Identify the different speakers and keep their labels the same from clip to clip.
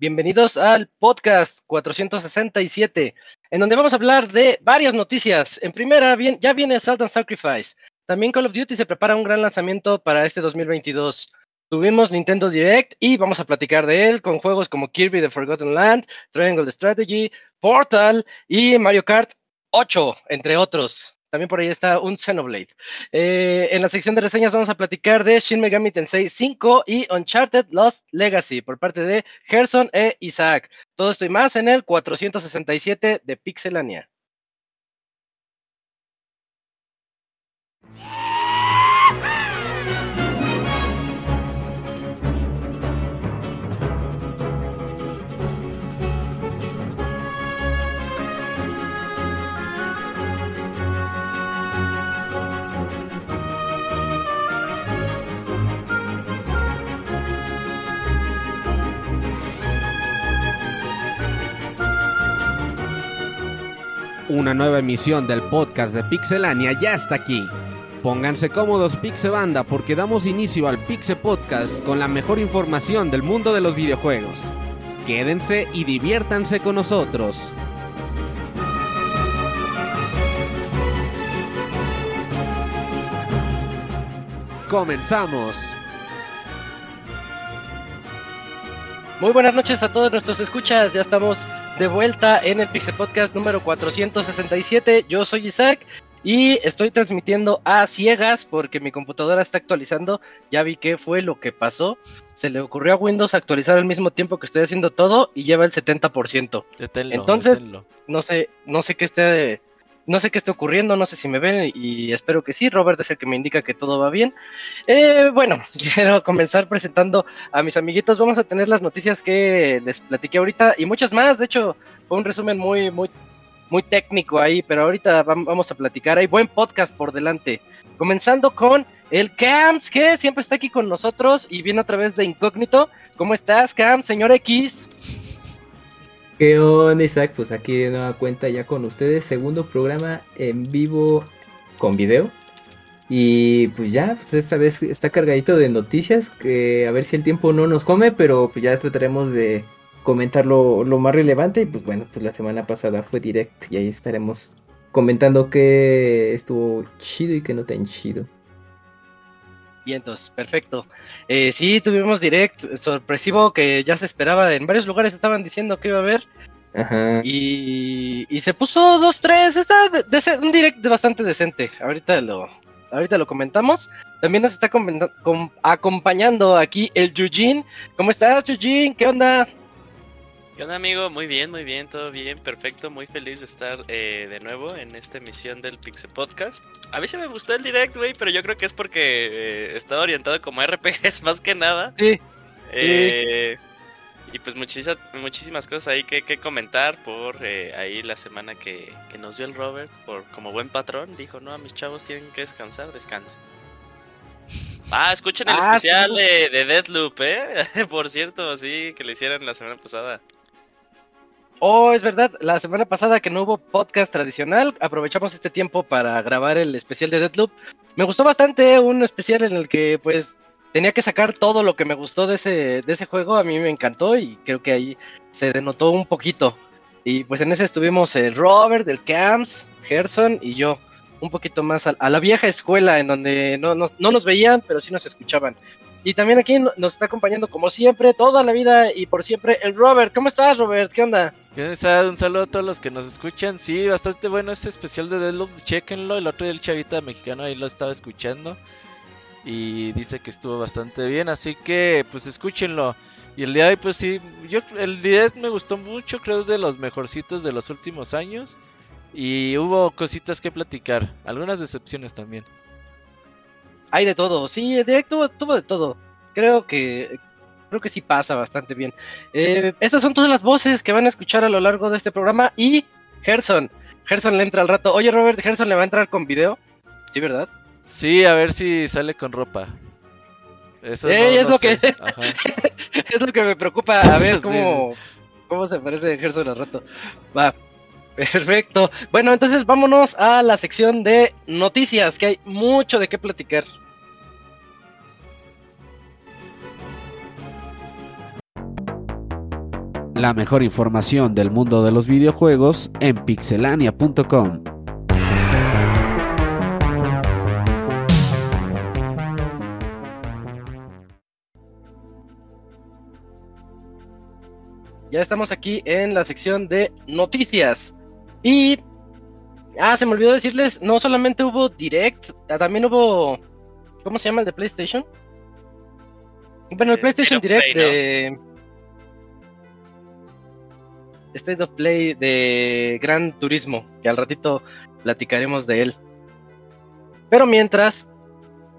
Speaker 1: Bienvenidos al podcast 467, en donde vamos a hablar de varias noticias. En primera, bien, ya viene Salt and Sacrifice. También Call of Duty se prepara un gran lanzamiento para este 2022. Tuvimos Nintendo Direct y vamos a platicar de él con juegos como Kirby The Forgotten Land, Triangle Strategy, Portal y Mario Kart 8, entre otros. También por ahí está un Xenoblade. Eh, en la sección de reseñas vamos a platicar de Shin Megami Tensei 5 y Uncharted Lost Legacy por parte de Gerson e Isaac. Todo esto y más en el 467 de Pixelania.
Speaker 2: Una nueva emisión del podcast de Pixelania ya está aquí. Pónganse cómodos Pixebanda porque damos inicio al Pixe Podcast con la mejor información del mundo de los videojuegos. Quédense y diviértanse con nosotros. Comenzamos.
Speaker 1: Muy buenas noches a todos nuestros escuchas. Ya estamos de vuelta en el Pixel Podcast número 467. Yo soy Isaac y estoy transmitiendo a ciegas porque mi computadora está actualizando. Ya vi qué fue lo que pasó. Se le ocurrió a Windows actualizar al mismo tiempo que estoy haciendo todo y lleva el 70%. Entonces, no sé, no sé qué esté no sé qué está ocurriendo, no sé si me ven y espero que sí. Robert es el que me indica que todo va bien. Eh, bueno, quiero comenzar presentando a mis amiguitos. Vamos a tener las noticias que les platiqué ahorita y muchas más. De hecho, fue un resumen muy, muy, muy técnico ahí, pero ahorita vamos a platicar. Hay buen podcast por delante. Comenzando con el Cams, que siempre está aquí con nosotros y viene a través de Incógnito. ¿Cómo estás, Cam, señor X?
Speaker 3: ¿Qué onda, Isaac? Pues aquí de nueva cuenta ya con ustedes, segundo programa en vivo con video. Y pues ya, pues esta vez está cargadito de noticias, que a ver si el tiempo no nos come, pero pues ya trataremos de comentar lo, más relevante. Y pues bueno, pues la semana pasada fue direct y ahí estaremos comentando que estuvo chido y que no tan chido.
Speaker 1: Vientos, perfecto. Eh, sí, tuvimos direct sorpresivo que ya se esperaba. En varios lugares estaban diciendo que iba a haber. Ajá. Y, y se puso 2-3. Está un direct bastante decente. Ahorita lo, ahorita lo comentamos. También nos está acompañando aquí el Eugene. ¿Cómo estás, Eugene? ¿Qué onda?
Speaker 4: ¿Qué onda amigo? Muy bien, muy bien, todo bien, perfecto, muy feliz de estar eh, de nuevo en esta emisión del Pixel Podcast. A mí se me gustó el direct, güey, pero yo creo que es porque eh, estaba orientado como RPGs más que nada.
Speaker 1: Sí.
Speaker 4: Eh, y pues muchísimas, muchísimas cosas ahí que, que comentar por ahí la semana que, que, nos dio el Robert, por como buen patrón, dijo, no, a mis chavos tienen que descansar, descansen. Ah, escuchen el ah, especial de, de Deadloop, ¿eh? por cierto, sí, que le hicieron la semana pasada.
Speaker 1: Oh, es verdad, la semana pasada que no hubo podcast tradicional, aprovechamos este tiempo para grabar el especial de Deadloop. Me gustó bastante un especial en el que pues tenía que sacar todo lo que me gustó de ese, de ese juego, a mí me encantó y creo que ahí se denotó un poquito. Y pues en ese estuvimos el Robert, el Camps, Gerson y yo, un poquito más a, la vieja escuela en donde no, no nos veían, pero sí nos escuchaban. Y también aquí nos está acompañando como siempre, toda la vida y por siempre, el Robert. ¿Cómo estás, Robert? ¿Qué onda?
Speaker 5: ¿Qué? Un saludo a todos los que nos escuchan. Sí, bastante bueno este especial de Deadloop. Chequenlo. El otro día el chavita mexicano ahí lo estaba escuchando. Y dice que estuvo bastante bien. Así que, pues escúchenlo. Y el día de hoy, pues sí, yo el día me gustó mucho. Creo de los mejorcitos de los últimos años. Y hubo cositas que platicar. Algunas decepciones también
Speaker 1: hay de todo. Sí, el directo tuvo de todo. Creo que creo que sí pasa bastante bien. Eh, estas son todas las voces que van a escuchar a lo largo de este programa y Gerson. Gerson le entra al rato. Oye, Robert, Gerson le va a entrar con video. Sí, ¿verdad?
Speaker 5: Sí, a ver si sale con ropa.
Speaker 1: Eso es lo que es lo que me preocupa a ver cómo cómo se parece Gerson al rato. Va. Perfecto. Bueno, entonces vámonos a la sección de noticias, que hay mucho de qué platicar.
Speaker 2: La mejor información del mundo de los videojuegos en pixelania.com.
Speaker 1: Ya estamos aquí en la sección de noticias. Y. Ah, se me olvidó decirles, no solamente hubo Direct, ah, también hubo. ¿Cómo se llama el de PlayStation? Bueno, el
Speaker 4: Eh,
Speaker 1: PlayStation Direct
Speaker 4: Play,
Speaker 1: de. State of Play de Gran Turismo, que al ratito platicaremos de él. Pero mientras,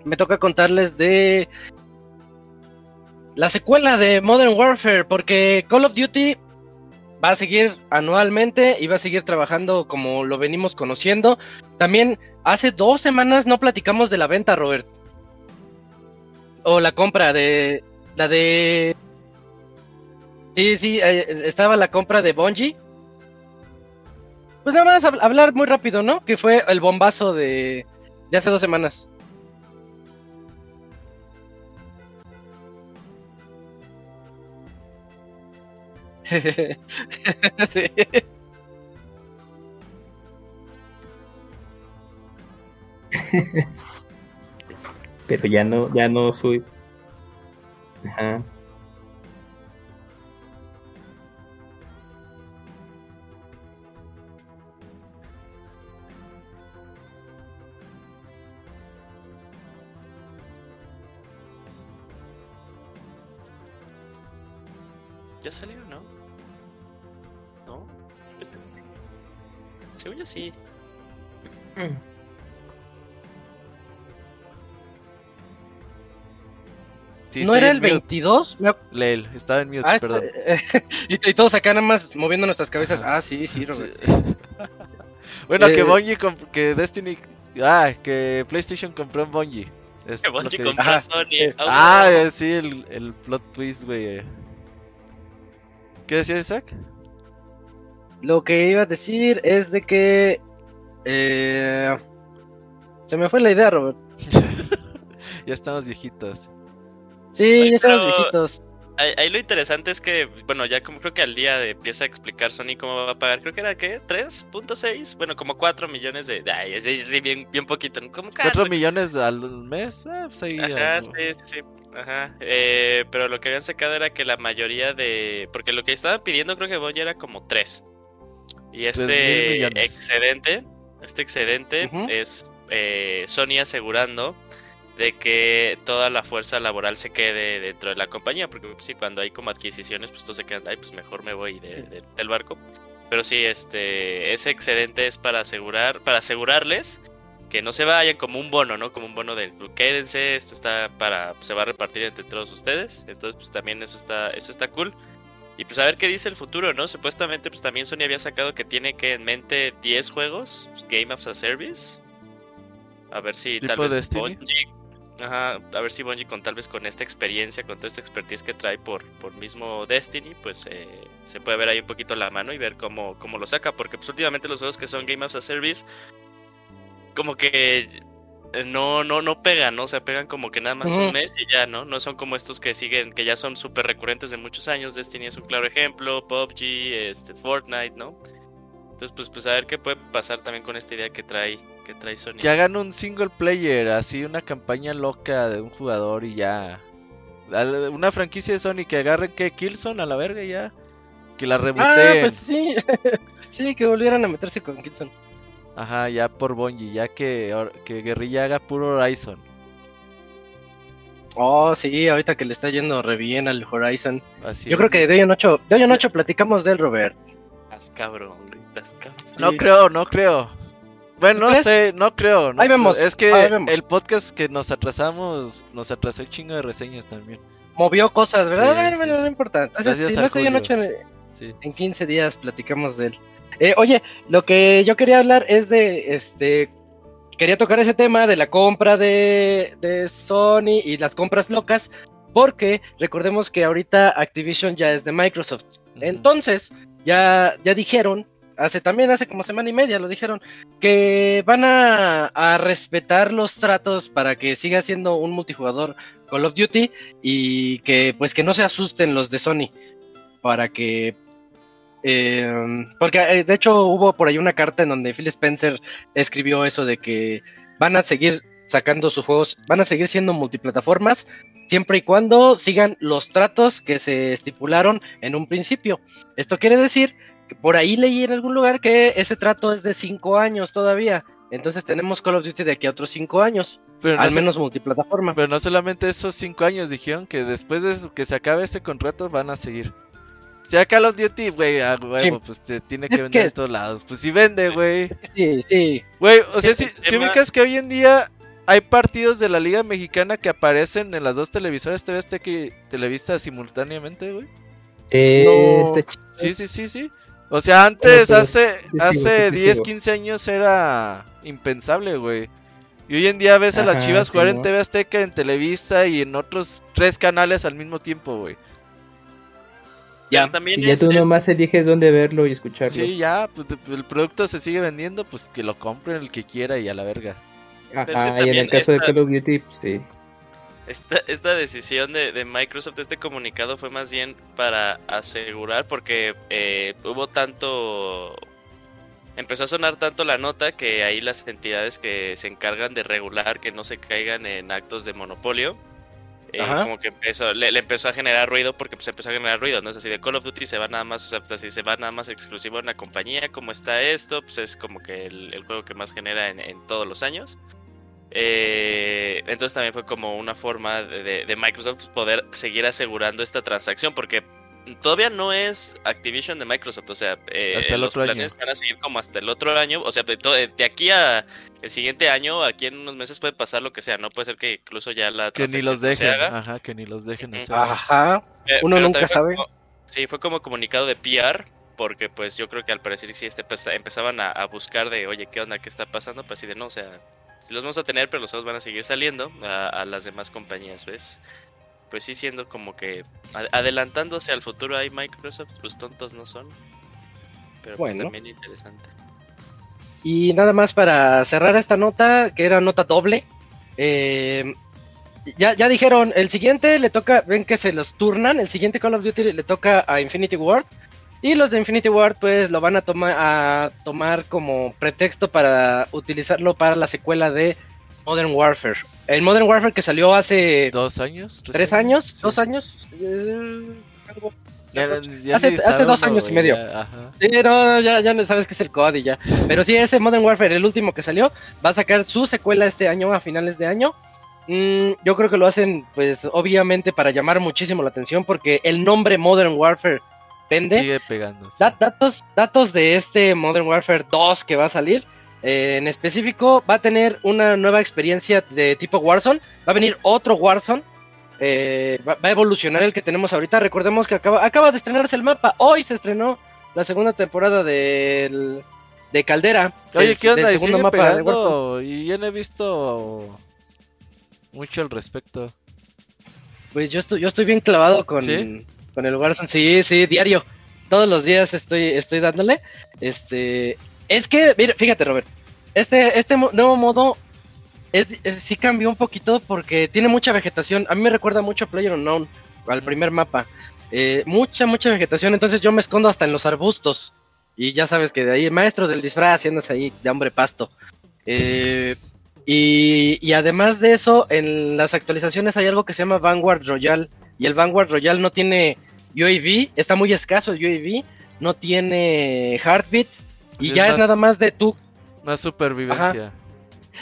Speaker 1: me toca contarles de la secuela de Modern Warfare, porque Call of Duty va a seguir anualmente y va a seguir trabajando como lo venimos conociendo. También hace dos semanas no platicamos de la venta, Robert. O la compra de... La de... Sí, sí, eh, estaba la compra de Bungie. Pues nada más hab- hablar muy rápido, ¿no? Que fue el bombazo de, de hace dos semanas. sí.
Speaker 3: Pero ya no, ya no soy. Ajá.
Speaker 4: ¿Ya salió, no? ¿No? Según yo sí.
Speaker 5: Sí,
Speaker 1: ¿No era el
Speaker 5: mute.
Speaker 1: 22? Me ac-
Speaker 5: Lel, estaba en mute,
Speaker 1: Ah,
Speaker 5: perdón.
Speaker 1: y, y todos acá nada más moviendo nuestras cabezas. Ah, sí, sí, Robert.
Speaker 5: Sí. bueno, que
Speaker 1: Eh,
Speaker 5: Bungie, comp- que Destiny, ah, que PlayStation compró en Bungie. Es
Speaker 4: Que Bungie
Speaker 5: que-
Speaker 4: compró a Sony.
Speaker 1: sí.
Speaker 5: Ah, eh, sí, el, el plot twist, güey. ¿Qué decía Isaac?
Speaker 1: Lo que iba a decir es de que... eh, se me fue la idea, Robert.
Speaker 5: ya estamos viejitos.
Speaker 1: Sí, ya estamos
Speaker 4: pero-
Speaker 1: viejitos.
Speaker 4: Ahí, ahí lo interesante es que, bueno, ya como creo que al día de- empieza a explicar Sony cómo va a pagar, creo que era, ¿qué? ¿3.6? Bueno, como 4 millones de... Ay, sí, sí, bien, bien poquito, ¿no? como
Speaker 5: ¿Cuatro
Speaker 4: cuatro
Speaker 5: millones al mes? Ah, pues ahí.
Speaker 4: Ajá,
Speaker 5: algo.
Speaker 4: sí, sí, sí. Ajá. Eh, pero lo que habían sacado era que la mayoría de. Porque lo que estaban pidiendo, creo que Bungie era como 3. Y
Speaker 5: Tres mil
Speaker 4: este excedente, este excedente es eh, Sony asegurando de que toda la fuerza laboral se quede dentro de la compañía. Porque pues, sí, cuando hay como adquisiciones, pues todos se quedan, ay, pues mejor me voy de- de- del barco. Pero sí, este, ese excedente es para asegurar, para asegurarles que no se vayan como un bono, ¿no? Como un bono de quédense, esto está para, se va a repartir entre todos ustedes. Entonces, pues también eso está, eso está cool. Y pues a ver qué dice el futuro, ¿no? Supuestamente, pues también Sony había sacado que tiene que en mente 10 juegos, pues, Game of a Service. A ver si tal
Speaker 5: ¿Tipo
Speaker 4: vez
Speaker 5: Destiny?
Speaker 4: Bungie, ajá, a ver si Bungie con tal vez con esta experiencia, con toda esta expertise que trae por, por mismo Destiny, pues eh, se puede ver ahí un poquito la mano y ver cómo, cómo lo saca. Porque pues últimamente los juegos que son Game of a Service como que eh, no, no, no pegan, ¿no? O sea, pegan como que nada más un mes y ya, ¿no? No son como estos que siguen, que ya son súper recurrentes de muchos años. Destiny es un claro ejemplo, PUBG, este, Fortnite, ¿no? Entonces, pues, pues a ver qué puede pasar también con esta idea que trae, que trae Sony.
Speaker 5: Que hagan un single player, así una campaña loca de un jugador y ya. Una franquicia de Sony que agarre que Killzone a la verga y ya. Que la
Speaker 1: Ah,
Speaker 5: reboteen.
Speaker 1: pues sí. sí, que volvieran a meterse con Kitson.
Speaker 5: Ajá, ya por Bungie, ya que, que Guerrilla haga puro Horizon.
Speaker 1: Oh, sí, ahorita que le está yendo re bien al Horizon.
Speaker 5: Así
Speaker 1: Yo creo que de hoy en 8, de hoy en 8 platicamos del Robert.
Speaker 4: Estás cabrón, estás cabrón.
Speaker 5: No
Speaker 1: Sí.
Speaker 5: creo, no creo. Bueno,
Speaker 1: ¿Tú
Speaker 5: no sé, no creo. no
Speaker 1: Ahí vemos.
Speaker 5: Es que
Speaker 1: vemos.
Speaker 5: el podcast que nos atrasamos, nos atrasó un chingo de reseñas también.
Speaker 1: Movió cosas, ¿verdad?
Speaker 5: Sí,
Speaker 1: bueno,
Speaker 5: sí,
Speaker 1: no importa. Entonces,
Speaker 5: Gracias
Speaker 1: si
Speaker 5: a
Speaker 1: no estoy en
Speaker 5: Julio.
Speaker 1: 8,
Speaker 5: Sí.
Speaker 1: en 15 días platicamos de él. Eh, oye, lo que yo quería hablar es de, este, quería tocar ese tema de la compra de, de Sony y las compras locas, porque recordemos que ahorita Activision ya es de Microsoft. Entonces, ya, ya dijeron hace también hace como semana y media lo dijeron, que van a, a respetar los tratos para que siga siendo un multijugador Call of Duty y que pues que no se asusten los de Sony para que eh, porque eh, de hecho hubo por ahí una carta en donde Phil Spencer escribió eso de que van a seguir sacando sus juegos, van a seguir siendo multiplataformas siempre y cuando sigan los tratos que se estipularon en un principio. Esto quiere decir que por ahí leí en algún lugar que ese trato es de 5 años todavía. Entonces tenemos Call of Duty de aquí a otros 5 años.
Speaker 5: Pero
Speaker 1: al menos multiplataforma.
Speaker 5: Pero no solamente esos cinco años, dijeron que después de que se acabe este contrato van a seguir. Si a Call of Duty, güey, a huevo,
Speaker 1: Sí.
Speaker 5: pues te tiene que
Speaker 1: Es
Speaker 5: vender
Speaker 1: que-
Speaker 5: en todos lados. Pues si vende, güey.
Speaker 1: Sí, sí.
Speaker 5: Güey, o
Speaker 4: Es
Speaker 5: sea, si,
Speaker 4: el
Speaker 5: si
Speaker 4: tema-
Speaker 5: ubicas que hoy en día hay partidos de la Liga Mexicana que aparecen en las dos televisoras TV Azteca y Televista simultáneamente, güey.
Speaker 3: Eh,
Speaker 1: No.
Speaker 3: está chido.
Speaker 5: Sí, sí, sí, sí. O sea, antes,
Speaker 3: pero
Speaker 5: hace,
Speaker 3: sí
Speaker 5: hace
Speaker 3: sí te
Speaker 5: 10,
Speaker 3: sigo.
Speaker 5: 15 años era impensable, güey. Y hoy en día ves a las
Speaker 3: Ajá,
Speaker 5: chivas
Speaker 3: sí,
Speaker 5: jugar en
Speaker 3: ¿no?
Speaker 5: TV Azteca, en Televista y en otros tres canales al mismo tiempo, güey.
Speaker 1: Ya.
Speaker 4: Pero también
Speaker 3: Y ya
Speaker 4: es-
Speaker 3: tú
Speaker 4: es-
Speaker 3: nomás eliges dónde verlo y escucharlo.
Speaker 5: Sí, ya, pues de- el producto se sigue vendiendo, pues que lo compren el que quiera y a la verga.
Speaker 3: Ajá,
Speaker 4: es que
Speaker 3: y en el caso
Speaker 4: esta-
Speaker 3: de Call of Duty, pues sí.
Speaker 4: Esta, esta decisión de, de Microsoft, este comunicado fue más bien para asegurar, porque eh, hubo tanto... Empezó a sonar tanto la nota que ahí las entidades que se encargan de regular que no se caigan en actos de monopolio, eh, como que empezó, le, le empezó a generar ruido porque pues empezó a generar ruido, ¿no? Es así de Call of Duty se va nada más, o sea, pues, así se va nada más exclusivo a una compañía, como está esto, pues es como que el, el juego que más genera en, en todos los años. Eh, entonces también fue como una forma de, de- de Microsoft poder seguir asegurando esta transacción, porque todavía no es Activision de Microsoft, o sea, eh,
Speaker 5: Hasta el
Speaker 4: los
Speaker 5: otro año.
Speaker 4: planes van a seguir como hasta el otro año, o sea, de, to- de aquí a el siguiente año, aquí en unos meses puede pasar lo que sea, no puede ser que incluso ya la
Speaker 5: Que ni los dejen,
Speaker 4: haga.
Speaker 5: ajá, que ni los dejen
Speaker 4: Ujú.
Speaker 5: hacer.
Speaker 1: Ajá.
Speaker 4: Eh,
Speaker 1: Uno nunca sabe.
Speaker 4: como- sí, fue como comunicado de PR, porque pues yo creo que al parecer sí este, pues, empezaban a, a buscar de, oye, ¿qué onda? ¿Qué está pasando? Pues así de no, o sea, sí los vamos a tener, pero los juegos van a seguir saliendo a, a las demás compañías, ¿ves? Pues sí, siendo como que adelantándose al futuro hay Microsoft, pues tontos no son. Pero pues también interesante.
Speaker 1: Y nada más para cerrar esta nota, que era nota doble. eh, ya, ya dijeron, el siguiente le toca, ven que se los turnan, el siguiente Call of Duty le toca a Infinity Ward. Y los de Infinity Ward pues lo van a, toma- a tomar como pretexto para utilizarlo para la secuela de Modern Warfare. El Modern Warfare que salió hace
Speaker 5: ¿Dos años?
Speaker 1: tres años,
Speaker 5: Sí.
Speaker 1: dos años. eh, algo.
Speaker 5: Ya- ya
Speaker 1: Hace- hace dos años y medio.
Speaker 5: ya, ajá.
Speaker 1: Sí, no, ya, ya sabes que es el COD y ya. Pero sí, ese Modern Warfare, el último que salió, va a sacar su secuela este año, a finales de año. Mm, yo creo que lo hacen, pues, obviamente para llamar muchísimo la atención, porque el nombre Modern Warfare vende.
Speaker 5: Sigue pegando. sí.
Speaker 1: Da- datos, datos de este Modern Warfare 2 que va a salir. Eh, en específico, va a tener una nueva experiencia de tipo Warzone. Va a venir otro Warzone. eh, va, va a evolucionar el que tenemos ahorita. Recordemos que acaba, acaba de estrenarse el mapa. Hoy se estrenó la segunda temporada del, de Caldera.
Speaker 5: Oye, ¿qué onda?
Speaker 1: del
Speaker 5: ¿Y
Speaker 1: segundo
Speaker 5: sigue
Speaker 1: mapa de?
Speaker 5: Y yo no he visto mucho al respecto.
Speaker 1: Pues yo estoy, yo estoy bien clavado con,
Speaker 5: ¿Sí?
Speaker 1: con el Warzone. Sí, sí, diario. Todos los días estoy, estoy dándole. Este. Es que, mira, fíjate, Robert. Este, este nuevo modo es, es- sí cambió un poquito porque tiene mucha vegetación. A mí me recuerda mucho a Player Unknown, al primer mapa. Eh, mucha, mucha vegetación. Entonces yo me escondo hasta en los arbustos. Y ya sabes que de ahí, maestro del disfraz, andas ahí de hombre pasto. Eh, y, y además de eso, en las actualizaciones hay algo que se llama Vanguard Royal. Y el Vanguard Royal no tiene UAV, está muy escaso el UAV, no tiene Heartbeat.
Speaker 5: Pues
Speaker 1: Y ya es
Speaker 5: más-
Speaker 1: nada más de tú.
Speaker 5: Más supervivencia.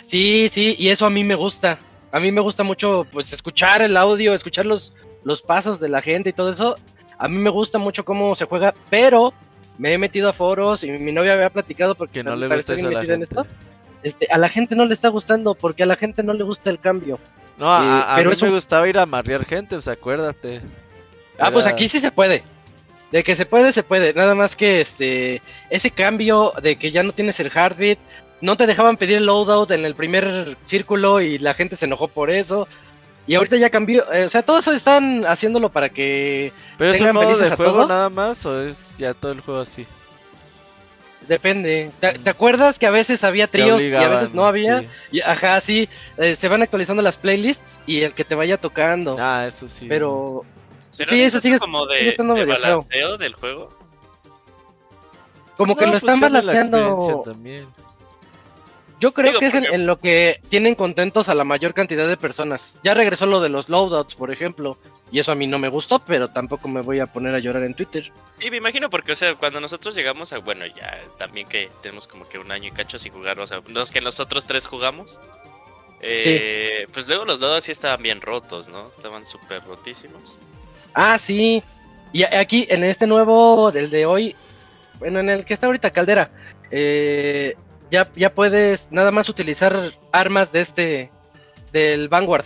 Speaker 1: Sí, sí, y eso a mí me gusta. A mí me gusta mucho pues escuchar el audio, escuchar los, los pasos de la gente y todo eso. A mí me gusta mucho cómo se juega, pero me he metido a foros y mi novia había platicado porque
Speaker 5: Que no le gusta eso a la
Speaker 1: metida en
Speaker 5: gente.
Speaker 1: esto. Este, a la gente no le está gustando porque a la gente no le gusta el cambio.
Speaker 5: No, a, a
Speaker 1: pero
Speaker 5: mí me gustaba ir a marrear gente, pues acuérdate.
Speaker 1: Ah, pues aquí sí se puede. De que se puede, se puede. Nada más que este ese cambio de que ya no tienes el heartbeat, no te dejaban pedir el loadout en el primer círculo y la gente se enojó por eso. Y ahorita ya cambió, eh, o sea, todo eso están haciéndolo para que
Speaker 5: ¿Pero es un modo de juego
Speaker 1: todos.
Speaker 5: nada más o es ya todo el juego así?
Speaker 1: depende. ¿Te, te acuerdas que a veces había tríos y a veces no había?
Speaker 5: sí.
Speaker 1: Y, ajá, sí, eh, se van actualizando las playlists y el que te vaya tocando.
Speaker 5: Ah, eso sí.
Speaker 1: pero
Speaker 4: ¿Será
Speaker 1: Sí, eso sigue-
Speaker 4: como
Speaker 1: sigue
Speaker 4: de,
Speaker 1: estando
Speaker 4: de
Speaker 1: medio feo.
Speaker 4: balanceo del juego.
Speaker 1: como que
Speaker 5: No,
Speaker 1: lo
Speaker 5: pues
Speaker 1: están balanceando.
Speaker 5: también.
Speaker 1: Yo creo
Speaker 4: Digo,
Speaker 1: que es en, lo que tienen contentos a la mayor cantidad de personas. Ya regresó lo de los loadouts, por ejemplo. Y eso a mí no me gustó, pero tampoco me voy a poner a llorar en Twitter.
Speaker 4: Sí, me imagino porque, o sea, cuando nosotros llegamos a, bueno, ya también que tenemos como que un año y cacho sin jugar, o sea, los que nosotros tres jugamos, eh, pues luego los dados sí estaban bien rotos, ¿no? Estaban súper rotísimos.
Speaker 1: Ah, sí. Y aquí, en este nuevo, del de hoy, bueno, en el que está ahorita Caldera, eh, ya, ya puedes nada más utilizar armas de este, del Vanguard,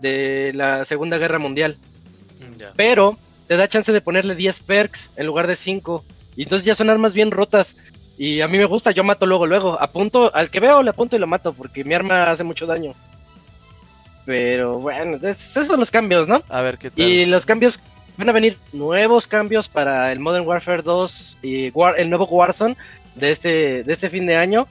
Speaker 1: de la Segunda Guerra Mundial.
Speaker 4: Ya.
Speaker 1: Pero te da chance de ponerle 10 perks en lugar de 5. Y entonces ya son armas bien rotas. Y a mí me gusta, yo mato luego, luego. Apunto, al que veo le apunto y lo mato, porque mi arma hace mucho daño. Pero bueno, es- esos son los cambios, ¿no?
Speaker 5: A ver qué tal.
Speaker 1: Y los cambios, van a venir nuevos cambios para el Modern Warfare 2 y War- el nuevo Warzone de este, de este fin de año.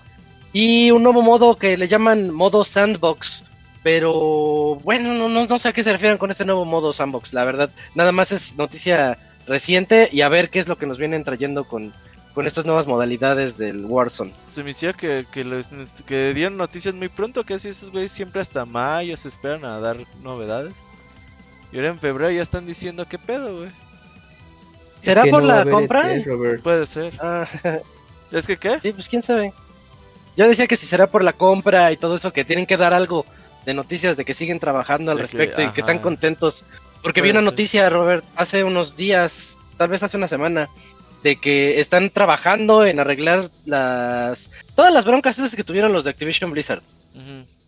Speaker 1: Y un nuevo modo que le llaman modo Sandbox. Pero bueno, no, no, no sé a qué se refieren con este nuevo modo Sandbox, la verdad. Nada más es noticia reciente y a ver qué es lo que nos vienen trayendo con, con estas nuevas modalidades del Warzone.
Speaker 5: Se me decía que, que, les- que dieron noticias muy pronto, que así esos güeyes siempre hasta mayo se esperan a dar novedades. Y ahora en febrero ya están diciendo qué pedo, güey.
Speaker 1: ¿Será
Speaker 3: Es que
Speaker 1: por
Speaker 3: no
Speaker 1: la compra?
Speaker 3: E3, Robert.
Speaker 5: Puede ser.
Speaker 1: Ah,
Speaker 5: ¿Es que qué?
Speaker 1: Sí, pues quién sabe. Yo decía que si será por la compra y todo eso, que tienen que dar algo de noticias de que siguen trabajando al
Speaker 5: De que-
Speaker 1: respecto y que están contentos. Porque vi una
Speaker 5: ser.
Speaker 1: noticia, Robert, hace unos días, tal vez hace una semana, de que están trabajando en arreglar las todas las broncas esas que tuvieron los de Activision Blizzard.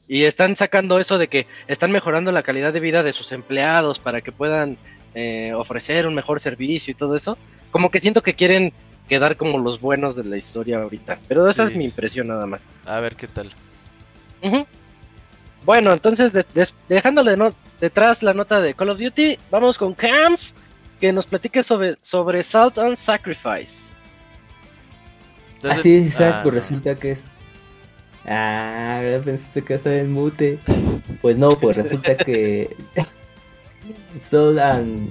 Speaker 1: Y están sacando eso de que están mejorando la calidad de vida de sus empleados para que puedan eh, ofrecer un mejor servicio y todo eso. Como que siento que quieren quedar como los buenos de la historia ahorita. Pero esa
Speaker 5: Sí.
Speaker 1: es mi impresión nada más.
Speaker 5: A ver qué tal.
Speaker 1: Bueno, entonces de- des- dejándole no- detrás la nota de Call of Duty, vamos con Cams, que nos platique sobre, sobre Salt and Sacrifice.
Speaker 3: Así es, Isaac,
Speaker 5: Ah,
Speaker 3: pues resulta que es. Ah, pensaste que estaba en mute. Pues no, pues resulta que. Soul and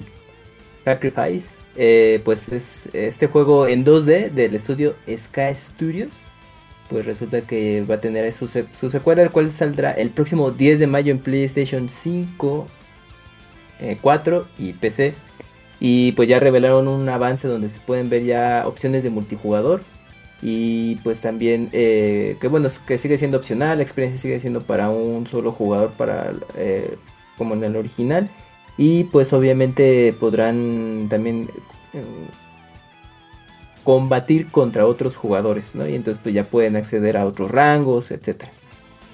Speaker 3: Sacrifice, eh, pues es este juego en 2D del estudio Sky Studios. Pues resulta que va a tener su, se- su secuela, el cual saldrá el próximo 10 de mayo en PlayStation 5, eh, 4 y PC. Y pues ya revelaron un avance donde se pueden ver ya opciones de multijugador. Y pues también eh, que bueno, que sigue siendo opcional, la experiencia sigue siendo para un solo jugador para eh, como en el original. Y pues obviamente podrán también eh, combatir contra otros jugadores, ¿no? Y entonces pues ya pueden acceder a otros rangos, etcétera.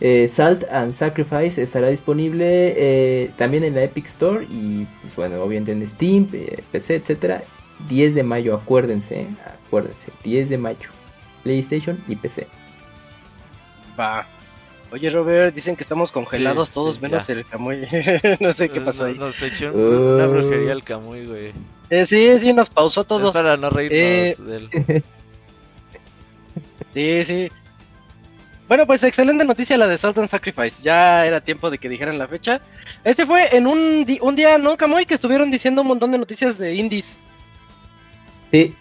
Speaker 3: Eh, Salt and Sacrifice estará disponible eh, también en la Epic Store y pues bueno, obviamente en Steam, eh, PC, etcétera. 10 de mayo, acuérdense, ¿eh? acuérdense, 10 de mayo. PlayStation y PC.
Speaker 1: Va. Oye, Robert, dicen que estamos congelados
Speaker 5: Sí,
Speaker 1: todos
Speaker 5: sí,
Speaker 1: menos
Speaker 5: ya.
Speaker 1: el Camuy. no sé qué pasó ahí.
Speaker 5: Nos echó un- una
Speaker 3: Uh.
Speaker 5: brujería al Camuy, güey.
Speaker 1: Eh, sí, sí, nos pausó
Speaker 5: Es
Speaker 1: todos.
Speaker 5: para no reírnos
Speaker 1: Eh,
Speaker 5: de él.
Speaker 1: Sí, sí. Bueno, pues excelente noticia la de Salt and Sacrifice. Ya era tiempo de que dijeran la fecha. Este fue en un, di- un día, ¿no, Camuy? Que estuvieron diciendo un montón de noticias de indies.
Speaker 3: Sí.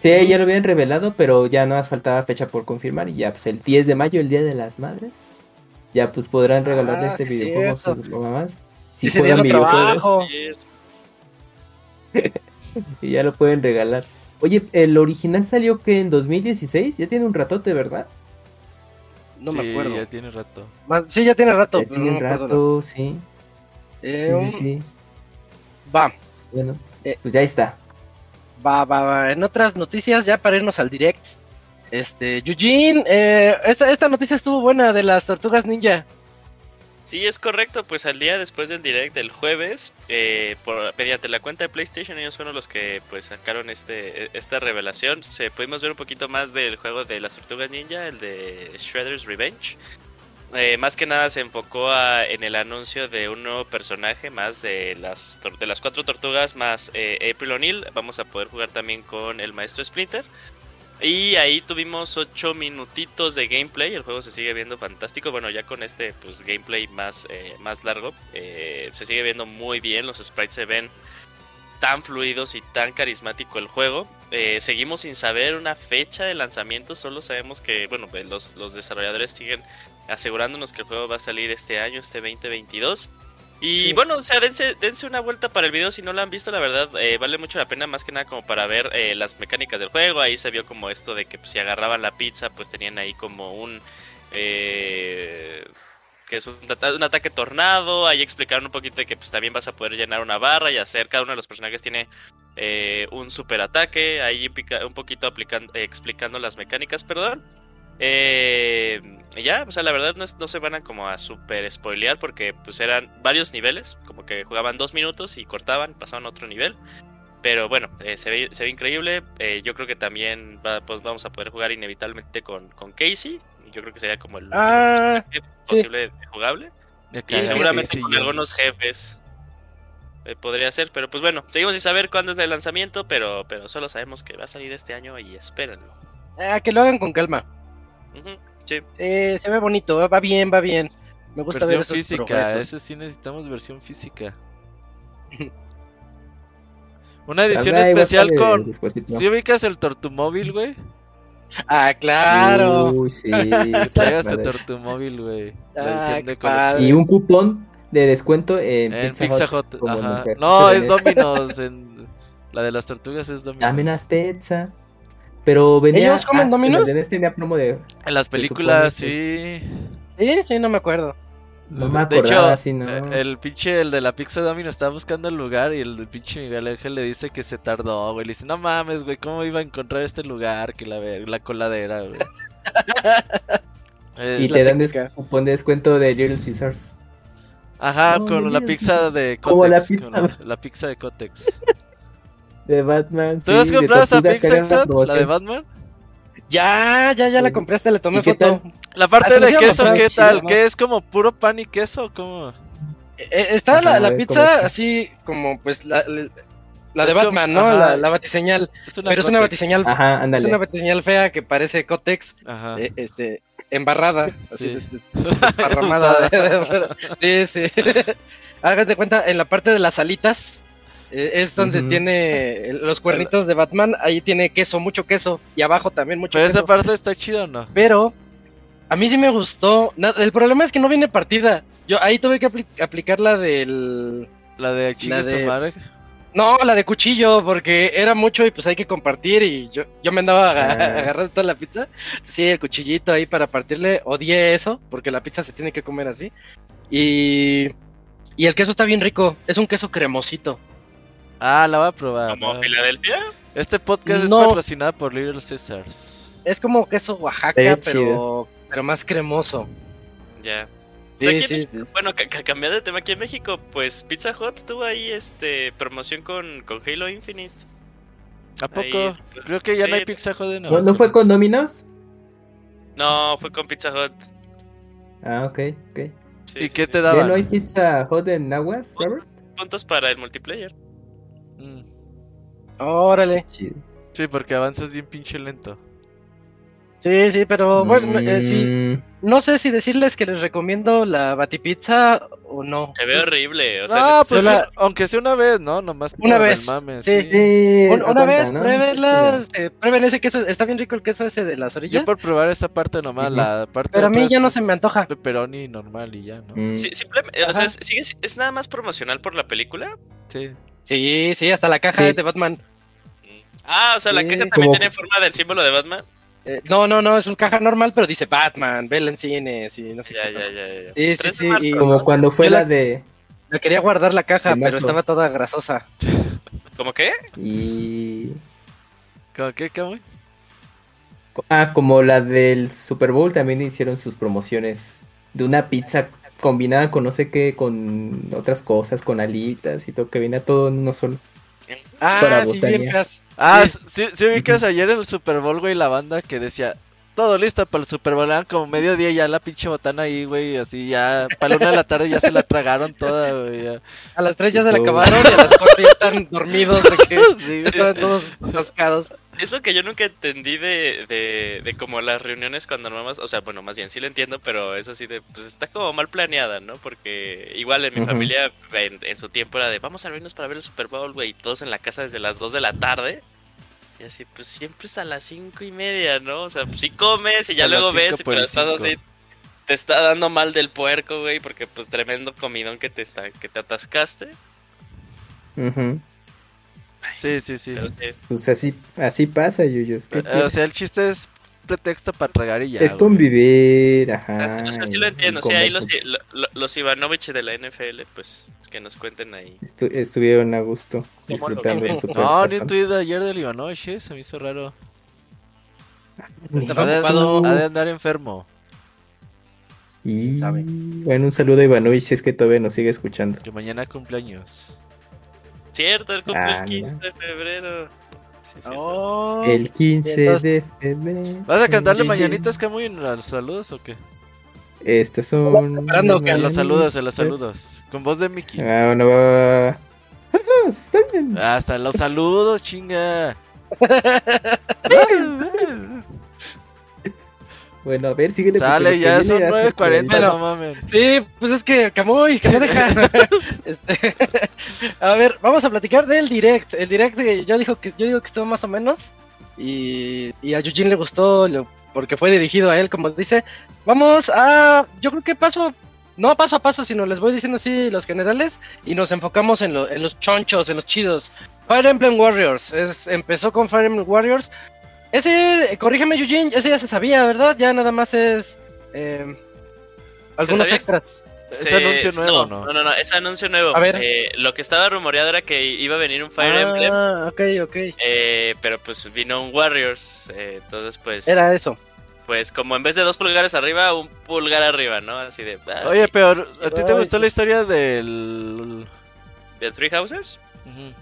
Speaker 3: Sí, ya lo habían revelado, pero ya no más faltaba fecha por confirmar. Y ya, pues el 10 de mayo, el Día de las Madres. Ya, pues podrán regalarle
Speaker 1: Ah,
Speaker 3: este
Speaker 1: sí,
Speaker 3: videojuego a sus mamás. Si
Speaker 1: día
Speaker 3: juegan videojuegos.
Speaker 4: Sí,
Speaker 3: y ya lo pueden regalar. Oye, el original salió que en 2016, ya tiene un ratote, ¿verdad?
Speaker 1: No
Speaker 5: Sí,
Speaker 1: me acuerdo.
Speaker 5: ya tiene rato.
Speaker 1: Más- sí, ya tiene rato.
Speaker 3: Ya
Speaker 1: pero
Speaker 3: tiene
Speaker 1: no acuerdo.
Speaker 3: rato, sí.
Speaker 1: Eh,
Speaker 3: Sí,
Speaker 1: un-
Speaker 3: sí, sí.
Speaker 1: Va,
Speaker 3: Bueno,
Speaker 1: Eh.
Speaker 3: pues ya está.
Speaker 1: va, va, va. En otras noticias, ya para irnos al direct. Este, Eugene, eh, esta, esta noticia estuvo buena de las tortugas ninja.
Speaker 4: Sí, es correcto, pues al día después del direct del jueves, eh, mediante la cuenta de PlayStation, ellos fueron los que pues sacaron este esta revelación. Se, pudimos ver un poquito más del juego de las tortugas ninja, el de Shredder's Revenge. Eh, más que nada se enfocó a- en el anuncio de un nuevo personaje más de las, de las cuatro tortugas más eh, April O'Neil. Vamos a poder jugar también con el maestro Splinter. Y ahí tuvimos 8 minutitos de gameplay. El juego se sigue viendo fantástico. Bueno, ya con este pues gameplay más, eh, más largo, eh, se sigue viendo muy bien. Los sprites se ven tan fluidos y tan carismático el juego. Eh, seguimos sin saber una fecha de lanzamiento. Solo sabemos que, bueno, los, los desarrolladores siguen asegurándonos que el juego va a salir este año, este 2022. Y
Speaker 1: Sí.
Speaker 4: bueno, o sea, dense, dense una vuelta para el video si no lo han visto, la verdad, eh, vale mucho la pena más que nada como para ver eh, las mecánicas del juego. Ahí se vio como esto de que pues, si agarraban la pizza, pues tenían ahí como un... eh, que es un, ata- un ataque tornado, ahí explicaron un poquito de que pues también vas a poder llenar una barra y hacer, cada uno de los personajes tiene eh, un super ataque, ahí un poquito aplicando, eh, explicando las mecánicas, perdón. Eh, ya, o sea, la verdad no, es- no se van a como a super spoilear porque pues eran varios niveles, como que jugaban dos minutos y cortaban, pasaban a otro nivel. Pero bueno, eh, se, ve, se ve increíble. eh, yo creo que también va- pues vamos a poder jugar inevitablemente con, con Casey. Yo creo que sería como el último
Speaker 1: Ah,
Speaker 4: posible jugable. Y seguramente con algunos jefes eh, podría ser. Pero pues bueno, seguimos sin saber cuándo es el lanzamiento, pero, pero solo sabemos que va a salir este año y espérenlo.
Speaker 1: ah, que lo hagan con calma.
Speaker 4: Sí.
Speaker 1: Eh, se ve bonito, va bien, va bien. Me gusta ver
Speaker 5: Versión
Speaker 1: esos
Speaker 5: física,
Speaker 1: progresos.
Speaker 5: ese sí necesitamos versión física. Una edición especial con... ¿Sí ubicas el Tortumóvil, güey?
Speaker 1: Ah, claro.
Speaker 3: Uy, sí.
Speaker 5: Que traigas tu. Tortumóvil, güey.
Speaker 1: Ah.
Speaker 3: Y un cupón de descuento en,
Speaker 5: En
Speaker 3: Pizza,
Speaker 5: ajá. No, es. Domino's. En... La de las tortugas es Domino's.
Speaker 3: Dame unas pizza. Pero venía.
Speaker 1: ¿Ellos comen Domino's?
Speaker 3: tenía promo de.
Speaker 5: En las películas, sí.
Speaker 1: Sí, sí, no me acuerdo.
Speaker 3: No me
Speaker 5: de hecho,
Speaker 3: acordaba así, ¿no?
Speaker 5: eh, el pinche, el de la pizza Domino estaba buscando el lugar y el pinche Miguel Ángel le dice que se tardó, güey. Le dice, no mames, güey, ¿cómo iba a encontrar este lugar? Que la, ver- la coladera, güey. Eh,
Speaker 3: Y
Speaker 1: la
Speaker 3: te dan cupón de descuento de Little Caesars.
Speaker 5: Ajá, con la pizza de
Speaker 3: Como la
Speaker 5: Cotex.
Speaker 3: pizza.
Speaker 5: con la, la pizza de Cotex.
Speaker 3: De Batman.
Speaker 5: ¿Tú
Speaker 3: sí,
Speaker 5: has
Speaker 3: de
Speaker 5: comprado esa Exat? La de Batman.
Speaker 1: Ya, ya, ya la compraste, le tomé
Speaker 3: ¿Y qué
Speaker 1: foto.
Speaker 3: tal?
Speaker 5: La parte
Speaker 1: Ah,
Speaker 5: de queso, ¿qué
Speaker 1: chido,
Speaker 5: tal? ¿Qué es como puro pan y queso? ¿Cómo?
Speaker 1: Eh, está la,
Speaker 3: Ajá,
Speaker 1: la
Speaker 3: a ver, ¿cómo
Speaker 1: pizza
Speaker 3: está?
Speaker 1: así como pues la, la- la de
Speaker 5: como-
Speaker 1: Batman, ¿no?
Speaker 5: ajá.
Speaker 1: La, la batiseñal.
Speaker 5: Es una
Speaker 1: Pero es una batiseñal,
Speaker 3: Ajá,
Speaker 1: es una batiseñal fea que parece Cotex,
Speaker 5: Ajá.
Speaker 1: eh, este, embarrada, así,
Speaker 5: Sí.
Speaker 1: este, desparramada. sí, sí. Hagas de cuenta, en la parte de las alitas eh, es donde tiene los cuernitos de Batman, ahí tiene queso, mucho queso, y abajo también mucho
Speaker 5: Pero
Speaker 1: queso.
Speaker 5: esa parte está chida o no?
Speaker 1: Pero a mí sí me gustó. El problema es que no viene partida. Yo ahí tuve que apli- aplicar la del.
Speaker 5: La de su
Speaker 1: de-. No, la de cuchillo, porque era mucho y pues hay que compartir. Y yo, yo me andaba aga-
Speaker 3: Ah.
Speaker 1: agarrando toda la pizza. Sí, el cuchillito ahí para partirle. Odié eso, porque la pizza se tiene que comer así. Y. Y el queso está bien rico. Es un queso cremosito.
Speaker 5: Ah, la voy a probar.
Speaker 4: Como
Speaker 5: ¿no?
Speaker 4: Filadelfia.
Speaker 5: Este podcast
Speaker 1: No.
Speaker 5: es patrocinado por Little Caesars.
Speaker 1: Es como queso Oaxaca, pero, pero más cremoso.
Speaker 4: Ya. O
Speaker 1: Sí,
Speaker 4: sea, aquí en
Speaker 1: sí,
Speaker 4: bueno, ca- ca- cambiando de tema aquí en México, pues Pizza Hut tuvo ahí este promoción con, con Halo Infinite.
Speaker 5: ¿A poco?
Speaker 4: Ahí, pues,
Speaker 5: Creo que ya no hay Pizza Hut de
Speaker 3: ¿No, ¿No fue con Domino's?
Speaker 4: No, fue con Pizza Hut.
Speaker 3: Ah, ok, ok.
Speaker 4: Sí,
Speaker 5: ¿Y
Speaker 4: sí,
Speaker 5: qué
Speaker 4: sí.
Speaker 5: te
Speaker 3: ¿Ya
Speaker 5: daban?
Speaker 3: no hay Pizza Hut en Nahuas, Robert?
Speaker 4: Puntos para el multiplayer.
Speaker 5: Mm.
Speaker 1: Órale.
Speaker 3: Chido.
Speaker 5: Sí, porque avanzas bien pinche lento.
Speaker 1: Sí, sí, pero bueno, eh, sí.
Speaker 3: Mm,
Speaker 1: No sé si decirles que les recomiendo la batipizza o no.
Speaker 4: Se ve
Speaker 1: Pues,
Speaker 4: horrible. O sea,
Speaker 5: Ah, pues
Speaker 1: yo
Speaker 5: aunque sea una vez, ¿no? Nomás
Speaker 1: Una vez,
Speaker 5: mame,
Speaker 1: sí.
Speaker 3: sí,
Speaker 1: un- una vez,
Speaker 3: ¿no?
Speaker 1: pruébenlas, este, prueben ese queso, está bien rico el queso ese de las
Speaker 5: Yo
Speaker 1: orillas.
Speaker 5: por probar esa parte nomás, la parte
Speaker 1: Pero a mí ya no se me antoja.
Speaker 5: Pepperoni normal y ya, ¿no?
Speaker 3: Mm,
Speaker 4: sí, simplemente, o sea, es, sigue- es nada más promocional por la película.
Speaker 5: Sí.
Speaker 1: Sí, sí, hasta la caja de Batman.
Speaker 4: Ah, o sea, la
Speaker 1: Sí,
Speaker 4: caja también tiene forma del símbolo de Batman.
Speaker 1: Eh, no, no, no, es una caja normal, pero dice Batman, vela en cines y no sé
Speaker 4: Ya,
Speaker 1: qué.
Speaker 4: ya, ya, ya.
Speaker 1: Sí, sí,
Speaker 4: 3 de
Speaker 1: sí,
Speaker 4: marzo,
Speaker 1: y-
Speaker 4: ¿no?
Speaker 3: Como cuando fue la
Speaker 1: la-
Speaker 3: de...
Speaker 1: La quería guardar la caja, pero estaba toda grasosa.
Speaker 4: ¿Cómo qué?
Speaker 3: Y...
Speaker 5: ¿Cómo qué, Camuy?
Speaker 3: Ah, como la del Super Bowl también hicieron sus promociones de una pizza combinada con no sé qué, con otras cosas, con alitas y todo, que venía todo en uno solo.
Speaker 1: Ah,
Speaker 3: para
Speaker 1: sí, bien.
Speaker 5: Ah,
Speaker 1: Sí.
Speaker 5: sí, sí ubicas ayer en el Super Bowl, güey, la banda que decía todo listo para el Super Bowl. Eran como mediodía ya la pinche botana ahí, güey. Así ya, para la una de la tarde ya se la tragaron toda, güey. ya.
Speaker 1: A las 3 ya se la acabaron y a las 4 ya están dormidos de que
Speaker 5: Sí,
Speaker 1: estaban todos rascados.
Speaker 4: Es lo que yo nunca entendí de, de, de como las reuniones cuando nomás, o sea, bueno, más bien sí lo entiendo, pero es así de, pues está como mal planeada, ¿no? Porque igual en mi familia en, en su tiempo era de, vamos a reunirnos para ver el Super Bowl, güey, y todos en la casa desde las 2 de la tarde. Y así, pues siempre es a las cinco y media, ¿no? O sea, pues sí comes y ya
Speaker 5: A
Speaker 4: luego ves, pero estás
Speaker 5: cinco.
Speaker 4: así, te está dando mal del puerco, güey, porque pues tremendo comidón que te está, que te atascaste.
Speaker 5: Sí, sí, sí.
Speaker 4: Pero sí,
Speaker 3: Pues así, así pasa, Yuyos. ¿qué
Speaker 5: Eh, O sea, el chiste es pretexto para tragar y ya.
Speaker 3: es
Speaker 5: güey.
Speaker 3: convivir, ajá.
Speaker 4: o sea, sí lo entiendo, sí, ahí los,
Speaker 3: pues,
Speaker 4: lo- lo- los Ivanovich de la NFL, pues que nos cuenten ahí.
Speaker 3: estu- estuvieron a gusto
Speaker 4: ¿Cómo lo
Speaker 3: disfrutando super
Speaker 5: No, ni un tweet de ayer del Ivanovich, eh, se me hizo raro.
Speaker 1: Estaba
Speaker 5: Ha de, ha de andar enfermo.
Speaker 3: Y bueno, un saludo a Ivanovich si es que todavía nos sigue escuchando.
Speaker 5: Que mañana cumpleaños.
Speaker 4: Cierto, el cumple
Speaker 3: Ah,
Speaker 4: el 15 de febrero. Sí.
Speaker 1: Oh,
Speaker 3: El 15
Speaker 1: entonces-
Speaker 3: de febrero.
Speaker 5: ¿Vas a cantarle mañanitas, Camuy, en los saludos o qué?
Speaker 3: Estas son.
Speaker 1: Preparando que
Speaker 5: saludos, en los saludos. Con voz de Mickey.
Speaker 3: Ah, bueno, va, va, va. Está bien.
Speaker 5: Hasta los saludos, chinga.
Speaker 3: Bueno, a ver, síguele.
Speaker 5: Dale, ya son
Speaker 3: hace
Speaker 5: 9.40,
Speaker 1: Bueno.
Speaker 5: no mames.
Speaker 1: Sí, pues es que Camuy, que me deja. Este, a ver, vamos a platicar del direct. El direct eh, yo dijo que yo digo que estuvo más o menos y, y a Yujin le gustó lo- porque fue dirigido a él, como dice. Vamos a, yo creo que paso, no paso a paso, sino les voy diciendo así los generales y nos enfocamos en, lo- en los chonchos, en los chidos. Fire Emblem Warriors, es, empezó con Fire Emblem Warriors. Ese, corrígeme Yujin, ese ya se sabía, ¿verdad? Ya nada más es eh, algunos extras.
Speaker 5: ¿Es
Speaker 4: Se-
Speaker 5: anuncio nuevo,
Speaker 4: no?
Speaker 5: no?
Speaker 4: No, no, no, es anuncio nuevo.
Speaker 1: A ver.
Speaker 4: Eh, lo que estaba rumoreado era que iba a venir un Fire
Speaker 1: ah,
Speaker 4: Emblem,
Speaker 1: ok, ok.
Speaker 4: eh, pero pues vino un Warriors. eh, entonces, pues,
Speaker 1: Era eso.
Speaker 4: pues como en vez de dos pulgares arriba, un pulgar arriba, ¿no? Así de. ah,
Speaker 5: Oye, pero ¿a ti te
Speaker 1: Ay,
Speaker 5: gustó
Speaker 1: sí.
Speaker 5: la historia del...
Speaker 4: ¿De Three Houses?
Speaker 5: Ujú.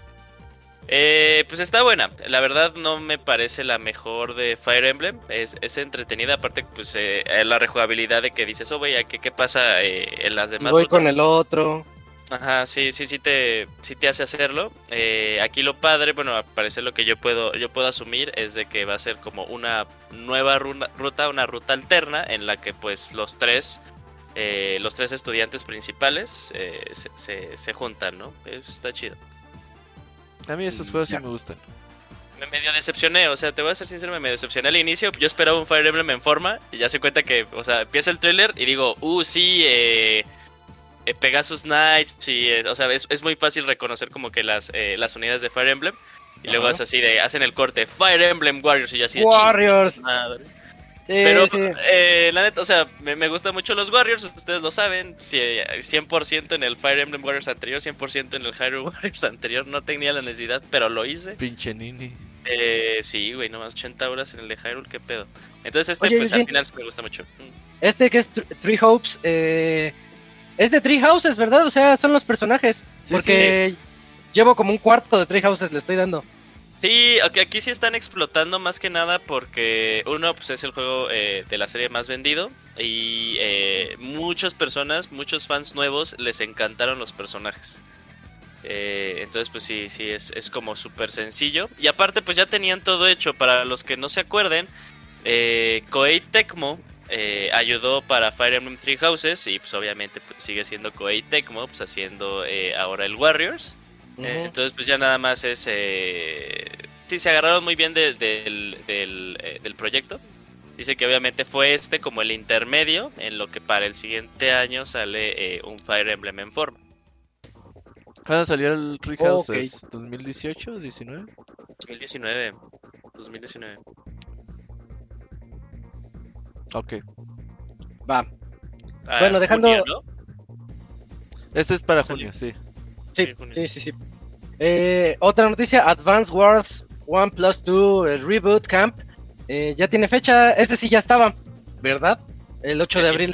Speaker 4: Eh, pues está buena. La verdad no me parece la mejor de Fire Emblem. Es, es entretenida. Aparte, pues eh, la rejugabilidad de que dices, oh, vaya, ¿qué, qué pasa eh, en las demás
Speaker 1: Voy
Speaker 4: rutas?".
Speaker 1: con el otro.
Speaker 4: Ajá, sí, sí, sí te, sí te hace hacerlo. Eh, aquí lo padre, bueno, al parecer lo que yo puedo, yo puedo asumir es de que va a ser como una nueva ruta, una ruta alterna en la que pues los tres, eh, los tres estudiantes principales eh, se, se, se juntan, ¿no? Está chido.
Speaker 5: A mí estos juegos
Speaker 1: Ya.
Speaker 5: sí me gustan.
Speaker 4: Me medio decepcioné, o sea, te voy a ser sincero, me medio decepcioné al inicio. Yo esperaba un Fire Emblem en forma y ya se cuenta que, o sea, empieza el tráiler y digo, uh, sí, eh, eh, Pegasus Knights, sí, eh, o sea, es, es muy fácil reconocer como que las, eh, las unidades de Fire Emblem. Y luego es así de, hacen el corte, Fire Emblem Warriors y yo así de
Speaker 1: Warriors.
Speaker 4: "Ching, madre".
Speaker 1: Sí,
Speaker 4: Pero,
Speaker 1: sí.
Speaker 4: eh, la neta, o sea, me, me gustan mucho los Warriors, ustedes lo saben. sí, eh, 100% en el Fire Emblem Warriors anterior, 100% en el Hyrule Warriors anterior. No tenía la necesidad, pero lo hice.
Speaker 5: Pinche Nini.
Speaker 4: Eh, sí, güey, nomás 80 horas en el de Hyrule, qué pedo. Entonces este,
Speaker 1: Oye,
Speaker 4: pues al
Speaker 1: Eugene.
Speaker 4: final sí me gusta mucho. Mm.
Speaker 1: Este que es Three Hopes, eh, es de Three Houses, ¿verdad? O sea, son los personajes.
Speaker 5: Sí,
Speaker 1: porque llevo como un cuarto de Three Houses, le estoy dando.
Speaker 4: Sí, ok, aquí sí están explotando más que nada porque uno, pues es el juego eh, de la serie más vendido y eh, muchas personas, muchos fans nuevos les encantaron los personajes. Eh, entonces, pues sí, sí, es, como súper sencillo. Y aparte, pues ya tenían todo hecho. Para los que no se acuerden, Koei Tecmo ayudó para Fire Emblem Three Houses y pues obviamente pues, sigue siendo Koei Tecmo, pues haciendo ahora el Warriors. Eh, entonces, pues ya nada más es. Eh... Sí, se agarraron muy bien de- del, del, eh, del proyecto. Dice que obviamente fue este como el intermedio en lo que para el siguiente año sale eh, un Fire Emblem en forma.
Speaker 5: ¿Cuándo salió el Three. Houses? ¿2018? ¿19?
Speaker 4: 2019. 2019.
Speaker 5: Ok.
Speaker 1: Va.
Speaker 4: Ah,
Speaker 1: Bueno, dejando-
Speaker 4: junio, ¿no?
Speaker 5: Este es para
Speaker 4: Salió.
Speaker 5: junio, sí.
Speaker 1: Sí,
Speaker 4: Sí,
Speaker 1: sí. Eh, otra noticia, Advance Wars 1 Plus 2 el Reboot Camp. Eh, ya tiene fecha, ese sí ya estaba, ¿verdad? El 8 de abril.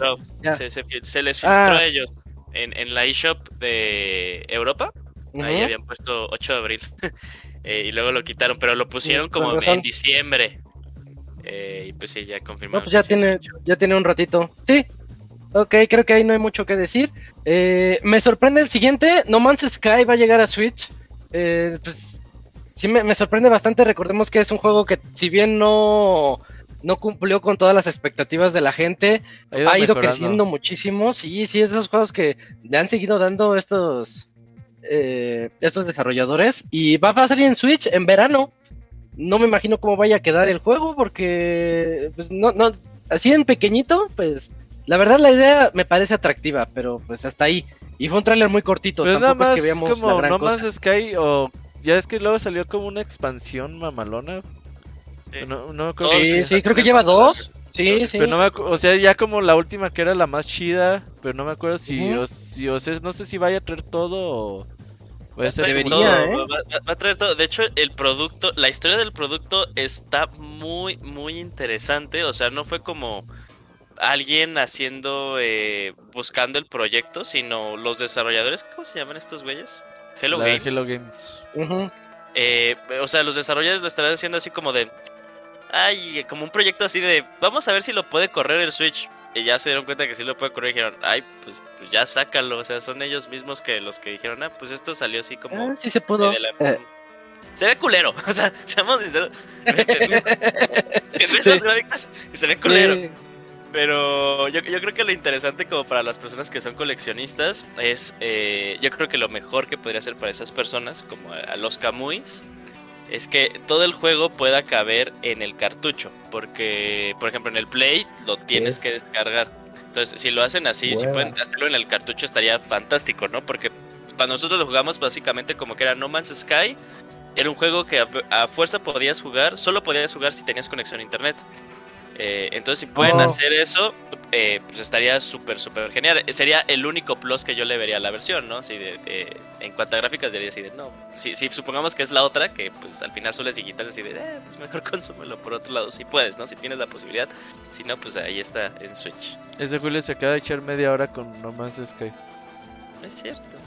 Speaker 4: Se, se fil- se les
Speaker 1: Ah.
Speaker 4: filtró a ellos en, en la eShop de Europa. Ahí habían puesto 8 de abril. Eh, y luego lo quitaron, pero lo pusieron como en diciembre. Eh, y pues sí, ya confirmado.
Speaker 1: No, pues tiene, ya tiene un ratito. Sí. Ok, creo que ahí no hay mucho que decir. Eh, me sorprende el siguiente. No Man's Sky va a llegar a Switch. Eh, pues sí me, me sorprende bastante. Recordemos que es un juego que si bien no, no cumplió con todas las expectativas de la gente,
Speaker 5: Ha ido,
Speaker 1: ha ido
Speaker 5: mejorando.
Speaker 1: creciendo muchísimo. Sí, sí, es de esos juegos que le han seguido dando estos, eh, estos desarrolladores. Y va a salir en Switch en verano. No me imagino cómo vaya a quedar el juego porque pues, no, no, así en pequeñito, pues la verdad la idea me parece atractiva, pero pues hasta ahí. Y fue un tráiler muy cortito,
Speaker 5: Pues nada más
Speaker 1: es que veamos la
Speaker 5: como
Speaker 1: gran
Speaker 5: No
Speaker 1: cosa.
Speaker 5: Man's Sky o ya es que luego salió como una expansión mamalona.
Speaker 4: Sí.
Speaker 5: No, no me acuerdo
Speaker 4: Dos,
Speaker 1: Sí, sí, creo que lleva dos. Sí, sí.
Speaker 5: Pero no me o sea, ya como la última que era la más chida, pero no me acuerdo si,
Speaker 1: Ujú.
Speaker 5: o, si o sea, no sé si vaya a traer todo o va a
Speaker 1: Debería,
Speaker 4: todo,
Speaker 1: ¿eh?
Speaker 4: va, va- va a traer todo. De hecho, el producto, la historia del producto está muy, muy interesante. O sea, no fue como alguien haciendo, eh, buscando el proyecto, sino los desarrolladores, ¿cómo se llaman estos güeyes? Hello
Speaker 5: la
Speaker 4: Games.
Speaker 5: Hello Games.
Speaker 4: Eh, o sea, los desarrolladores lo estarán haciendo así como de. Ay, como un proyecto así de. Vamos a ver si lo puede correr el Switch. Y ya se dieron cuenta que sí lo puede correr y dijeron, ay, pues, pues ya sácalo. O sea, son ellos mismos que los que dijeron, ah, pues esto salió así como.
Speaker 1: Ah, sí se pudo.
Speaker 4: de la-
Speaker 1: Eh,
Speaker 4: Se ve culero, o sea, seamos sinceros. Que ves
Speaker 1: Sí.
Speaker 4: las gráficas y se ve culero.
Speaker 1: sí.
Speaker 4: Pero yo, yo creo que lo interesante como para las personas que son coleccionistas es, eh, yo creo que lo mejor que podría ser para esas personas, como a, los Camuis, es que todo el juego pueda caber en el cartucho. Porque, por ejemplo, en el Play lo tienes
Speaker 3: Es-
Speaker 4: que descargar. Entonces, si lo hacen así, si pueden hacerlo en el cartucho estaría fantástico, ¿no? Porque cuando nosotros lo jugamos básicamente como que era No Man's Sky, era un juego que a, a fuerza podías jugar, solo podías jugar si tenías conexión a internet. Eh, entonces, si pueden
Speaker 1: Oh.
Speaker 4: hacer eso, eh, pues estaría súper, súper genial. Sería el único plus que yo le vería a la versión, ¿no? Así de, eh, en cuanto a gráficas, diría así de, no. Si, si supongamos que es la otra, que pues al final solo es digital, así de, eh, pues mejor consúmelo por otro lado, si puedes, ¿no? Si tienes la posibilidad. Si no, pues ahí está en Switch.
Speaker 5: Ese Julio se acaba de echar media hora con No Man's Sky.
Speaker 4: No es cierto.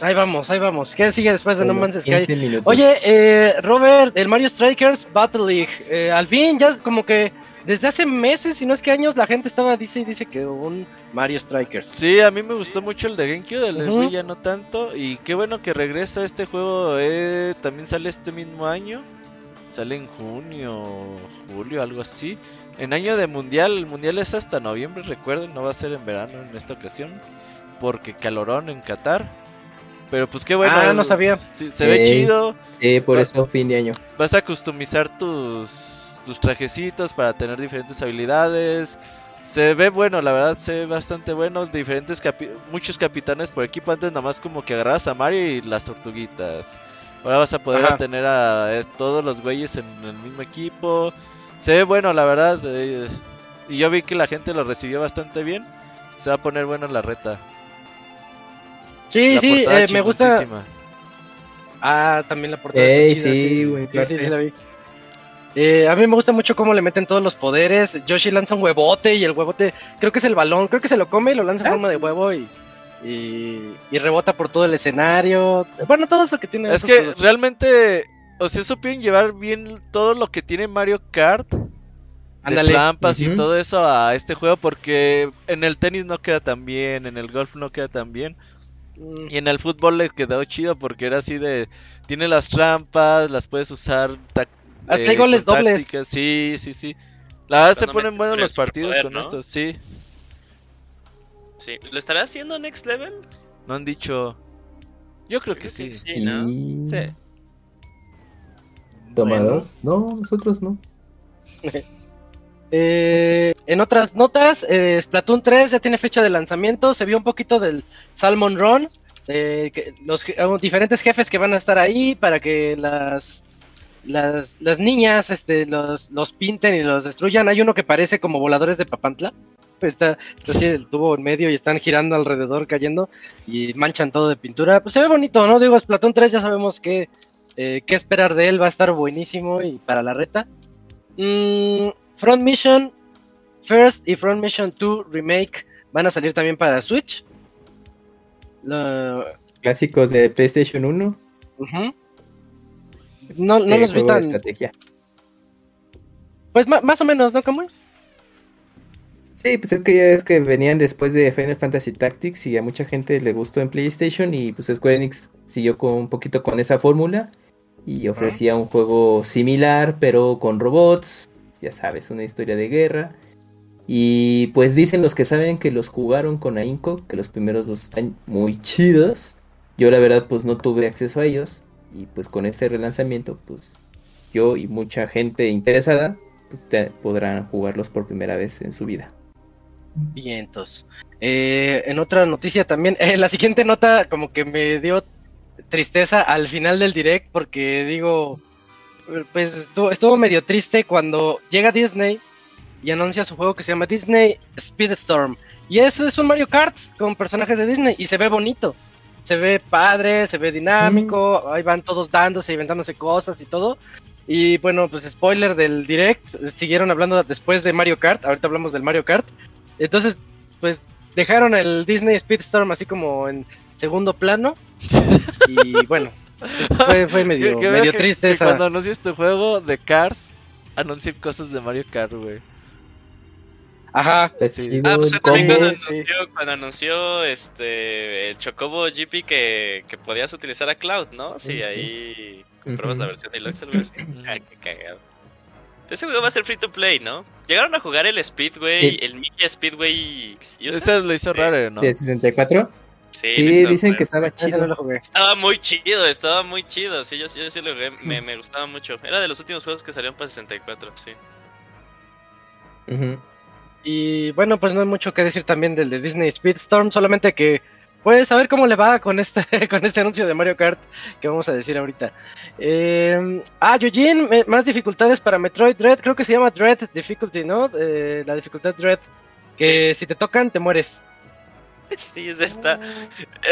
Speaker 1: Ahí vamos, ahí vamos. ¿Qué sigue después de No Man's Sky?
Speaker 3: 15 minutos.
Speaker 1: Oye, eh, Robert, el Mario Strikers Battle League. eh, al fin, ya como que desde hace meses, si no es que años, la gente estaba, dice y dice que un Mario Strikers.
Speaker 5: Sí, a mí me gustó mucho el de GameCube, el de. Wii ya no tanto. Y qué bueno que regresa este juego. eh, también sale este mismo año. Sale en junio, julio, algo así. En año de mundial, el mundial es hasta noviembre, recuerden, no va a ser en verano en esta ocasión. Porque calorón en Qatar. Pero pues qué bueno.
Speaker 1: Ah, no sabía.
Speaker 5: sí, se ve chido.
Speaker 3: Sí, por
Speaker 5: Va-
Speaker 3: eso fin de año.
Speaker 5: Vas a customizar tus, tus trajecitos para tener diferentes habilidades. Se ve bueno, la verdad, se ve bastante bueno. Diferentes capi- muchos capitanes por equipo. Antes nomás como que agarrabas a Mario y las tortuguitas. Ahora vas a poder
Speaker 1: Ajá.
Speaker 5: tener a eh, todos los güeyes en el mismo equipo. Se ve bueno, la verdad. eh, y yo vi que la gente lo recibió bastante bien. Se va a poner bueno la reta.
Speaker 1: Sí,
Speaker 5: La
Speaker 1: sí, eh, me gusta. Ah, también la portada
Speaker 3: Ey,
Speaker 1: está chida,
Speaker 3: sí, güey,
Speaker 1: sí, sí, sí, la vi. Eh, a mí me gusta mucho cómo le meten todos los poderes. Yoshi lanza un huevote y el huevote, creo que es el balón, creo que se lo come y lo lanza en
Speaker 3: Ah,
Speaker 1: forma de huevo y, y, y rebota por todo el escenario. Bueno, todo eso que tiene.
Speaker 5: Es que realmente, o sea, supieron llevar bien todo lo que tiene Mario Kart, de
Speaker 1: Ándale.
Speaker 5: trampas y todo eso a este juego, porque en el tenis no queda tan bien, en el golf no queda tan bien, y en el fútbol le quedó chido porque era así de, tiene las trampas, las puedes usar.
Speaker 1: Hasta
Speaker 5: eh,
Speaker 1: goles
Speaker 5: con
Speaker 1: dobles.
Speaker 5: tácticas, Sí, sí, sí. La verdad se ponen buenos los partidos con
Speaker 4: ¿no?
Speaker 5: estos, sí.
Speaker 4: Sí. ¿Lo estará haciendo Next Level?
Speaker 5: No han dicho. Yo creo que
Speaker 4: Creo
Speaker 5: sí.
Speaker 4: que sí, ¿no?
Speaker 5: Sí.
Speaker 3: Toma
Speaker 1: Bueno.
Speaker 3: dos. No, nosotros no.
Speaker 1: Eh, en otras notas, eh, Splatoon 3 ya tiene fecha de lanzamiento. Se vio un poquito del Salmon Run. eh, los eh, diferentes jefes que van a estar ahí para que las las, las niñas este, los, los pinten y los destruyan. Hay uno que parece como voladores de Papantla. Está, está así el tubo en medio y están girando alrededor, cayendo y manchan todo de pintura. Pues se ve bonito, ¿no? Digo, Splatoon 3 ya sabemos eh, qué esperar de él. Va a estar buenísimo y para la reta. Mm, Front Mission First y Front Mission 2 Remake van a salir también para Switch. Lo-
Speaker 3: Clásicos de PlayStation 1.
Speaker 1: ujú. No, no
Speaker 3: que
Speaker 1: los vi tan.
Speaker 3: estrategia.
Speaker 1: Pues más o menos, ¿no, Camuy?
Speaker 3: Sí, pues es que ya es que venían después de Final Fantasy Tactics y a mucha gente le gustó en PlayStation y pues Square Enix siguió con un poquito con esa fórmula y ofrecía un juego similar pero con robots, ya sabes, una historia de guerra. Y pues dicen los que saben que los jugaron con ahínco, que los primeros dos están muy chidos. Yo la verdad pues no tuve acceso a ellos y pues con este relanzamiento pues yo y mucha gente interesada pues, podrán jugarlos por primera vez en su vida.
Speaker 1: Vientos. Eh, en otra noticia también, eh, la siguiente nota como que me dio tristeza al final del direct porque digo, pues estuvo, estuvo medio triste cuando llega Disney y anuncia su juego que se llama Disney Speedstorm. Y eso es un Mario Kart con personajes de Disney y se ve bonito. Se ve padre, se ve dinámico, ahí van todos dándose y inventándose cosas y todo. Y bueno, pues spoiler del direct, siguieron hablando después de Mario Kart, ahorita hablamos del Mario Kart. Entonces, pues dejaron el Disney Speedstorm así como en segundo plano. Y bueno, fue, fue medio,
Speaker 5: Que- que veo
Speaker 1: medio
Speaker 5: que-
Speaker 1: triste
Speaker 5: que
Speaker 1: esa.
Speaker 5: Cuando anuncie este juego de Cars, anuncien cosas de Mario Kart, güey.
Speaker 1: Ajá.
Speaker 5: Sí.
Speaker 4: Ah, pues también cuando anunció, cuando anunció este el Chocobo GP que, que podías utilizar a Cloud, ¿no? Sí, ahí compruebas
Speaker 3: Ujú.
Speaker 4: la versión deluxe algo así. Ah, qué cagado. Ese juego va a ser free to play, ¿no? Llegaron a jugar el Speedway,
Speaker 3: Sí.
Speaker 4: el Mickey Speedway.
Speaker 5: Ese lo hizo
Speaker 4: Sí.
Speaker 5: Rare, ¿no?
Speaker 3: ¿De 64?
Speaker 4: Sí,
Speaker 3: dicen que estaba
Speaker 1: no
Speaker 3: chido.
Speaker 1: lo jugué.
Speaker 4: Estaba muy chido, estaba muy chido. Sí, yo, yo sí lo jugué, me, me gustaba mucho. Era de los últimos juegos que salieron para 64, sí.
Speaker 1: Y bueno, pues no hay mucho que decir también del de Disney Speedstorm, solamente que pues a ver cómo le va con este con este anuncio de Mario Kart que vamos a decir ahorita. Eh, ah, Yujin, me- más dificultades para Metroid Dread, creo que se llama Dread Difficulty, ¿no? Eh, la dificultad Dread, que si te tocan te mueres.
Speaker 4: Sí, es esta.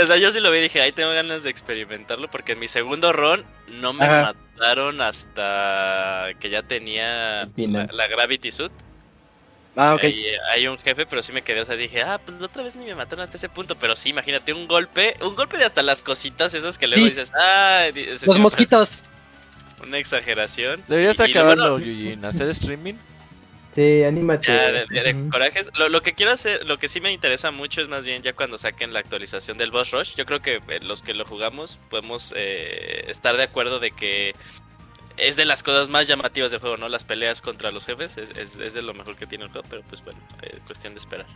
Speaker 4: O sea, yo sí lo vi y dije, ahí tengo ganas de experimentarlo porque en mi segundo run no me
Speaker 1: Ajá.
Speaker 4: mataron hasta que ya tenía la, la Gravity Suit.
Speaker 1: Ah, ok.
Speaker 4: Ahí, hay un jefe, pero sí me quedé, o sea, dije, ah, pues la otra vez ni me mataron hasta ese punto, pero sí, imagínate un golpe, un golpe de hasta las cositas esas que luego
Speaker 1: Sí.
Speaker 4: dices, ah,
Speaker 1: Los mosquitos.
Speaker 4: Una exageración.
Speaker 5: Deberías
Speaker 4: Y- y
Speaker 5: acabarlo,
Speaker 4: bueno,
Speaker 5: Yujin. Hacer streaming.
Speaker 3: Sí, anímate.
Speaker 4: Ya, de, de- de
Speaker 3: Ujú.
Speaker 4: corajes. Lo, lo que quiero hacer, lo que sí me interesa mucho es más bien ya cuando saquen la actualización del Boss Rush. Yo creo que eh, los que lo jugamos podemos eh, estar de acuerdo de que es de las cosas más llamativas del juego, ¿no? Las peleas contra los jefes es, es- es de lo mejor que tiene el juego, pero pues bueno, eh, cuestión de esperar.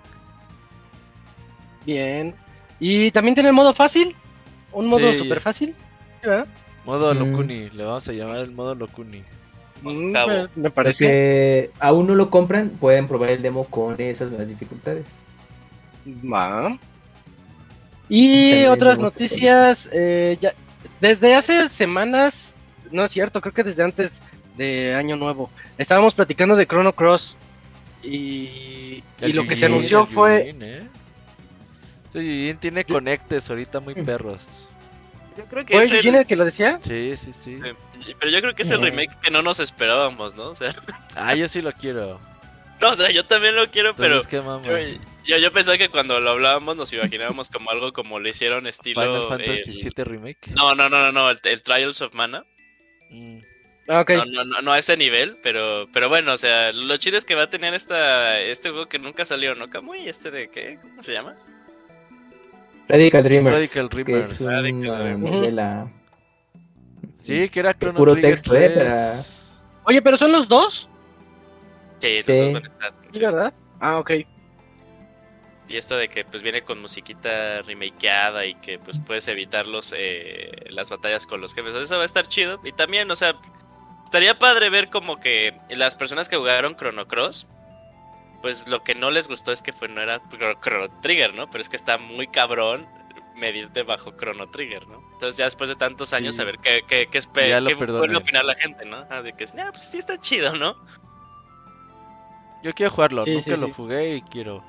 Speaker 1: Bien. Y también tiene el modo fácil, un modo
Speaker 5: Sí.
Speaker 1: super fácil.
Speaker 5: Modo
Speaker 3: Mm.
Speaker 5: Locuni. Le vamos a llamar el modo Locuni.
Speaker 1: Me, me parece.
Speaker 3: Porque aún no lo compran, pueden probar el demo con esas nuevas dificultades.
Speaker 1: Va. Y
Speaker 3: También
Speaker 1: otras noticias, eh, ya, desde hace semanas, no es cierto, creo que desde antes de Año Nuevo, estábamos platicando de Chrono Cross y, y lo que se anunció fue...
Speaker 5: Yujin, ¿eh? Ese Yujin tiene conectes ahorita muy perros.
Speaker 4: Yo creo que
Speaker 1: ¿Fue
Speaker 4: es el,
Speaker 1: que lo decía?
Speaker 5: Sí, sí, sí.
Speaker 4: eh, pero yo creo que es el
Speaker 3: Eh.
Speaker 4: remake que no nos esperábamos, ¿no? O sea,
Speaker 5: Ah, yo sí lo quiero.
Speaker 4: no, o sea, yo también lo quiero, pero
Speaker 5: Entonces, ¿qué mamas?
Speaker 4: yo, yo, pensaba que cuando lo hablábamos nos imaginábamos como algo como lo hicieron estilo...
Speaker 5: Final Fantasy
Speaker 4: el-
Speaker 5: VII Remake.
Speaker 4: No, no, no, no, no, el, el Trials of Mana.
Speaker 5: Mm.
Speaker 1: Ah, ok.
Speaker 4: No, no, no, no a ese nivel, pero, pero bueno, o sea, lo chido es que va a tener esta, este juego que nunca salió, ¿no, Kamui? ¿Este de qué? ¿Cómo se llama?
Speaker 3: Radical Dreamers.
Speaker 5: Radical
Speaker 3: que
Speaker 5: Dreamers.
Speaker 3: es una
Speaker 4: Radical
Speaker 3: novela.
Speaker 5: Sí, que era
Speaker 3: Es puro
Speaker 5: Trigger
Speaker 3: texto, ¿eh?
Speaker 5: 3.
Speaker 3: Para-
Speaker 1: Oye, pero son los dos,
Speaker 4: Sí, los
Speaker 3: Sí.
Speaker 4: dos van a estar.
Speaker 1: ¿sí, ¿verdad? Ah, ok.
Speaker 4: Y esto de que pues viene con musiquita remakeada y que pues puedes evitar los, eh, las batallas con los jefes. Eso va a estar chido. Y también, o sea, estaría padre ver como que las personas que jugaron Chrono Cross, pues lo que no les gustó es que fue no era Chro- Chrono Trigger, ¿no? Pero es que está muy cabrón medirte bajo Chrono Trigger, ¿no? Entonces ya después de tantos años
Speaker 5: Sí.
Speaker 4: a ver qué, qué, qué, qué
Speaker 5: perdoné.
Speaker 4: puede opinar la gente, ¿no? Ah, de que ah, pues sí está chido, ¿no?
Speaker 5: Yo quiero jugarlo,
Speaker 1: Sí,
Speaker 5: nunca
Speaker 1: sí,
Speaker 5: lo
Speaker 1: sí.
Speaker 5: jugué y quiero.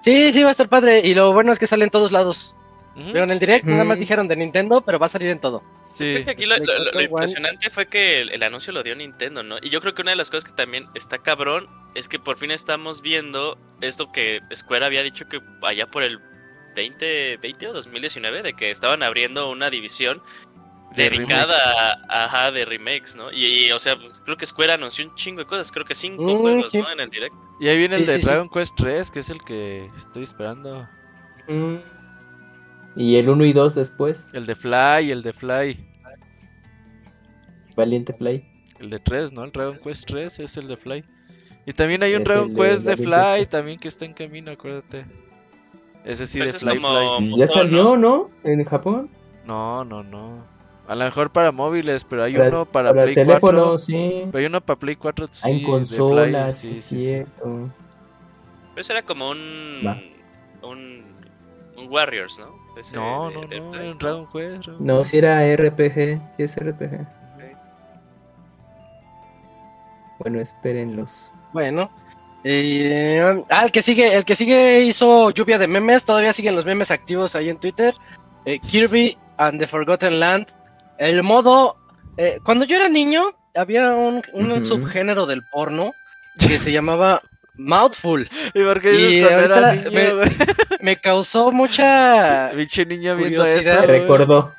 Speaker 1: Sí, sí, va a estar padre. Y lo bueno es que sale en todos lados. Pero en el direct nada más dijeron de Nintendo, pero va a salir en todo.
Speaker 5: Sí,
Speaker 4: Creo que aquí lo, impresionante fue que el, el anuncio lo dio Nintendo, ¿no? Y yo creo que una de las cosas que también está cabrón es que por fin estamos viendo esto que Square había dicho que allá por el 2020 o 2019, de que estaban abriendo una división
Speaker 5: De
Speaker 4: dedicada a, ajá, de remakes, ¿no? Y, y, o sea, creo que Square anunció un chingo de cosas, creo que cinco
Speaker 1: Mm,
Speaker 4: juegos,
Speaker 1: sí.
Speaker 4: ¿no? En el direct.
Speaker 5: Y ahí viene el
Speaker 1: Sí,
Speaker 5: de
Speaker 1: sí, sí.
Speaker 5: Dragon Quest 3, que es el que estoy esperando.
Speaker 3: Mm. Y el 1 y 2 después.
Speaker 5: El de Fly, el de Fly.
Speaker 3: Valiente Fly.
Speaker 5: El de 3, ¿no? El Dragon Quest 3 es el de Fly. Y también hay un
Speaker 3: Es
Speaker 5: Dragon
Speaker 3: de
Speaker 5: Quest de
Speaker 3: Valiente
Speaker 5: Fly también que está en camino, acuérdate. Ese sí
Speaker 4: Pero
Speaker 5: de
Speaker 4: ese es
Speaker 5: Fly
Speaker 4: como-
Speaker 5: Fly.
Speaker 3: Ya salió, ¿no? En Japón.
Speaker 5: No, no, no. A lo mejor para móviles, pero hay
Speaker 3: Para-
Speaker 5: uno para,
Speaker 3: Para
Speaker 5: Play
Speaker 3: el teléfono,
Speaker 5: 4.
Speaker 3: sí.
Speaker 5: Pero hay uno para Play 4, sí,
Speaker 3: en
Speaker 5: de
Speaker 3: consolas,
Speaker 5: Fly,
Speaker 3: sí, es cierto.
Speaker 4: Pero eso era como un.
Speaker 3: Va.
Speaker 4: Un. Un Warriors, ¿no? Ese
Speaker 5: No,
Speaker 4: de-
Speaker 5: no,
Speaker 4: de
Speaker 5: no,
Speaker 4: Play,
Speaker 5: en Dragon Quest. Dragon
Speaker 3: No,
Speaker 5: Quest.
Speaker 3: si era RPG, sí es RPG. Bueno, espérenlos.
Speaker 1: Bueno. eh, ah, el que sigue, el que sigue hizo lluvia de memes, todavía siguen los memes activos ahí en Twitter. Eh, Kirby and the Forgotten Land. El modo. eh, cuando yo era niño, había un, subgénero del porno que se llamaba Mouthful.
Speaker 5: ¿Y por qué dices
Speaker 1: Y
Speaker 5: cuando era
Speaker 1: ahorita
Speaker 5: niño,
Speaker 1: me-
Speaker 5: güey?
Speaker 1: Me causó mucha.
Speaker 5: Pinche niño viendo eso.
Speaker 3: Te recordó.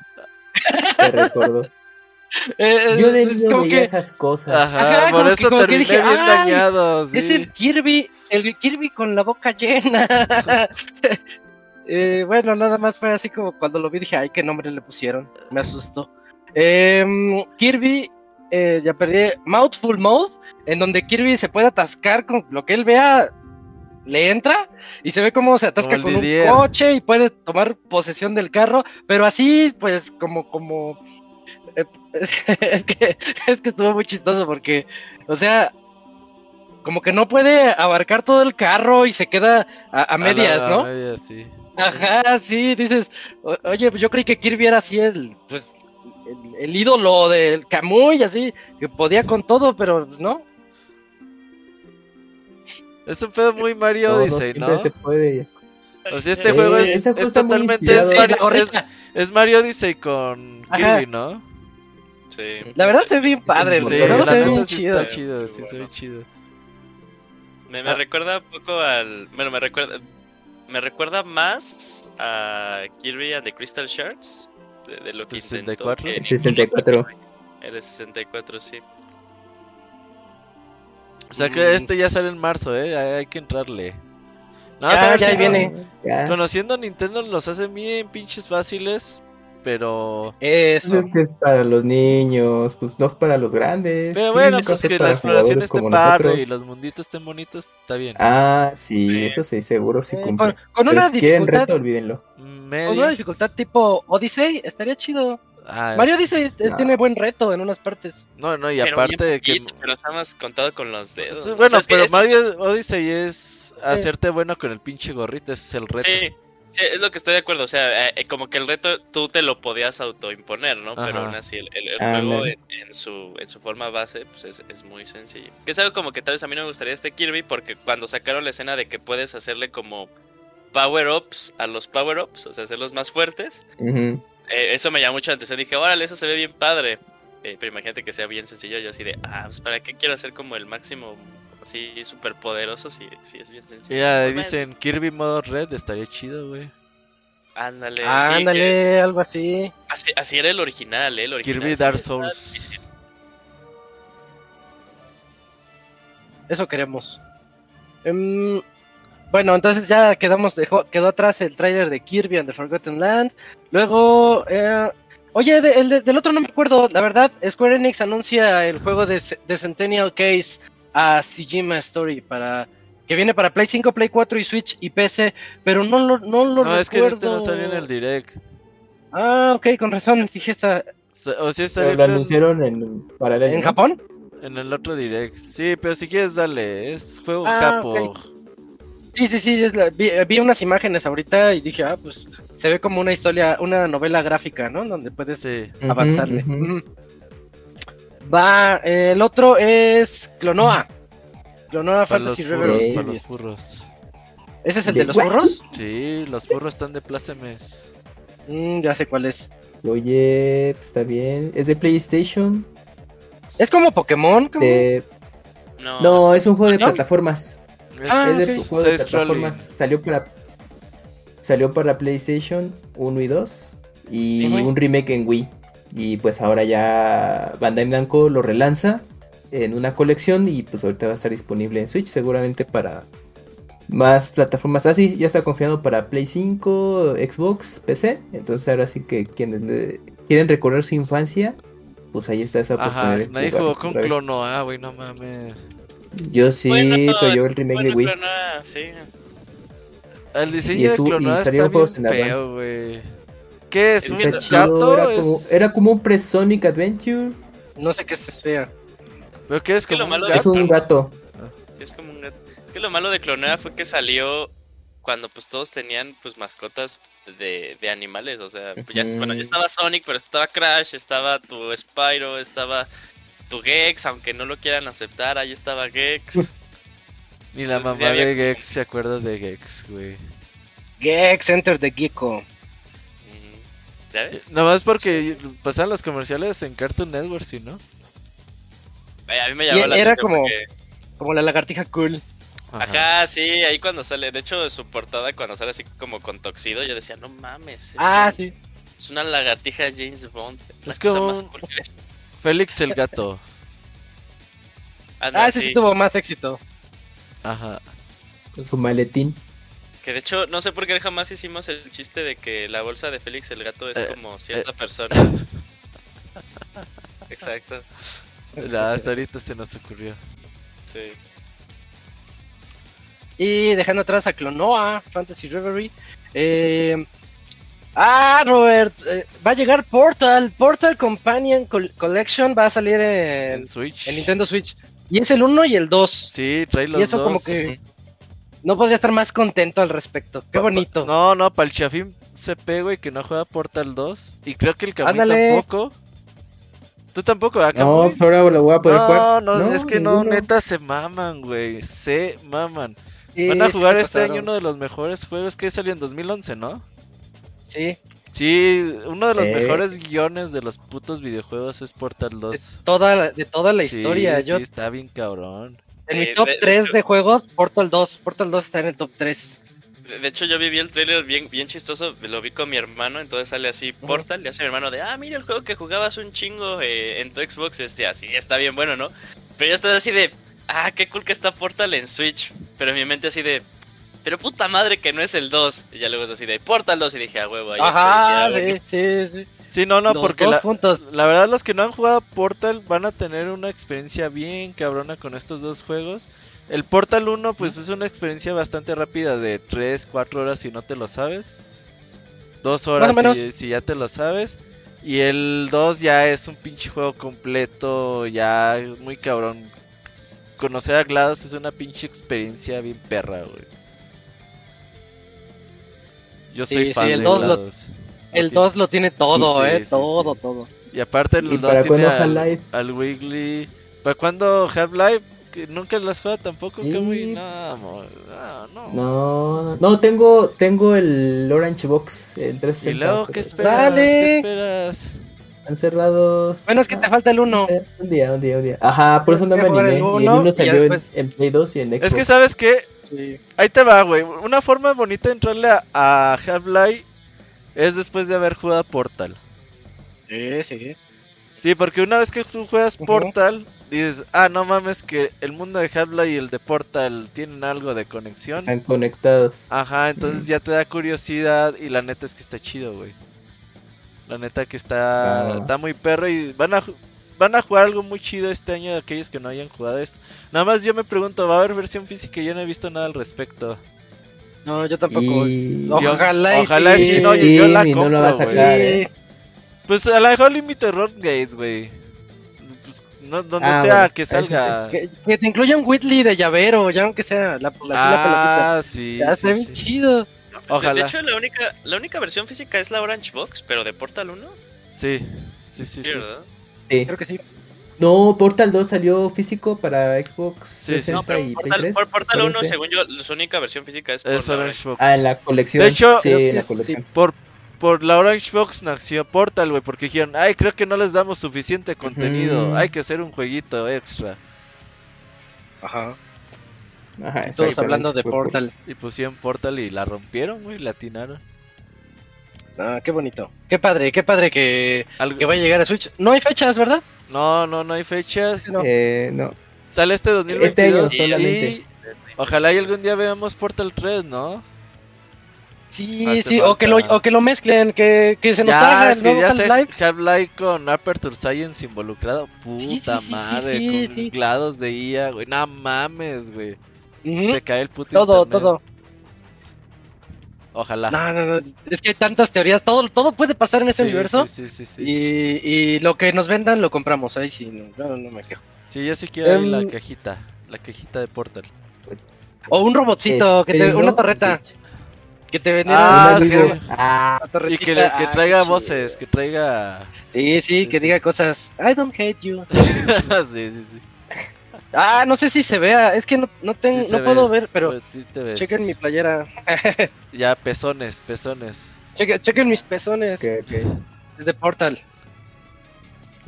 Speaker 3: Te recordó.
Speaker 1: eh,
Speaker 3: Yo de
Speaker 1: es
Speaker 3: niño
Speaker 1: como
Speaker 3: veía
Speaker 1: que
Speaker 3: esas cosas.
Speaker 5: Ajá,
Speaker 1: Ajá,
Speaker 5: por eso
Speaker 1: que-
Speaker 5: terminé
Speaker 1: dije,
Speaker 5: bien
Speaker 1: "Ay,
Speaker 5: dañado.
Speaker 1: Es el Kirby, el Kirby con la boca llena. Eh, bueno, nada más fue así como cuando lo vi dije, ay, qué nombre le pusieron. Me asustó. Em, Kirby, eh, ya perdí, Mouthful Mode, en donde Kirby se puede atascar con lo que él vea, le entra y se ve cómo se atasca con un coche y puede tomar posesión del carro, pero así, pues, como, como... eh, es que es que estuvo muy chistoso porque, o sea, como que no puede abarcar todo el carro y se queda a, a
Speaker 5: A la-
Speaker 1: medias,
Speaker 5: a
Speaker 1: ¿no?
Speaker 5: medias, sí.
Speaker 1: Ajá, sí, dices, "O- oye, pues yo creí que Kirby era así el, pues, el, el ídolo del Kamui, así, que podía con todo, pero pues, no.
Speaker 5: Es un pedo muy Mario Odyssey, ¿no?
Speaker 3: se puede.
Speaker 5: O sea, este juego es, totalmente es Mario, es- es Mario Odyssey con
Speaker 1: Ajá.
Speaker 5: Kirby, ¿no?
Speaker 4: Sí.
Speaker 1: La verdad se ve bien padre,
Speaker 3: sí,
Speaker 1: el se ve bien chido.
Speaker 5: está se ve chido.
Speaker 4: Me, me
Speaker 5: Ah.
Speaker 4: recuerda un poco al. Bueno, me recuerda. Me recuerda más a Kirby and the Crystal Shards. De, de lo que intentó.
Speaker 5: 64.
Speaker 4: que-
Speaker 3: 64.
Speaker 4: El de 64, sí.
Speaker 5: O sea que
Speaker 1: Mm.
Speaker 5: este ya sale en marzo, ¿eh? Hay, hay que entrarle. No,
Speaker 1: Ya, ya
Speaker 5: si
Speaker 1: viene.
Speaker 3: Ya.
Speaker 5: Conociendo a Nintendo los hacen bien pinches fáciles, pero...
Speaker 1: Eso.
Speaker 3: Es que es para los niños, pues no es para los grandes.
Speaker 5: Pero bueno, pues
Speaker 3: es
Speaker 5: que la exploración esté padre y los munditos estén bonitos, está bien.
Speaker 3: Ah, sí,
Speaker 4: Sí.
Speaker 3: eso sí, seguro sí
Speaker 1: Eh,
Speaker 3: cumple.
Speaker 1: con, una
Speaker 3: si quieren
Speaker 1: dificultad,
Speaker 3: reto, olvídenlo.
Speaker 5: Medio.
Speaker 1: con una dificultad tipo Odyssey, estaría chido.
Speaker 5: Ah, es-
Speaker 1: Mario Odyssey es-
Speaker 3: no.
Speaker 1: tiene buen reto en unas partes.
Speaker 5: No, no, y
Speaker 4: Pero
Speaker 5: aparte de que...
Speaker 4: Pero está más contado con los dedos. O
Speaker 5: Bueno,
Speaker 4: es que
Speaker 5: pero
Speaker 4: es-
Speaker 5: Mario Odyssey es hacerte bueno con el pinche gorrito, ese es el reto.
Speaker 4: Sí, sí, es lo que estoy de acuerdo. O sea, eh, eh, como que el reto tú te lo podías autoimponer, ¿no? Pero aún así, el, el- el juego en su, en su forma base pues es, es muy sencillo. Que es algo como que tal vez a mí no me gustaría este Kirby porque cuando sacaron la escena de que puedes hacerle como power-ups a los power-ups, o sea, hacerlos más fuertes, eh, eso me llamó mucho la atención. Dije, órale, eso se ve bien padre. Eh, pero imagínate que sea bien sencillo. Yo así de, ah, pues ¿para qué quiero hacer como el máximo así súper poderoso si, si es bien sencillo?
Speaker 5: Mira, dicen Kirby modo red, estaría chido, güey.
Speaker 4: Ándale. sí,
Speaker 1: Ándale,
Speaker 4: que-
Speaker 1: algo así.
Speaker 4: así, así era el original, ¿eh? El original
Speaker 5: Kirby Dark Souls.
Speaker 1: Eso queremos. Em, bueno, entonces ya quedamos, dejó, quedó atrás el tráiler de Kirby and the Forgotten Land. Luego, eh, oye, de- el de- del otro no me acuerdo. La verdad, Square Enix anuncia el juego de, Ce- de Centennial Case a Sejima Story para que viene para Play 5, Play 4 y Switch y PC, pero no lo no lo
Speaker 5: No, es que este no salió en el direct.
Speaker 1: Ah, ok, con razón. Dije esta
Speaker 5: O sea, salió
Speaker 3: lo anunciaron en paralelo.
Speaker 1: en. Japón.
Speaker 5: en el otro direct. Sí, pero si quieres darle, es juego
Speaker 1: Ah. Sí, sí, sí, es la- vi, vi unas imágenes ahorita y dije, ah, pues se ve como una historia, una novela gráfica, ¿no? Donde puedes avanzarle. Va, eh, el otro es Clonoa. Clonoa
Speaker 5: Para los
Speaker 1: Fantasy
Speaker 5: furros,
Speaker 1: Rebels.
Speaker 5: para los furros.
Speaker 1: ¿Ese es el de
Speaker 3: ¿De
Speaker 1: los
Speaker 3: what?
Speaker 1: furros?
Speaker 5: Sí, los furros están de plácemes.
Speaker 1: Mm, ya sé cuál es.
Speaker 3: Oye, pues, está bien. ¿Es de PlayStation?
Speaker 1: Es como Pokémon, como...
Speaker 3: De-
Speaker 4: No,
Speaker 3: No, es un juego de plataformas.
Speaker 1: Ah,
Speaker 3: es de
Speaker 1: ok.
Speaker 3: un juego de plataformas. Salió para salió para PlayStation 1 y 2 y un remake en Wii. Y pues ahora ya Bandai Namco lo relanza en una colección y pues ahorita va a estar disponible en Switch seguramente para más plataformas. Ah, sí, ya está confiado para Play 5, Xbox, PC. Entonces ahora sí que quienes le- quieren recorrer su infancia, pues ahí está esa
Speaker 5: Ajá,
Speaker 3: oportunidad. de
Speaker 5: nadie jugó con
Speaker 3: otra vez.
Speaker 5: Clono A, güey, no mames.
Speaker 3: Yo sí,
Speaker 4: Bueno,
Speaker 3: pero yo el remake
Speaker 4: Bueno,
Speaker 3: de Wii.
Speaker 4: no, sí.
Speaker 5: El diseño
Speaker 3: Y
Speaker 5: de
Speaker 3: estuvo-
Speaker 5: Clono A
Speaker 3: y
Speaker 5: está bien feo, güey. ¿Qué es?
Speaker 4: Es
Speaker 5: ¿Un gato?
Speaker 3: era, como,
Speaker 5: Es-
Speaker 3: era como un pre-Sonic Adventure.
Speaker 1: No sé qué es fea.
Speaker 5: ¿Pero qué es?
Speaker 4: Es que
Speaker 5: ¿Como
Speaker 4: lo
Speaker 5: un
Speaker 4: malo de-
Speaker 3: Es
Speaker 5: gato?
Speaker 3: un gato.
Speaker 4: Sí, es como un gato. Es que lo malo de Clonea fue que salió cuando pues todos tenían pues mascotas de, de animales, o sea, pues, ya, bueno, ya estaba Sonic, pero estaba Crash, estaba tu Spyro, estaba tu Gex, aunque no lo quieran aceptar, ahí estaba Gex.
Speaker 5: Ni la
Speaker 4: Entonces, sí
Speaker 5: mamá
Speaker 4: había
Speaker 5: de Gex se acuerda de Gex, güey.
Speaker 1: Gex, Enter the Gecko.
Speaker 4: Mm, ¿Ya ves?
Speaker 5: Nomás porque pasaban los comerciales en Cartoon Network, ¿sí, no?
Speaker 4: Ay, A mí me llamó la
Speaker 1: era
Speaker 4: atención
Speaker 1: como-
Speaker 4: porque-
Speaker 1: Como la lagartija cool.
Speaker 4: Ajá, sí, ahí cuando sale, de hecho su portada cuando sale así como con toxido, yo decía, no mames, es,
Speaker 1: Ah,
Speaker 4: un-
Speaker 1: sí.
Speaker 4: es una lagartija James Bond. Es, la
Speaker 5: Es
Speaker 4: cosa
Speaker 5: como
Speaker 4: más cool
Speaker 5: Félix el gato.
Speaker 4: Anda,
Speaker 1: Ah, ese sí
Speaker 4: sí.
Speaker 1: tuvo más éxito.
Speaker 5: Ajá.
Speaker 3: Con su maletín.
Speaker 4: Que de hecho, no sé por qué jamás hicimos el chiste de que la bolsa de Félix el gato es
Speaker 5: Eh,
Speaker 4: como cierta persona. Exacto,
Speaker 5: Ya, hasta ahorita se nos ocurrió.
Speaker 4: sí.
Speaker 1: Y dejando atrás a Clonoa, Fantasy Reverie. Eh... Ah, Robert, eh, va a llegar Portal. Portal Companion Col- Collection va a salir en,
Speaker 5: En Switch.
Speaker 1: en Nintendo Switch. Y es el 1 y el 2.
Speaker 5: Sí, trae los
Speaker 1: y eso
Speaker 5: dos.
Speaker 1: como que no podría estar más contento al respecto. Qué
Speaker 5: Pa-
Speaker 1: bonito.
Speaker 5: No, no, para el Chafín CP, güey, que no juega Portal 2. Y creo que el Camuy
Speaker 1: Ándale.
Speaker 5: tampoco. Tú tampoco, ¿verdad,
Speaker 3: No,
Speaker 5: Camuy?
Speaker 3: pues ahora lo voy a poder
Speaker 5: no,
Speaker 3: jugar.
Speaker 5: no, es que no,
Speaker 3: ninguno.
Speaker 5: neta se maman, güey. Se maman.
Speaker 1: Sí,
Speaker 5: Van a jugar este año uno de los mejores juegos que salió en 2011, ¿no?
Speaker 1: Sí,
Speaker 5: Sí, uno de los
Speaker 3: Eh.
Speaker 5: mejores guiones de los putos videojuegos es Portal
Speaker 1: de
Speaker 5: 2.
Speaker 1: toda, la- de toda la
Speaker 5: Sí,
Speaker 1: historia.
Speaker 5: sí,
Speaker 1: Yo
Speaker 5: está bien cabrón.
Speaker 1: en
Speaker 4: Eh,
Speaker 1: mi top
Speaker 4: de- de
Speaker 1: 3
Speaker 4: hecho-
Speaker 1: de juegos, Portal 2. Portal 2 está en el top 3.
Speaker 4: De hecho, yo viví el trailer bien, bien chistoso, lo vi con mi hermano, entonces sale así Portal, y hace mi hermano de, ah, mira el juego que jugabas un chingo eh, en tu Xbox, y decía, sí, está bien bueno, ¿no? Pero yo estaba así de, ah, qué cool que está Portal en Switch, pero en mi mente así de, pero puta madre que no es el 2, y ya luego es así de, Portal 2, y dije, ah, huevo, ahí
Speaker 1: Ajá,
Speaker 4: estoy. ya,
Speaker 1: sí, sí, sí.
Speaker 5: Sí, no, no,
Speaker 1: Los
Speaker 5: porque
Speaker 1: dos
Speaker 5: la,
Speaker 1: juntos.
Speaker 5: la verdad los que no han jugado Portal van a tener una experiencia bien cabrona con estos dos juegos. El Portal 1 pues es una experiencia bastante rápida de 3, 4 horas si no te lo sabes. 2 horas
Speaker 1: menos.
Speaker 5: si, si ya te lo sabes. Y el 2 ya es un pinche juego completo, ya muy cabrón. Conocer a GLaDOS es una pinche experiencia bien perra, güey. Yo
Speaker 1: Sí,
Speaker 5: soy
Speaker 1: sí,
Speaker 5: fan
Speaker 1: el
Speaker 5: de
Speaker 1: dos lo-
Speaker 5: GLaDOS.
Speaker 1: El
Speaker 5: Sí.
Speaker 1: 2 lo tiene todo,
Speaker 5: Sí,
Speaker 1: eh.
Speaker 5: sí, sí.
Speaker 1: todo, todo.
Speaker 5: Y aparte
Speaker 3: ¿Y
Speaker 5: dos
Speaker 3: para
Speaker 5: tiene
Speaker 3: cuándo
Speaker 5: al, al Wiggly. ¿Para cuándo Half-Life? Que ¿Nunca las juega tampoco,
Speaker 3: Sí.
Speaker 5: Kamui? No, amor, no, no.
Speaker 3: No, no, tengo, tengo el Orange Box, el
Speaker 5: ¿Y
Speaker 3: 360.
Speaker 5: luego qué esperas?
Speaker 1: Dale.
Speaker 5: ¿Qué esperas?
Speaker 3: Están cerrados.
Speaker 1: Bueno, es que te falta el 1.
Speaker 3: Eh, Un día, un día, un día. Ajá, por eso no me animé.
Speaker 1: el
Speaker 3: y el
Speaker 1: uno, y
Speaker 3: uno
Speaker 1: ya
Speaker 3: salió en,
Speaker 1: después-
Speaker 3: en Play 2 y en Xbox.
Speaker 5: Es que, ¿sabes qué?
Speaker 1: Sí.
Speaker 5: Ahí te va, güey. Una forma bonita de entrarle a, a Half-Life es después de haber jugado Portal.
Speaker 1: Sí, sí.
Speaker 5: Sí, porque una vez que tú juegas. Portal, dices, ah, no mames, que el mundo de Half-Life y el de Portal tienen algo de conexión.
Speaker 3: Están conectados.
Speaker 5: Ajá, entonces ya te da curiosidad y la neta es que está chido, güey. La neta que está,
Speaker 3: Ah.
Speaker 5: está muy perro y van a, van a jugar algo muy chido este año de aquellos que no hayan jugado esto. Nada más yo me pregunto, ¿va a haber versión física? Yo no he visto nada al respecto.
Speaker 1: No, yo tampoco.
Speaker 3: Y...
Speaker 1: Ojo.
Speaker 5: Yo-
Speaker 1: Ojalá y
Speaker 5: ojalá
Speaker 1: sí.
Speaker 5: sí, no, yo,
Speaker 3: Sí,
Speaker 5: yo la
Speaker 3: no
Speaker 5: compro,
Speaker 3: lo va a
Speaker 5: güey.
Speaker 3: sacar.
Speaker 1: Sí.
Speaker 3: eh.
Speaker 5: Pues a lo mejor límite Rock Gates, güey. Pues, no, donde
Speaker 3: Ah,
Speaker 5: sea
Speaker 3: bueno,
Speaker 5: que salga.
Speaker 1: Que, que te incluya un Whitley de llavero, ya aunque sea la, la, la
Speaker 5: ah, sí.
Speaker 1: Ya
Speaker 5: sí,
Speaker 1: se ve chido.
Speaker 4: Pues,
Speaker 5: Ojalá.
Speaker 4: De hecho, la única, la única versión física es la Orange Box, pero de Portal 1.
Speaker 5: Sí, sí, sí.
Speaker 4: Sí,
Speaker 5: sí.
Speaker 4: ¿verdad?
Speaker 3: Sí.
Speaker 1: Creo que sí.
Speaker 3: No, Portal 2 salió físico para Xbox
Speaker 5: Sí, sí.
Speaker 3: 360
Speaker 4: No, pero
Speaker 3: y
Speaker 4: Portal,
Speaker 3: 3.
Speaker 4: por Portal 1,
Speaker 3: parece.
Speaker 4: según yo, su única versión física es por
Speaker 5: Es
Speaker 4: la
Speaker 5: Orange Box.
Speaker 3: Ah, en la colección.
Speaker 5: De hecho-
Speaker 3: sí, en la
Speaker 1: sí.
Speaker 3: colección.
Speaker 5: Por, por la Orange Box nació Portal, güey, porque dijeron, ay, creo que no les damos suficiente contenido, hay que hacer un jueguito extra.
Speaker 1: Ajá.
Speaker 3: Ajá,
Speaker 1: Todos hablando de Portal.
Speaker 5: Y pusieron Portal y la rompieron, güey, la atinaron.
Speaker 1: Ah, qué bonito. Qué padre, qué padre que,
Speaker 5: Algo-
Speaker 1: que vaya a llegar a Switch. No hay fechas, ¿verdad?
Speaker 5: No, no, no hay fechas.
Speaker 1: No.
Speaker 3: Eh, no.
Speaker 5: Sale este 2022
Speaker 3: Este año
Speaker 5: y
Speaker 3: solamente.
Speaker 5: ojalá y algún día veamos Portal 3, ¿no?
Speaker 1: Sí,
Speaker 5: Hace
Speaker 1: sí, o que, lo, o que lo mezclen, que, que se nos haga
Speaker 5: Ya,
Speaker 1: el
Speaker 5: que
Speaker 1: nuevo Half-Life.
Speaker 5: Half-Life con Aperture Science involucrado. Puta
Speaker 1: Sí, sí, sí, sí,
Speaker 5: madre,
Speaker 1: sí,
Speaker 5: con
Speaker 1: sí.
Speaker 5: GLaDOS de IA, güey. No mames, güey. Se cae el puto
Speaker 1: Todo,
Speaker 5: internet.
Speaker 1: todo.
Speaker 5: Ojalá.
Speaker 1: No, no, no. Es que hay tantas teorías. Todo, todo puede pasar en ese
Speaker 5: Sí,
Speaker 1: universo.
Speaker 5: Sí, sí, sí. Sí,
Speaker 1: Y, y lo que nos vendan lo compramos. Ahí sí, no, no, no me quejo.
Speaker 5: Sí, yo sí quiero ahí la
Speaker 1: Em,
Speaker 5: cajita. La cajita de Portal.
Speaker 1: O un robotcito, que te,
Speaker 3: Nintendo
Speaker 1: una torreta. Que te vendiera
Speaker 5: Ah, sí.
Speaker 3: Ah,
Speaker 5: Y que, le- que traiga voces, que traiga.
Speaker 1: Sí, sí,
Speaker 5: Sí,
Speaker 1: que
Speaker 5: sí.
Speaker 1: diga cosas. I don't hate you.
Speaker 5: sí, sí, sí.
Speaker 1: Ah, no sé si se vea. Es que no, no, tengo,
Speaker 5: Sí
Speaker 1: no puedo
Speaker 5: ves,
Speaker 1: ver, pero
Speaker 5: pues, sí te ves.
Speaker 1: chequen mi playera.
Speaker 5: Ya, pezones, pezones.
Speaker 1: chequen, chequen mis pezones.
Speaker 3: ok, ok.
Speaker 1: Es de Portal.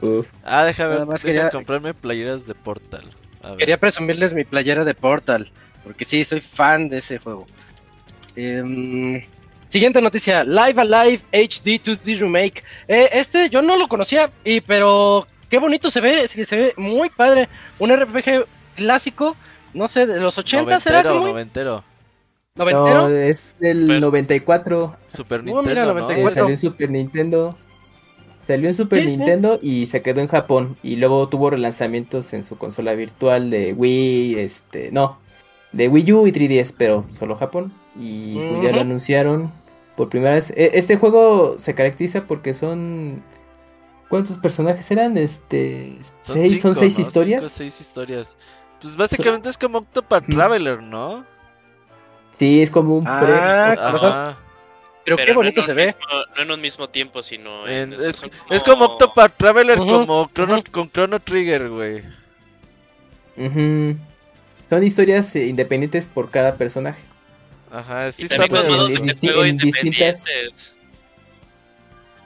Speaker 3: Uf.
Speaker 5: Ah, déjame,
Speaker 1: más
Speaker 5: deja
Speaker 1: quería-
Speaker 5: comprarme playeras de Portal. A ver.
Speaker 1: Quería presumirles mi playera de Portal. Porque sí, soy fan de ese juego. Em, siguiente noticia: Live Alive HD 2D Remake. Eh, este yo no lo conocía, y pero qué bonito se ve. Se, se ve muy padre. Un RPG clásico. No sé, de los 80 será
Speaker 5: noventero,
Speaker 1: como
Speaker 5: noventero.
Speaker 1: noventero.
Speaker 3: No, es del
Speaker 4: Pues-
Speaker 3: 94.
Speaker 5: Super
Speaker 1: mira,
Speaker 5: Nintendo, ¿no?
Speaker 1: 94.
Speaker 3: Eh, salió en Super Nintendo. Salió en Super
Speaker 1: Sí, sí.
Speaker 3: Nintendo y se quedó en Japón. Y luego tuvo relanzamientos en su consola virtual de Wii, este, no, de Wii U y 3DS, pero solo Japón. Y pues ya lo anunciaron por primera vez. E- Este juego se caracteriza porque son. ¿Cuántos personajes eran? Este. seis,
Speaker 5: cinco,
Speaker 3: son seis
Speaker 5: ¿no?
Speaker 3: historias.
Speaker 5: Cinco, seis historias. Pues básicamente es como Octopath. Traveler, ¿no?
Speaker 3: Sí, es como un
Speaker 1: Ah,
Speaker 3: pre.
Speaker 1: Pero,
Speaker 4: Pero
Speaker 1: qué
Speaker 4: no
Speaker 1: bonito
Speaker 4: en
Speaker 1: se ve.
Speaker 4: mismo- no en un mismo tiempo, sino en...
Speaker 5: En- es,
Speaker 4: son
Speaker 5: es como Octopath Traveler como Chrono, con Chrono Trigger, güey.
Speaker 3: Ujú. Son historias eh, independientes por cada personaje.
Speaker 5: Ajá, sí
Speaker 4: Y
Speaker 5: está
Speaker 4: también con modos
Speaker 3: en
Speaker 4: de juego
Speaker 3: en distintas-
Speaker 4: independientes.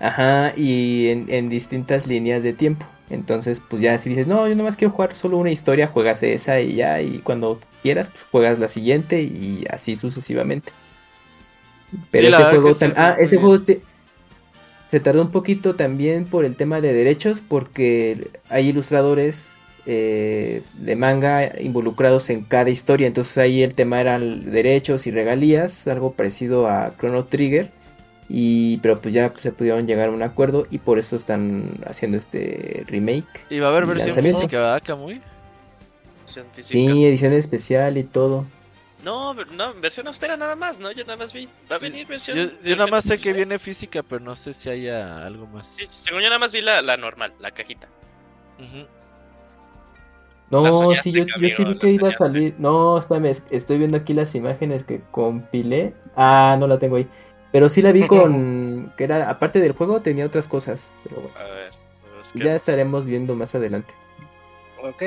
Speaker 3: Ajá, y en, en distintas líneas de tiempo. Entonces, pues ya si dices, no, yo nomás quiero jugar solo una historia, juegas esa y ya, y cuando quieras, pues juegas la siguiente y así sucesivamente. Pero
Speaker 5: Sí,
Speaker 3: ese juego,
Speaker 5: que sí,
Speaker 3: tam- ah, ese
Speaker 5: bien.
Speaker 3: juego te- se tardó un poquito también por el tema de derechos, porque hay ilustradores eh, de manga involucrados en cada historia, entonces ahí el tema era el- derechos y regalías, algo parecido a Chrono Trigger. Y, pero pues ya se pudieron llegar a un acuerdo y por eso están haciendo este remake.
Speaker 5: Y va a haber versión física, ¿verdad, Kamui?
Speaker 4: Versión física.
Speaker 3: Sí, edición especial y todo.
Speaker 4: No, no, versión austera nada más, ¿no? Yo nada más vi. Va a venir versión.
Speaker 5: Yo, yo
Speaker 4: versión
Speaker 5: nada más sé que viene física, pero no sé si haya algo más.
Speaker 4: Sí, según yo nada más vi la, la normal, la cajita.
Speaker 3: No,
Speaker 4: soñaste,
Speaker 3: sí, yo, yo sí vi que iba a salir. No, espérame, es- estoy viendo aquí las imágenes que compilé. Ah, no la tengo ahí. Pero sí la vi con. que era, aparte del juego, tenía otras cosas. Pero bueno,
Speaker 4: A ver. pues, ¿qué
Speaker 3: ya estaremos viendo más adelante.
Speaker 1: Ok.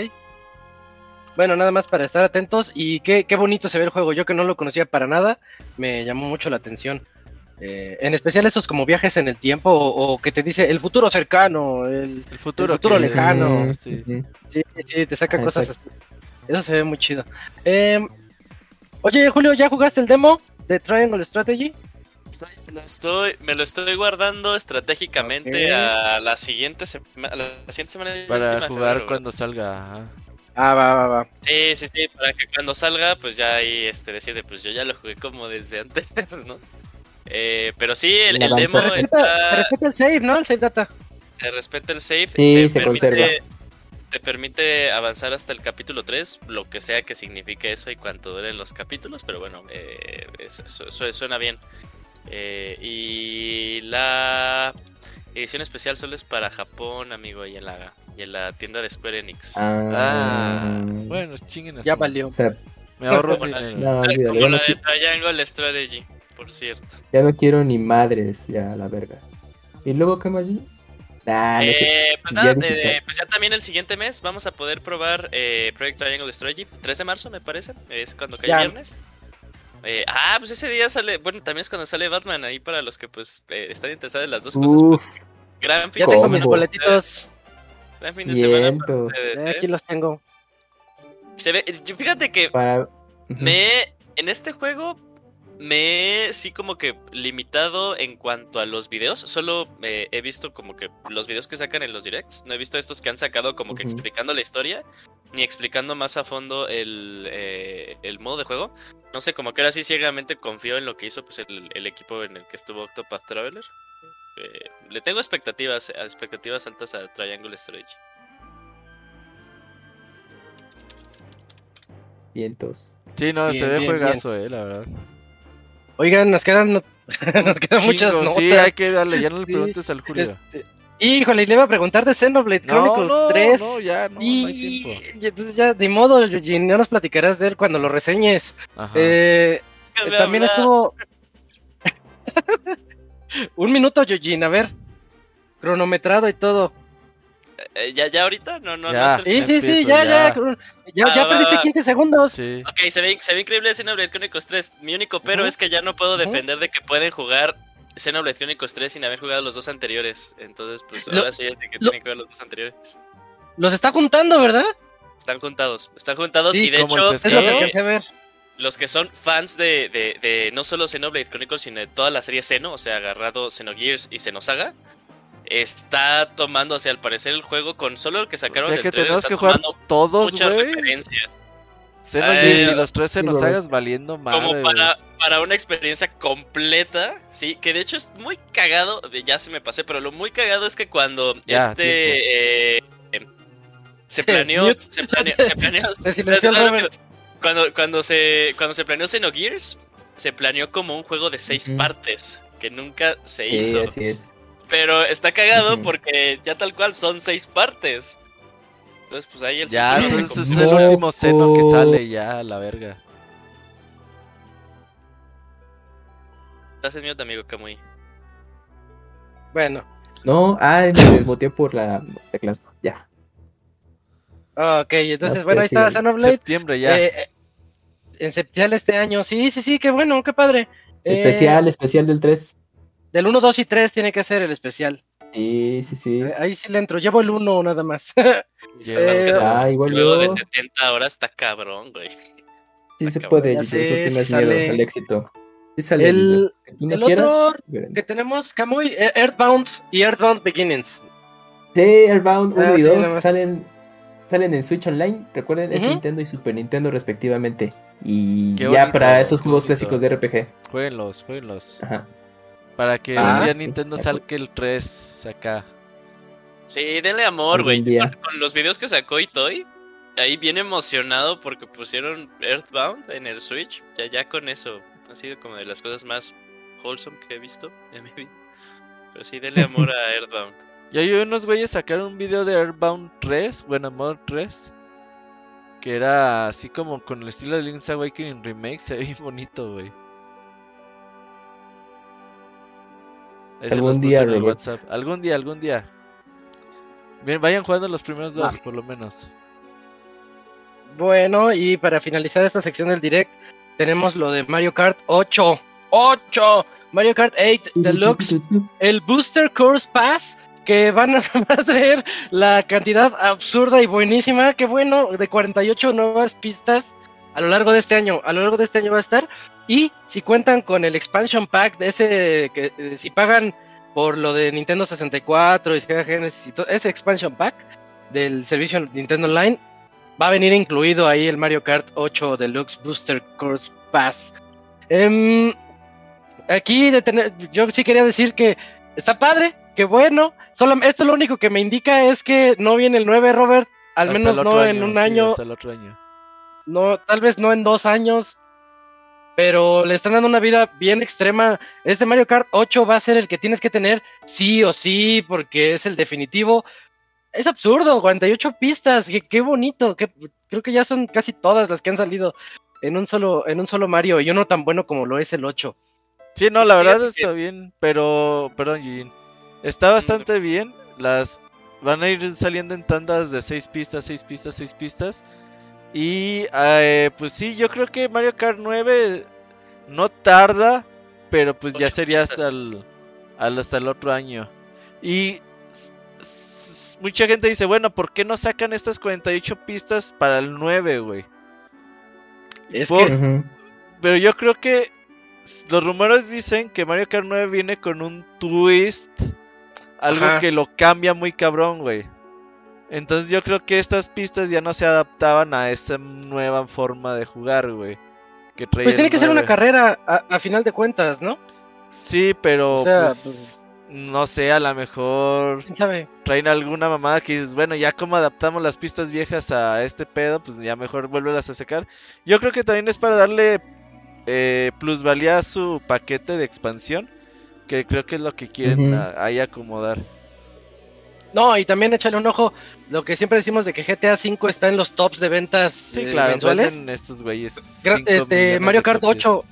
Speaker 1: Bueno, nada más para estar atentos. Y qué, qué bonito se ve el juego. Yo que no lo conocía para nada, me llamó mucho la atención. Eh, en especial esos como viajes en el tiempo o, o que te dice el futuro cercano, el,
Speaker 5: El futuro,
Speaker 1: El futuro
Speaker 5: que-
Speaker 1: lejano.
Speaker 5: Sí.
Speaker 1: Sí, sí, te saca
Speaker 3: Ah,
Speaker 1: cosas así. Eso se ve muy chido. Em, oye, Julio, ¿ya jugaste el demo de Triangle Strategy?
Speaker 4: Estoy- me lo estoy, me lo estoy guardando estratégicamente
Speaker 1: Ok.
Speaker 4: a la siguiente semana. La siguiente semana
Speaker 5: Para jugar
Speaker 4: febrero,
Speaker 5: cuando salga. ajá.
Speaker 1: Ah, va, va, va.
Speaker 4: Sí, sí, sí, para que cuando salga, pues ya ahí este, decir de, pues yo ya lo jugué como desde antes, ¿no? Eh, pero sí, el, el demo.
Speaker 1: Se respeta, se
Speaker 4: está,
Speaker 1: respeta el save, ¿no? El save data.
Speaker 4: se respeta el save,
Speaker 3: Sí,
Speaker 4: te
Speaker 3: se
Speaker 4: permite,
Speaker 3: conserva.
Speaker 4: te permite avanzar hasta el capítulo 3, lo que sea que signifique eso y cuánto duren los capítulos, pero bueno, eh, eso, eso- eso suena bien. Eh, y la edición especial solo es para Japón, amigo, y en la, y en la tienda de Square Enix.
Speaker 3: Ah,
Speaker 5: Ah, bueno, chinguen
Speaker 1: Ya valió.
Speaker 3: O sea,
Speaker 5: Me ahorro
Speaker 4: Como la-
Speaker 5: dinero.
Speaker 3: no, olvídalo,
Speaker 4: como
Speaker 3: ya,
Speaker 4: la
Speaker 3: no
Speaker 4: de
Speaker 3: qui-
Speaker 4: Triangle Strategy, por cierto.
Speaker 3: ya no quiero ni madres, ya la verga. ¿Y luego qué más? Nah, no sé.
Speaker 4: Eh, pues
Speaker 3: Ya
Speaker 4: nada,
Speaker 3: digital.
Speaker 4: eh, pues ya también el siguiente mes vamos a poder probar eh, Project Triangle Strategy. 3 de marzo, me parece. Es cuando cae
Speaker 1: Ya.
Speaker 4: viernes. Eh, ah, pues ese día sale. Bueno, también es cuando sale Batman. Ahí para los que pues eh, están interesados en las dos cosas.
Speaker 3: Uf,
Speaker 4: pues, gran fin
Speaker 1: Ya tengo mis boletitos.
Speaker 4: Gran fin de semana. para ustedes,
Speaker 1: Eh,
Speaker 4: ¿eh?
Speaker 1: aquí los tengo.
Speaker 4: Se ve, fíjate que
Speaker 3: Para.
Speaker 4: Me en este juego me he sí como que limitado en cuanto a los videos. Solo eh, he visto como que los videos que sacan en los directs. No he visto estos que han sacado como que explicando la historia. Ni explicando más a fondo el, eh, el modo de juego. No sé, como que ahora sí ciegamente confío en lo que hizo pues, el, el equipo en el que estuvo Octopath Traveler. Eh, le tengo expectativas, expectativas altas a Triangle Strategy.
Speaker 3: Vientos.
Speaker 5: Sí, no,
Speaker 1: Bien,
Speaker 5: se ve
Speaker 1: bien,
Speaker 5: juegazo, eh, la verdad.
Speaker 1: Oigan, nos quedan, no- nos quedan muchas notas.
Speaker 5: Sí, hay que darle, ya no le
Speaker 1: Sí,
Speaker 5: preguntes al Julio.
Speaker 1: Este, híjole, y le iba a preguntar de Xenoblade
Speaker 5: No,
Speaker 1: Chronicles
Speaker 5: no,
Speaker 1: 3.
Speaker 5: no, ya, no, no
Speaker 1: y...
Speaker 5: hay tiempo.
Speaker 1: y entonces ya, de modo, Eugene, ya nos platicarás de él cuando lo reseñes.
Speaker 5: Ajá.
Speaker 1: Eh, también
Speaker 4: hablar.
Speaker 1: estuvo. Un minuto, Eugene, a ver. Cronometrado y todo.
Speaker 4: Eh, ¿Ya, ya ahorita? No, no,
Speaker 5: Ya.
Speaker 4: no.
Speaker 1: Sí, sí, sí, ya, ya.
Speaker 5: ya.
Speaker 1: Ya,
Speaker 4: Va,
Speaker 1: ya
Speaker 4: va,
Speaker 1: perdiste
Speaker 4: va.
Speaker 1: 15 segundos.
Speaker 5: Sí.
Speaker 4: Ok, se ve, se ve increíble Xenoblade Chronicles 3. Mi único pero es que ya no puedo defender de que pueden jugar Xenoblade Chronicles 3 sin haber jugado los dos anteriores. Entonces, pues
Speaker 1: Lo-
Speaker 4: ahora sí es de que
Speaker 1: lo-
Speaker 4: tienen que ver los dos anteriores.
Speaker 1: Los está juntando, ¿verdad?
Speaker 4: Están juntados, están juntados
Speaker 1: Sí,
Speaker 4: y de hecho,
Speaker 1: Es lo que
Speaker 5: ¿Qué?
Speaker 4: eh,
Speaker 1: ver.
Speaker 4: los que son fans de, de, de no solo Xenoblade Chronicles, sino de toda la serie Xeno, o sea, agarrado Xenogears y Xenosaga, está tomando, o sea, al parecer el juego con solo el que
Speaker 5: O
Speaker 4: sacaron
Speaker 5: sea
Speaker 4: del
Speaker 5: que
Speaker 4: trailer,
Speaker 5: tenemos
Speaker 4: está
Speaker 5: que jugar
Speaker 4: tomando
Speaker 5: todos,
Speaker 4: muchas
Speaker 5: güey.
Speaker 4: referencias.
Speaker 5: Xenogears y los tres se nos
Speaker 3: güey.
Speaker 5: hagas valiendo madre,
Speaker 4: como para, para una experiencia completa, sí, que de hecho es muy cagado, ya se me pasé, pero lo muy cagado es que cuando
Speaker 5: Ya,
Speaker 4: este eh, eh, se planeó, se planeó, se planeó,
Speaker 1: Se
Speaker 4: cuando, cuando se cuando se planeó Xenogears, se planeó como un juego de seis partes, que nunca se
Speaker 3: Sí,
Speaker 4: hizo.
Speaker 3: así es.
Speaker 4: Pero está cagado porque ya tal cual son seis partes. Entonces, pues ahí el
Speaker 5: Ya,
Speaker 4: círculo se
Speaker 5: entonces es el último seno que sale, ya, la verga.
Speaker 4: Estás en mute, amigo Kamui.
Speaker 1: Bueno,
Speaker 3: No, ay, me desboteé por la teclas. Ya.
Speaker 1: ok, entonces,
Speaker 3: Ah,
Speaker 1: bueno, ahí
Speaker 3: sí,
Speaker 1: está. Xenoblade.
Speaker 5: Septiembre ya.
Speaker 1: Eh, eh, en septiembre este año. Sí, sí, sí, qué bueno, qué padre. Eh,
Speaker 3: Especial, especial del 3.
Speaker 1: Del 1, 2 y 3 tiene que ser el especial.
Speaker 3: Sí, sí, sí.
Speaker 1: Ahí sí le entro. Llevo el 1 nada más.
Speaker 4: Que
Speaker 1: Eh,
Speaker 3: ah, igual
Speaker 4: luego de
Speaker 3: yo.
Speaker 4: 70 horas está cabrón, güey.
Speaker 3: Sí se
Speaker 4: cabrón.
Speaker 3: puede,
Speaker 1: sé,
Speaker 3: no tienes
Speaker 1: sí
Speaker 3: miedo al éxito. Sí sale,
Speaker 1: El- el
Speaker 3: quieras,
Speaker 1: otro que tenemos, Kamui, eh, Earthbound y Earthbound Beginnings.
Speaker 3: Sí, Airbound 1
Speaker 1: Ah,
Speaker 3: y
Speaker 1: sí,
Speaker 3: 2
Speaker 1: nada más.
Speaker 3: salen, salen en Switch Online. Recuerden, es
Speaker 1: Ujú.
Speaker 3: Nintendo y Super Nintendo respectivamente. Y
Speaker 5: Qué
Speaker 3: ya
Speaker 5: bonito,
Speaker 3: para esos juegos
Speaker 5: bonito.
Speaker 3: clásicos de RPG.
Speaker 5: Jueguenlos, jueguenlos.
Speaker 3: Ajá.
Speaker 5: Para que
Speaker 1: Ah,
Speaker 5: un día
Speaker 3: sí,
Speaker 5: Nintendo salga el 3 acá.
Speaker 4: Sí, denle amor, güey.
Speaker 3: día.
Speaker 4: Con, con los videos que sacó Itoy, ahí bien emocionado porque pusieron Earthbound en el Switch. Ya, ya con eso. Ha sido como de las cosas más wholesome que he visto en mi vida. Pero sí, denle amor a Earthbound.
Speaker 5: Y hay unos güeyes sacaron un video de Airbound 3, bueno, Mod 3. Que era así como con el estilo de Link's Awakening Remake, se ve bien bonito, güey.
Speaker 3: Algún día,
Speaker 5: en el. WhatsApp. Algún día, algún día. Bien, vayan jugando los primeros dos, por lo menos.
Speaker 1: Bueno, y para finalizar esta sección del direct, tenemos lo de Mario Kart 8. ¡8! Mario Kart 8 Deluxe, el Booster Course Pass, que van a, van a traer la cantidad absurda y buenísima, que bueno, de 48 nuevas pistas a lo largo de este año. A lo largo de este año va a estar. Y si cuentan con el expansion pack de ese, que eh, si pagan por lo de Nintendo 64 y Sega Genesis y todo, ese expansion pack del servicio Nintendo Online, va a venir incluido ahí el Mario Kart 8 Deluxe Booster Course Pass. Em, aquí de tener- yo sí quería decir que está padre, que bueno. Solo, esto lo único que me indica es que no viene el 9, Robert. Al
Speaker 5: Hasta
Speaker 1: menos no en un
Speaker 5: sí,
Speaker 1: año,
Speaker 5: hasta el otro año.
Speaker 1: No, tal vez no en dos años. Pero le están dando una vida bien extrema. Este Mario Kart 8 va a ser el que tienes que tener sí o sí, porque es el definitivo. Es absurdo, 48 pistas, qué, qué bonito. qué- creo que ya son casi todas las que han salido en un solo, en un solo Mario, y uno tan bueno como lo es el 8.
Speaker 5: Sí, no, la verdad está bien, pero, perdón, Yujin. Está bastante bien. Las van a ir saliendo en tandas de 6 pistas, 6 pistas, 6 pistas. Y eh, pues sí, yo creo que Mario Kart 9 no tarda, pero pues ya sería hasta el, al- hasta el otro año. Y mucha gente dice, bueno, ¿por qué no sacan estas 48 pistas para el 9, güey?
Speaker 1: Es
Speaker 5: Por-
Speaker 1: que.
Speaker 5: Pero yo creo que los rumores dicen que Mario Kart 9 viene con un twist, algo
Speaker 1: Ajá.
Speaker 5: que lo cambia muy cabrón, güey. Entonces yo creo que estas pistas ya no se adaptaban a esta nueva forma de jugar, güey. Que traía
Speaker 1: Pues tiene que ser una
Speaker 5: 9.
Speaker 1: carrera a, a final de cuentas, ¿no?
Speaker 5: Sí, pero
Speaker 1: O sea,
Speaker 5: pues,
Speaker 1: pues-
Speaker 5: no sé, a lo mejor
Speaker 1: ¿Quién sabe?
Speaker 5: traen alguna mamada que dices, bueno, ya como adaptamos las pistas viejas a este pedo, pues ya mejor vuélvelas a sacar. Yo creo que también es para darle eh, plusvalía a su paquete de expansión, que creo que es lo que quieren ahí acomodar.
Speaker 1: No, y también échale un ojo, lo que siempre decimos de que GTA V está en los tops de ventas
Speaker 5: Sí,
Speaker 1: eh,
Speaker 5: claro,
Speaker 1: mensuales.
Speaker 5: venden estos güeyes.
Speaker 1: Este, Mario
Speaker 5: de
Speaker 1: Kart
Speaker 5: copias.
Speaker 1: 8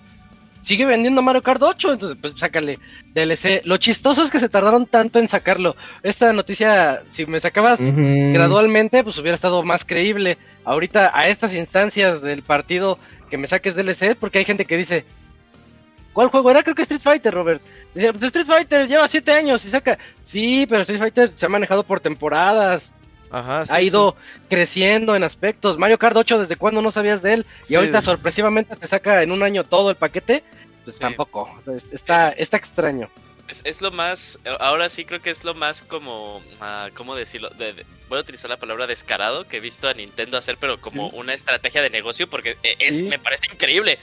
Speaker 1: sigue vendiendo Mario Kart 8, entonces pues sácale DLC. Lo chistoso es que se tardaron tanto en sacarlo. Esta noticia, si me sacabas gradualmente, pues hubiera estado más creíble. Ahorita a estas instancias del partido que me saques DLC, porque hay gente que dice, ¿cuál juego era? Creo que Street Fighter, Robert. Dice, pues Street Fighter lleva 7 años y saca. Sí, pero Street Fighter se ha manejado por temporadas
Speaker 5: Ajá, sí,
Speaker 1: ha
Speaker 5: sí.
Speaker 1: ido creciendo en aspectos. Mario Kart 8, ¿desde cuándo no sabías de él? Y
Speaker 5: Sí,
Speaker 1: ahorita
Speaker 5: de-
Speaker 1: sorpresivamente te saca en un año todo el paquete. Pues
Speaker 4: Sí.
Speaker 1: tampoco. Es- Está,
Speaker 4: Es-
Speaker 1: está extraño.
Speaker 4: Es, es lo más, ahora sí creo que es lo más como, ah, ¿cómo decirlo? De- de- voy a utilizar la palabra descarado que he visto a Nintendo hacer, pero como una estrategia de negocio, porque e- es,
Speaker 1: Sí.
Speaker 4: me parece increíble.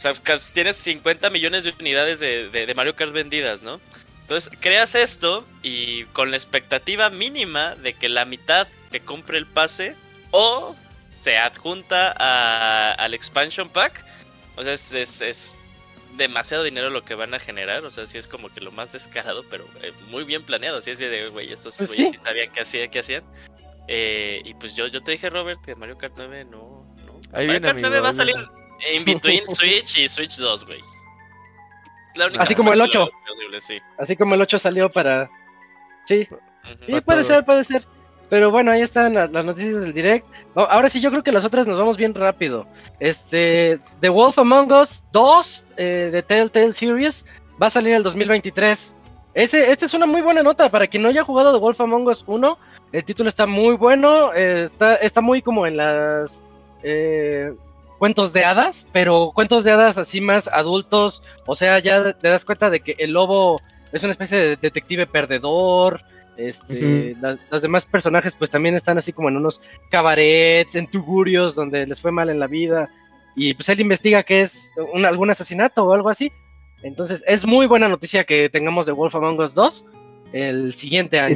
Speaker 4: O sea, tienes 50 millones de unidades de, de- de Mario Kart vendidas, ¿no? Entonces, creas esto y con la expectativa mínima de que la mitad que compre el pase o se adjunta a- al expansion pack. O sea, es, es- es demasiado dinero lo que van a generar. O sea, sí es como que lo más descarado, pero eh, muy bien planeado. Así es de, güey, estos
Speaker 1: Pues
Speaker 4: güeyes
Speaker 1: sí.
Speaker 4: sí sabían qué hacían. Qué hacían. Eh, y pues yo, yo te dije, Robert, que Mario Kart 9 no. no.
Speaker 5: Ahí
Speaker 4: Mario
Speaker 5: viene,
Speaker 4: Kart 9
Speaker 5: amigo,
Speaker 4: va a salir
Speaker 5: viene.
Speaker 4: En between Switch y Switch 2, güey. Es la única
Speaker 1: Así como el
Speaker 4: forma que lo
Speaker 1: 8.
Speaker 4: veo posible, sí.
Speaker 1: Así como el 8 salió para. Sí, sí, puede
Speaker 5: todo.
Speaker 1: ser, puede ser. Pero bueno, ahí están la- las noticias del direct. Ahora sí, yo creo que las otras nos vamos bien rápido. Este, The Wolf Among Us 2 eh, de Telltale Series va a salir el 2023. Ese, esta es una muy buena nota para quien no haya jugado The Wolf Among Us 1. El título está muy bueno, eh, está, está muy como en las eh, cuentos de hadas, pero cuentos de hadas así más adultos. O sea, ya te das cuenta de que el lobo es una especie de detective perdedor. Este, la- los demás personajes pues también están así como en unos cabarets, en tugurios donde les fue mal en la vida y pues él investiga que es un, algún asesinato o algo así. Entonces es muy buena noticia que tengamos de Wolf Among Us 2 el siguiente año.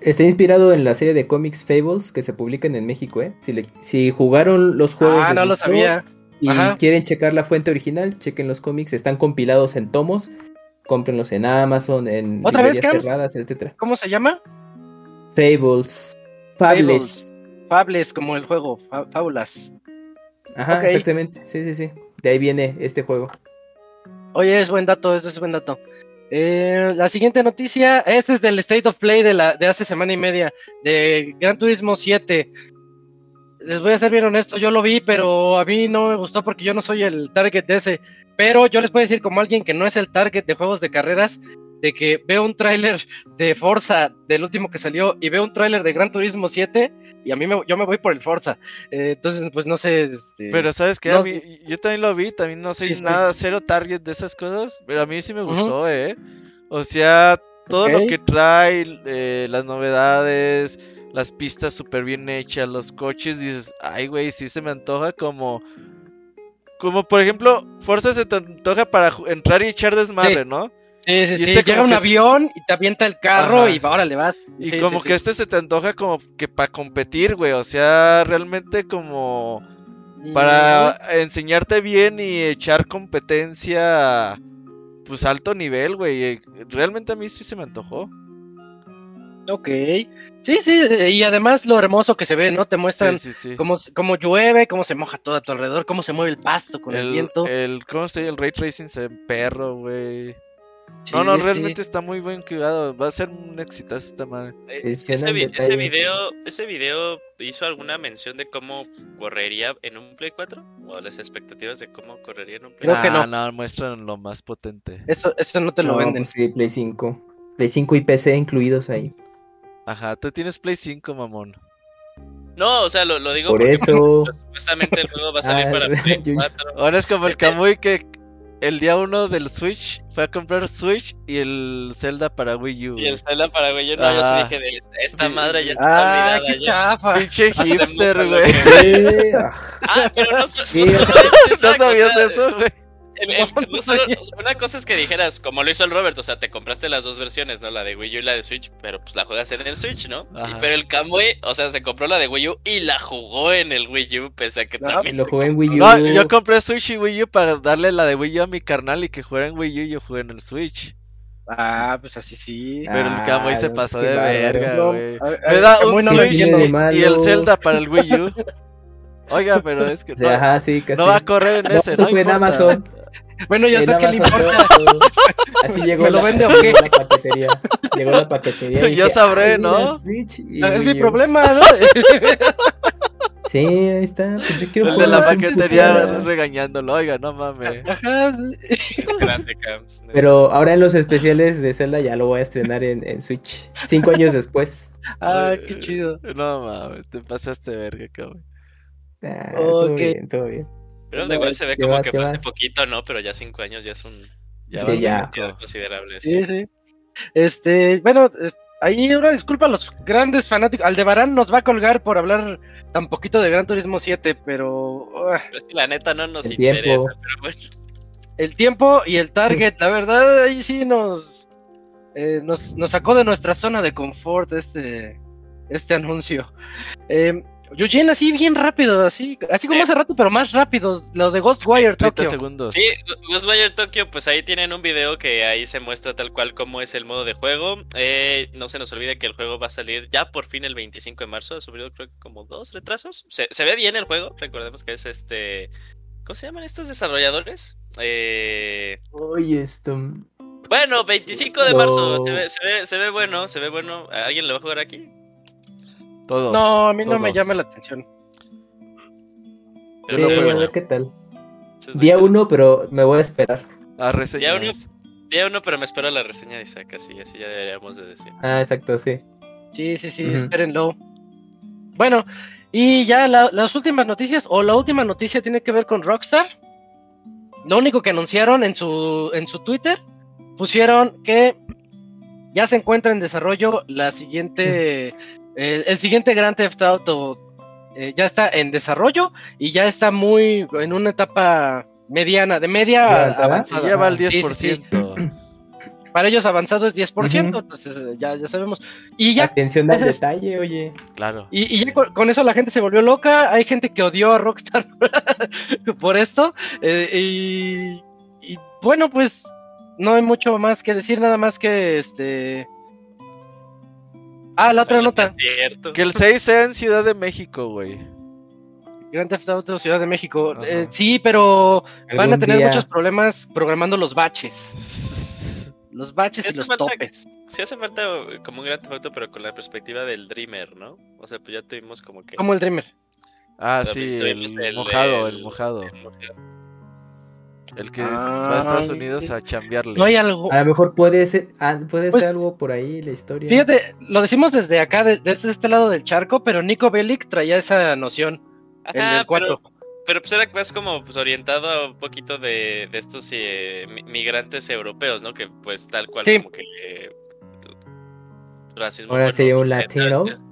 Speaker 3: Está inspirado en la serie de cómics Fables que se publican en México, ¿eh? Si, le- si jugaron los juegos
Speaker 1: ah,
Speaker 3: les
Speaker 1: no lo
Speaker 3: gustó
Speaker 1: sabía.
Speaker 3: y
Speaker 1: Ajá.
Speaker 3: quieren checar la fuente original, chequen los cómics, están compilados en tomos, cómprenlos en Amazon, en
Speaker 1: ¿Otra vez,
Speaker 3: cerradas, etcétera.
Speaker 1: ¿Cómo se llama?
Speaker 3: Fables. Fables.
Speaker 1: Fables, como el juego, Fábulas.
Speaker 3: Ajá, exactamente. Sí, sí, sí. De ahí viene este juego.
Speaker 1: Oye, es buen dato, eso es buen dato. Eh, la siguiente noticia, este es del State of Play de, la, de hace semana y media, de Gran Turismo 7. Les voy a ser bien honesto, yo lo vi, pero a mí no me gustó porque yo no soy el target de ese. Pero yo les puedo decir como alguien que no es el target de juegos de carreras, de que veo un tráiler de Forza del último que salió y veo un tráiler de Gran Turismo 7 y a mí me, yo me voy por el Forza. Eh, entonces, pues no sé. Este,
Speaker 5: Pero sabes que
Speaker 1: no
Speaker 5: yo también lo vi, también no soy
Speaker 1: Sí,
Speaker 5: nada cero target de esas cosas, pero a mí sí me gustó, eh. O sea, todo lo que trae, eh, las novedades, las pistas súper bien hechas, los coches, dices, ay, güey, sí se me antoja como... Como por ejemplo, Forza se te antoja para entrar y echar desmadre,
Speaker 1: Sí.
Speaker 5: ¿no?
Speaker 1: Sí, sí,
Speaker 5: Y
Speaker 1: sí.
Speaker 5: este
Speaker 1: Llega un
Speaker 5: que
Speaker 1: avión y te avienta el carro
Speaker 5: Ajá.
Speaker 1: y ahora le vas.
Speaker 5: Y
Speaker 1: Sí,
Speaker 5: como
Speaker 1: sí,
Speaker 5: que este se te antoja como que para competir, güey. O sea, realmente como para enseñarte bien y echar competencia pues alto nivel, güey. Eh, Realmente a mí sí se me antojó.
Speaker 1: Ok. Sí, sí, y además lo hermoso que se ve, ¿no? Te muestran
Speaker 5: Sí, sí, sí.
Speaker 1: cómo, cómo llueve, cómo se moja todo a tu alrededor, cómo se mueve el pasto con el,
Speaker 5: el,
Speaker 1: viento.
Speaker 5: el, ¿cómo se dice? El ray tracing se perro, güey.
Speaker 1: Sí,
Speaker 5: no, no,
Speaker 1: sí.
Speaker 5: realmente está muy buen cuidado. Va a ser un exitazo esta madre.
Speaker 4: Eh, Ese, ese video, ese video hizo alguna mención de cómo correría en un Play 4 o las expectativas de cómo correría en un Play
Speaker 1: Creo que
Speaker 5: Ah,
Speaker 1: no.
Speaker 5: no, muestran lo más potente.
Speaker 1: Eso, eso no te lo
Speaker 3: No,
Speaker 1: venden.
Speaker 3: pues sí, Play 5. Play 5 y PC incluidos ahí.
Speaker 5: Ajá, tú tienes Play 5, mamón.
Speaker 4: No, o sea, lo, lo digo
Speaker 3: Por
Speaker 4: porque
Speaker 3: eso.
Speaker 4: pues, supuestamente el juego va a salir
Speaker 3: Ah,
Speaker 4: para Play
Speaker 3: yo-
Speaker 4: 4.
Speaker 5: Ahora es como el. Kamui que el día uno del Switch fue a comprar Switch y el Zelda para Wii U.
Speaker 4: Y el Zelda para güey, yo no, yo sí dije de esta madre ya está
Speaker 1: Ah,
Speaker 4: olvidada
Speaker 1: qué
Speaker 4: ya.
Speaker 1: chafa.
Speaker 5: Pinche hipster, güey.
Speaker 3: Ah,
Speaker 4: pero no, no
Speaker 5: ¿No
Speaker 4: Isaac, o
Speaker 5: sabías eso, güey?
Speaker 4: El- el-
Speaker 1: No,
Speaker 4: no
Speaker 1: no
Speaker 4: solo-
Speaker 1: sabía.
Speaker 4: una cosa es que dijeras, como lo hizo el Robert, o sea, te compraste las dos versiones, ¿no? La de Wii U y la de Switch, pero pues la juegas en el Switch, ¿no? Y- pero el Kamui, o sea, se compró la de Wii U y la jugó en el Wii U, pese a que
Speaker 1: Ah,
Speaker 4: también
Speaker 3: lo
Speaker 4: se
Speaker 3: jugué en Wii U.
Speaker 5: No, yo compré Switch y Wii U para darle la de Wii U a mi carnal y que jugara en Wii U y yo jugué en el Switch.
Speaker 1: Ah, pues así sí.
Speaker 5: Pero el Kamui se
Speaker 3: no,
Speaker 5: pasó de verga, güey. Me da un
Speaker 1: no
Speaker 5: Switch y, el Zelda para el Wii U. Oiga, pero es que no,
Speaker 3: ajá, sí, casi.
Speaker 5: no va a correr en
Speaker 3: No,
Speaker 5: ese,
Speaker 3: eso
Speaker 5: no
Speaker 3: fue en. Amazon.
Speaker 1: Bueno, ya está, ¿qué le importa?
Speaker 3: Así llegó
Speaker 1: ¿Me lo
Speaker 3: la,
Speaker 1: vende o
Speaker 3: así
Speaker 1: qué?
Speaker 3: llegó la paquetería. Llegó la paquetería. y
Speaker 5: Yo
Speaker 3: dije,
Speaker 5: sabré,
Speaker 3: "Ay, mira,
Speaker 5: ¿no?
Speaker 3: Switch y
Speaker 1: Es mi
Speaker 3: Wii U".
Speaker 1: problema, ¿no?
Speaker 3: Sí, ahí está. Pues yo quiero
Speaker 5: El de la paquetería regañándolo, oiga, no mames.
Speaker 1: Ajá, sí.
Speaker 4: grande.
Speaker 3: Pero ahora en los especiales de Zelda ya lo voy a estrenar en, en Switch. Cinco años después.
Speaker 1: Ah, qué chido.
Speaker 5: No mames, te pasaste verga, cabrón.
Speaker 3: Ah, todo
Speaker 1: Ok.
Speaker 3: bien, todo bien.
Speaker 4: Pero igual se ve
Speaker 3: ¿Qué
Speaker 4: como
Speaker 3: vas,
Speaker 4: que fue hace poquito, ¿no? Pero ya cinco años ya es un,
Speaker 5: Ya
Speaker 3: Sí, ya.
Speaker 4: considerable.
Speaker 1: Sí, sí. Este, bueno, ahí una disculpa a los grandes fanáticos. Aldebarán nos va a colgar por hablar tan poquito de Gran Turismo 7, pero ah,
Speaker 4: Pero es que la neta no nos interesa.
Speaker 3: tiempo.
Speaker 4: Pero bueno,
Speaker 1: el tiempo y el target, la verdad, ahí sí nos, eh, nos, nos sacó de nuestra zona de confort este, este anuncio. Eh, Eugene, así bien rápido, así, así como
Speaker 4: Sí.
Speaker 1: hace rato, pero más rápido, los de Ghostwire
Speaker 5: 30
Speaker 1: Tokyo.
Speaker 5: segundos.
Speaker 4: Sí, Ghostwire Tokyo, pues ahí tienen un video que ahí se muestra tal cual como es el modo de juego. Eh, no se nos olvide que el juego va a salir ya por fin el 25 de marzo. Ha sufrido creo que como dos retrasos. Se, se ve bien el juego. Recordemos que es este... ¿Cómo se llaman estos desarrolladores? Eh,
Speaker 3: Oye, esto.
Speaker 4: bueno, 25 de marzo.
Speaker 3: No.
Speaker 4: Se ve, se, ve, se ve bueno, se ve bueno. ¿Alguien lo va a jugar aquí?
Speaker 5: Todos.
Speaker 1: No, a mí no me llama la atención.
Speaker 4: Pero
Speaker 3: Sí, a
Speaker 4: bueno.
Speaker 3: qué tal. Día uno, pero me voy a esperar.
Speaker 5: A reseñas.
Speaker 4: Día uno, pero me espero la reseña de Isaac, así, así ya deberíamos de decir.
Speaker 3: Ah, exacto, sí.
Speaker 1: Sí, sí, sí, espérenlo. Bueno, y ya la- las últimas noticias, o la última noticia tiene que ver con Rockstar. Lo único que anunciaron en su, en su Twitter, pusieron que ya se encuentra en desarrollo la siguiente, el, el siguiente Grand Theft Auto. eh, ya está en desarrollo y ya está muy en una etapa mediana, de media
Speaker 3: ¿Ya
Speaker 1: a-
Speaker 3: avanzada?
Speaker 5: el
Speaker 1: Sí, sí,
Speaker 5: 10%.
Speaker 1: sí. Para ellos avanzado es 10%,
Speaker 3: Ujú.
Speaker 1: entonces eh, ya, ya sabemos. Y ya
Speaker 3: Atención al detalle, oye.
Speaker 5: Claro.
Speaker 1: y, y ya con, con eso la gente se volvió loca. Hay gente que odió a Rockstar por esto. eh, y, y bueno, pues no hay mucho más que decir, nada más que este. Ah, la otra nota.
Speaker 4: cierto.
Speaker 5: Que el 6 sea en Ciudad de México, güey.
Speaker 1: Grand Theft Auto Ciudad de México. Eh, sí, pero van a tener
Speaker 3: día-
Speaker 1: muchos problemas programando los baches. Los baches y los
Speaker 4: falta-
Speaker 1: topes.
Speaker 4: Sí hace falta eh, como un gran foto, pero con la perspectiva del Dreamer, ¿no? O sea, pues ya tuvimos como que...
Speaker 1: Como el Dreamer.
Speaker 5: Ah, sí, el mojado, el mojado.
Speaker 4: el mojado.
Speaker 5: El que
Speaker 1: Ah.
Speaker 5: va a Estados Unidos a chambearle.
Speaker 1: No hay algo.
Speaker 3: A lo mejor puede ser, ah, puede
Speaker 1: Pues,
Speaker 3: ser algo por ahí la historia.
Speaker 1: Fíjate, lo decimos desde acá, de- desde este lado del charco, pero Nico Bellic traía esa noción. El
Speaker 4: Ajá,
Speaker 1: del 4.
Speaker 4: Pero, pero pues era más como pues, orientado a un poquito de, de estos eh, mi- migrantes europeos, ¿no? Que pues tal cual
Speaker 1: Sí.
Speaker 4: como que... eh, racismo.
Speaker 3: Ahora sería un
Speaker 4: sé,
Speaker 3: latino.
Speaker 4: es- es-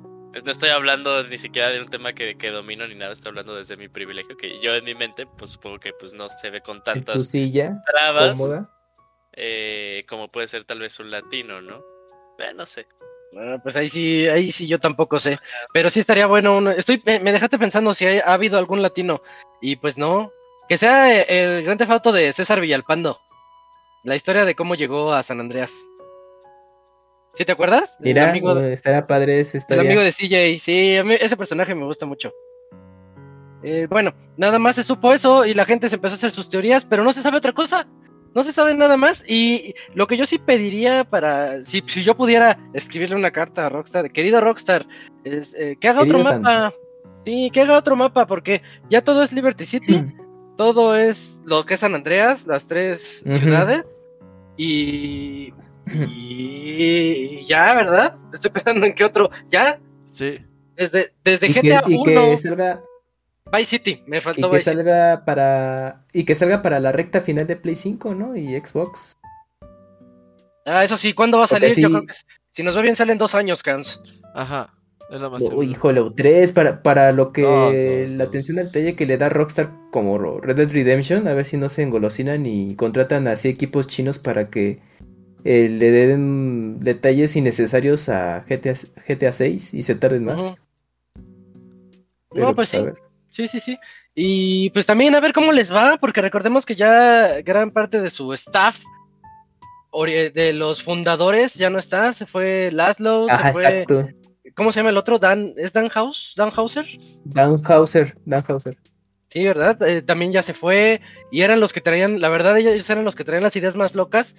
Speaker 4: no estoy hablando ni siquiera de un tema que, que domino ni nada, estoy hablando desde mi privilegio, que yo en mi mente pues supongo que pues no se ve con tantas
Speaker 3: silla
Speaker 4: trabas eh, como puede ser tal vez un latino, ¿no? Eh, no sé.
Speaker 1: Ah, pues ahí sí, ahí sí yo tampoco sé. Pero sí estaría bueno. un- estoy, me, dejaste pensando si hay- ha habido algún latino. Y pues no. Que sea eh, el gran Auto de César Villalpando. La historia de cómo llegó a San Andreas. ¿Sí te acuerdas? El
Speaker 3: Mira,
Speaker 1: amigo,
Speaker 3: eh, estará padre esa
Speaker 1: el amigo de CJ. Sí, a mí ese personaje me gusta mucho. Eh, bueno, nada más se supo eso y la gente se empezó a hacer sus teorías, pero no se sabe otra cosa. No se sabe nada más. Y lo que yo sí pediría para. Si, si yo pudiera escribirle una carta a Rockstar, querido Rockstar, es eh, que haga
Speaker 3: Querido
Speaker 1: otro mapa. Sí, que haga otro mapa, porque ya todo es Liberty City, todo es lo que es San Andreas, las tres ciudades. Y. Y ya, ¿verdad? Estoy pensando en qué otro. Ya,
Speaker 5: Sí.
Speaker 1: desde, desde
Speaker 3: y, que,
Speaker 1: GTA
Speaker 3: y
Speaker 1: 1.
Speaker 3: que salga
Speaker 1: Vice City, me
Speaker 3: Y
Speaker 1: faltó
Speaker 3: que
Speaker 1: Vice City.
Speaker 3: salga para. Y que salga para la recta final de Play 5, ¿no? Y Xbox.
Speaker 1: Ah, eso sí, ¿cuándo va a salir? Yo creo que si nos va bien salen dos años, Cans.
Speaker 5: Ajá. Es lo más
Speaker 3: Oh, híjole, 3 para, para lo que la atención al detalle que le da Rockstar como Red Dead Redemption, a ver si no se engolosinan y contratan así equipos chinos para que eh, le den detalles innecesarios a GTA, GTA 6 y se tarden más. Pero,
Speaker 1: No, pues sí. Sí, sí, sí. Y pues también a ver cómo les va, porque recordemos que ya gran parte de su staff, de los fundadores, ya no está. Se fue Laszlo,
Speaker 3: Ajá,
Speaker 1: se fue.
Speaker 3: exacto.
Speaker 1: ¿Cómo se llama el otro? Dan, ¿Es Dan House? ¿Dan Hauser?
Speaker 3: Dan Hauser, Dan Hauser.
Speaker 1: Sí, ¿verdad? Eh, también ya se fue. Y eran los que traían, la verdad, ellos eran los que traían las ideas más locas.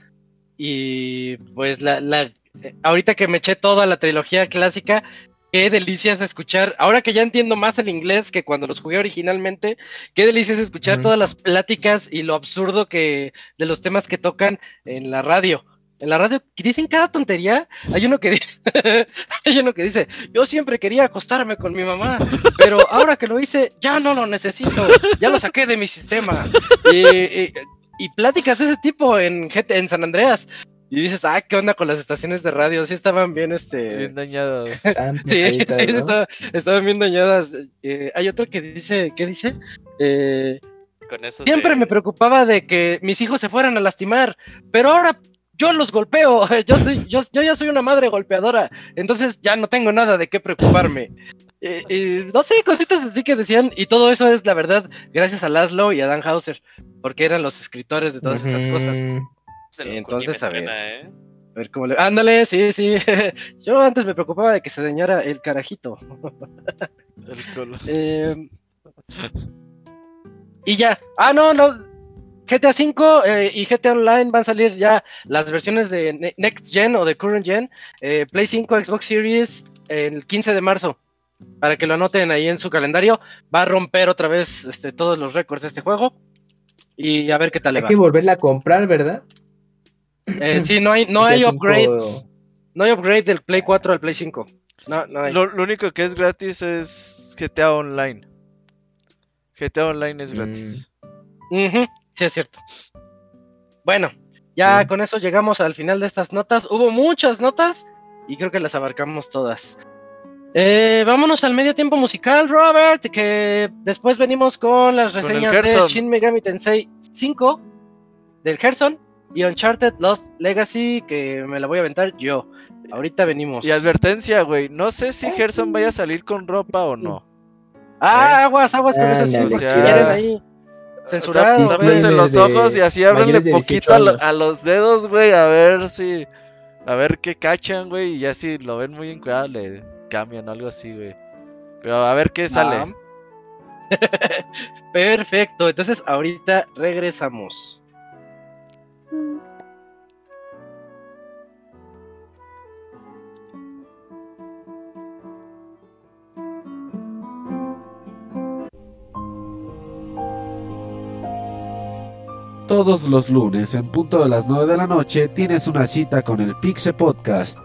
Speaker 1: Y pues la, la eh, ahorita que me eché toda la trilogía clásica, qué delicias escuchar. Ahora que ya entiendo más el inglés que cuando los jugué originalmente, qué delicias escuchar todas las pláticas y lo absurdo que de los temas que tocan en la radio. En la radio dicen cada tontería. Hay uno que hay uno que dice, yo siempre quería acostarme con mi mamá, pero ahora que lo hice, ya no lo necesito, ya lo saqué de mi sistema. Y, y- y pláticas de ese tipo en, GT en San Andreas. Y dices, ah, ¿qué onda con las estaciones de radio? Sí estaban bien, este...
Speaker 5: Bien.
Speaker 3: Tan
Speaker 1: Sí,
Speaker 3: pesaditas,
Speaker 1: sí,
Speaker 3: ¿no?
Speaker 1: estaba- estaban bien dañadas. Eh, hay otro que dice, ¿qué dice? Eh,
Speaker 4: Con eso
Speaker 1: siempre
Speaker 4: se-
Speaker 1: me preocupaba de que mis hijos se fueran a lastimar, pero ahora yo los golpeo. Yo soy, yo, yo ya soy una madre golpeadora, entonces ya no tengo nada de qué preocuparme. Eh, eh, no sé, cositas así que decían, y todo eso es la verdad, gracias a Laszlo y a Dan Hauser, porque eran los escritores de todas esas cosas. Entonces, a ver.
Speaker 4: ¿eh?
Speaker 1: A ver cómo le. Ándale, sí, sí. Yo antes me preocupaba de que se dañara el carajito.
Speaker 5: El colo.
Speaker 1: Eh, y ya. Ah, no, no. GTA V y GTA Online van a salir ya las versiones de Ne- Next Gen o de Current Gen. eh, Play 5, Xbox Series el 15 de marzo. Para que lo anoten ahí en su calendario. Va a romper otra vez este, todos los récords de este juego. Y a ver qué tal le
Speaker 3: Hay
Speaker 1: va.
Speaker 3: que volverla a comprar, ¿verdad?
Speaker 1: Eh, sí, no hay, no hay upgrade. No hay upgrade del Play 4 al Play 5. No, no hay.
Speaker 5: Lo, lo único que es gratis es GTA Online. GTA Online es
Speaker 3: Mm.
Speaker 5: gratis.
Speaker 1: Sí, es cierto. Bueno, ya
Speaker 3: Sí.
Speaker 1: con eso llegamos al final de estas notas. Hubo muchas notas y creo que las abarcamos todas. Eh, vámonos al medio tiempo musical, Robert, que después venimos con las
Speaker 5: Con
Speaker 1: reseñas de. Shin Megami Tensei 5 del Gerson y Uncharted Lost Legacy, que me la voy a aventar yo. Ahorita venimos.
Speaker 5: Y advertencia, güey. No sé si Gerson vaya a salir con ropa o no.
Speaker 1: Ah, aguas, aguas con eso sí,
Speaker 5: o sea,
Speaker 1: ahí censurado.
Speaker 5: Tápense los
Speaker 3: de
Speaker 5: ojos y así ábranle poquito
Speaker 3: 18
Speaker 5: a, lo-
Speaker 3: años.
Speaker 5: a los dedos, güey. A ver si. A ver qué cachan, güey. Y ya si lo ven muy encuadrado, cambian algo así, güey. Pero a ver qué sale.
Speaker 1: Ah. Perfecto, entonces ahorita regresamos.
Speaker 2: Todos los lunes en punto de las 9 de la noche tienes una cita con el Pixe Podcast.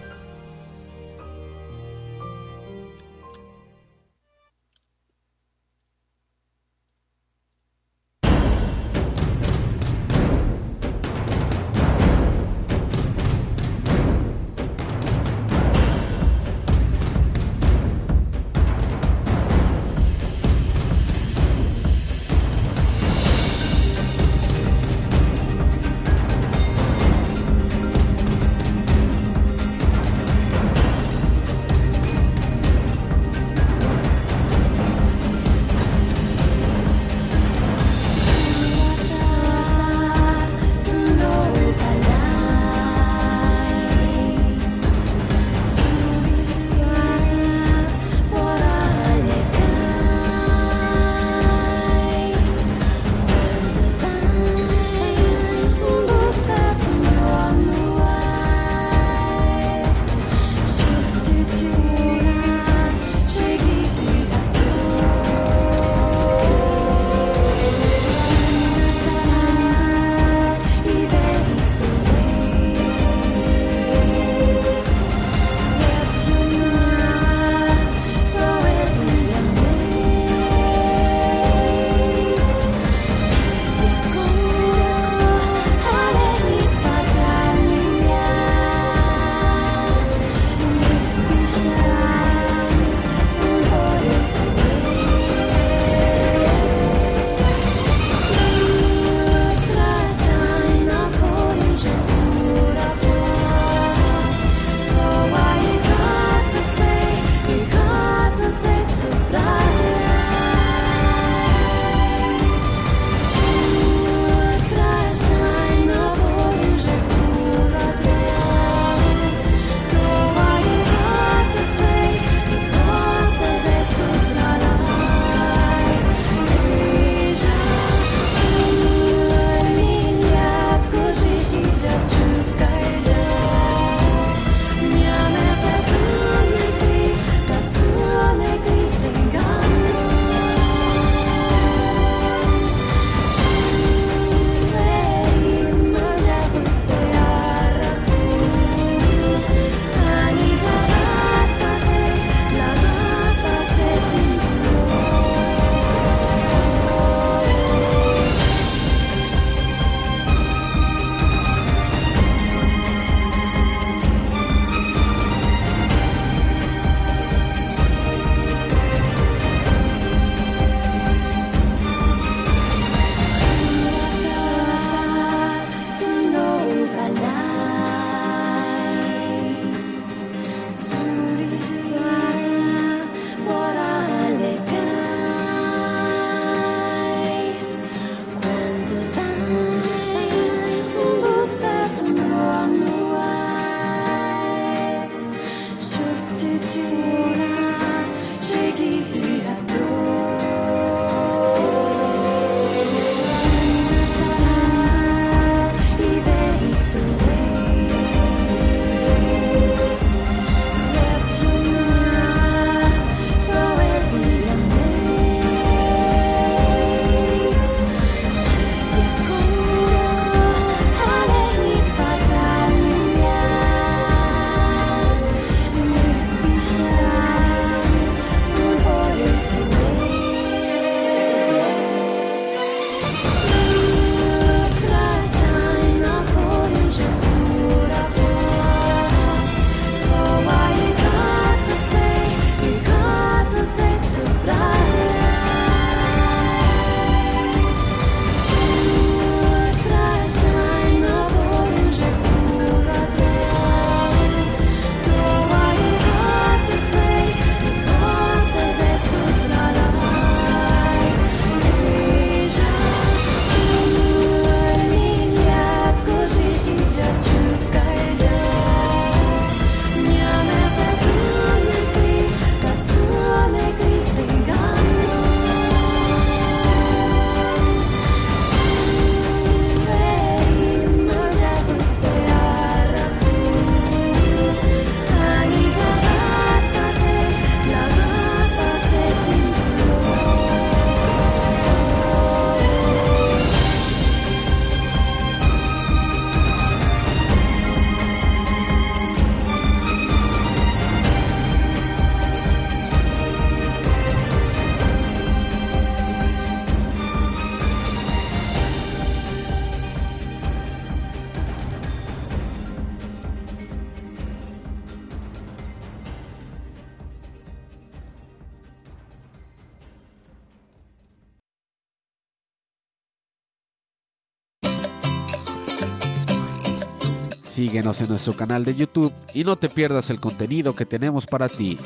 Speaker 2: Síguenos en nuestro canal de YouTube y no te pierdas el contenido que tenemos para ti.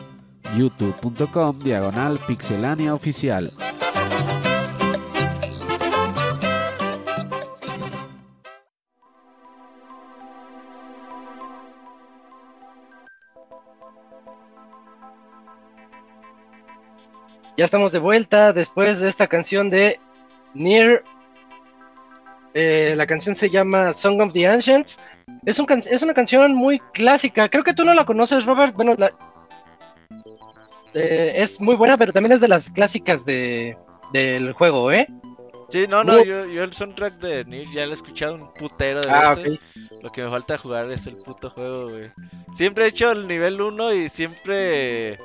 Speaker 2: youtube.com diagonal pixelania oficial.
Speaker 1: Ya estamos de vuelta después de esta canción de Near. Eh, la canción se llama Song of the Ancients. Es, un can- es una canción muy clásica. Creo que tú no la conoces, Robert. Bueno, la- eh, es muy buena, pero también es de las clásicas de, del juego, ¿eh?
Speaker 5: Sí, no, no, yo, yo el soundtrack de Nier ya lo he escuchado un putero de
Speaker 1: Ah,
Speaker 5: veces. Lo que me falta jugar es el puto juego, güey. Siempre he hecho el nivel 1 y siempre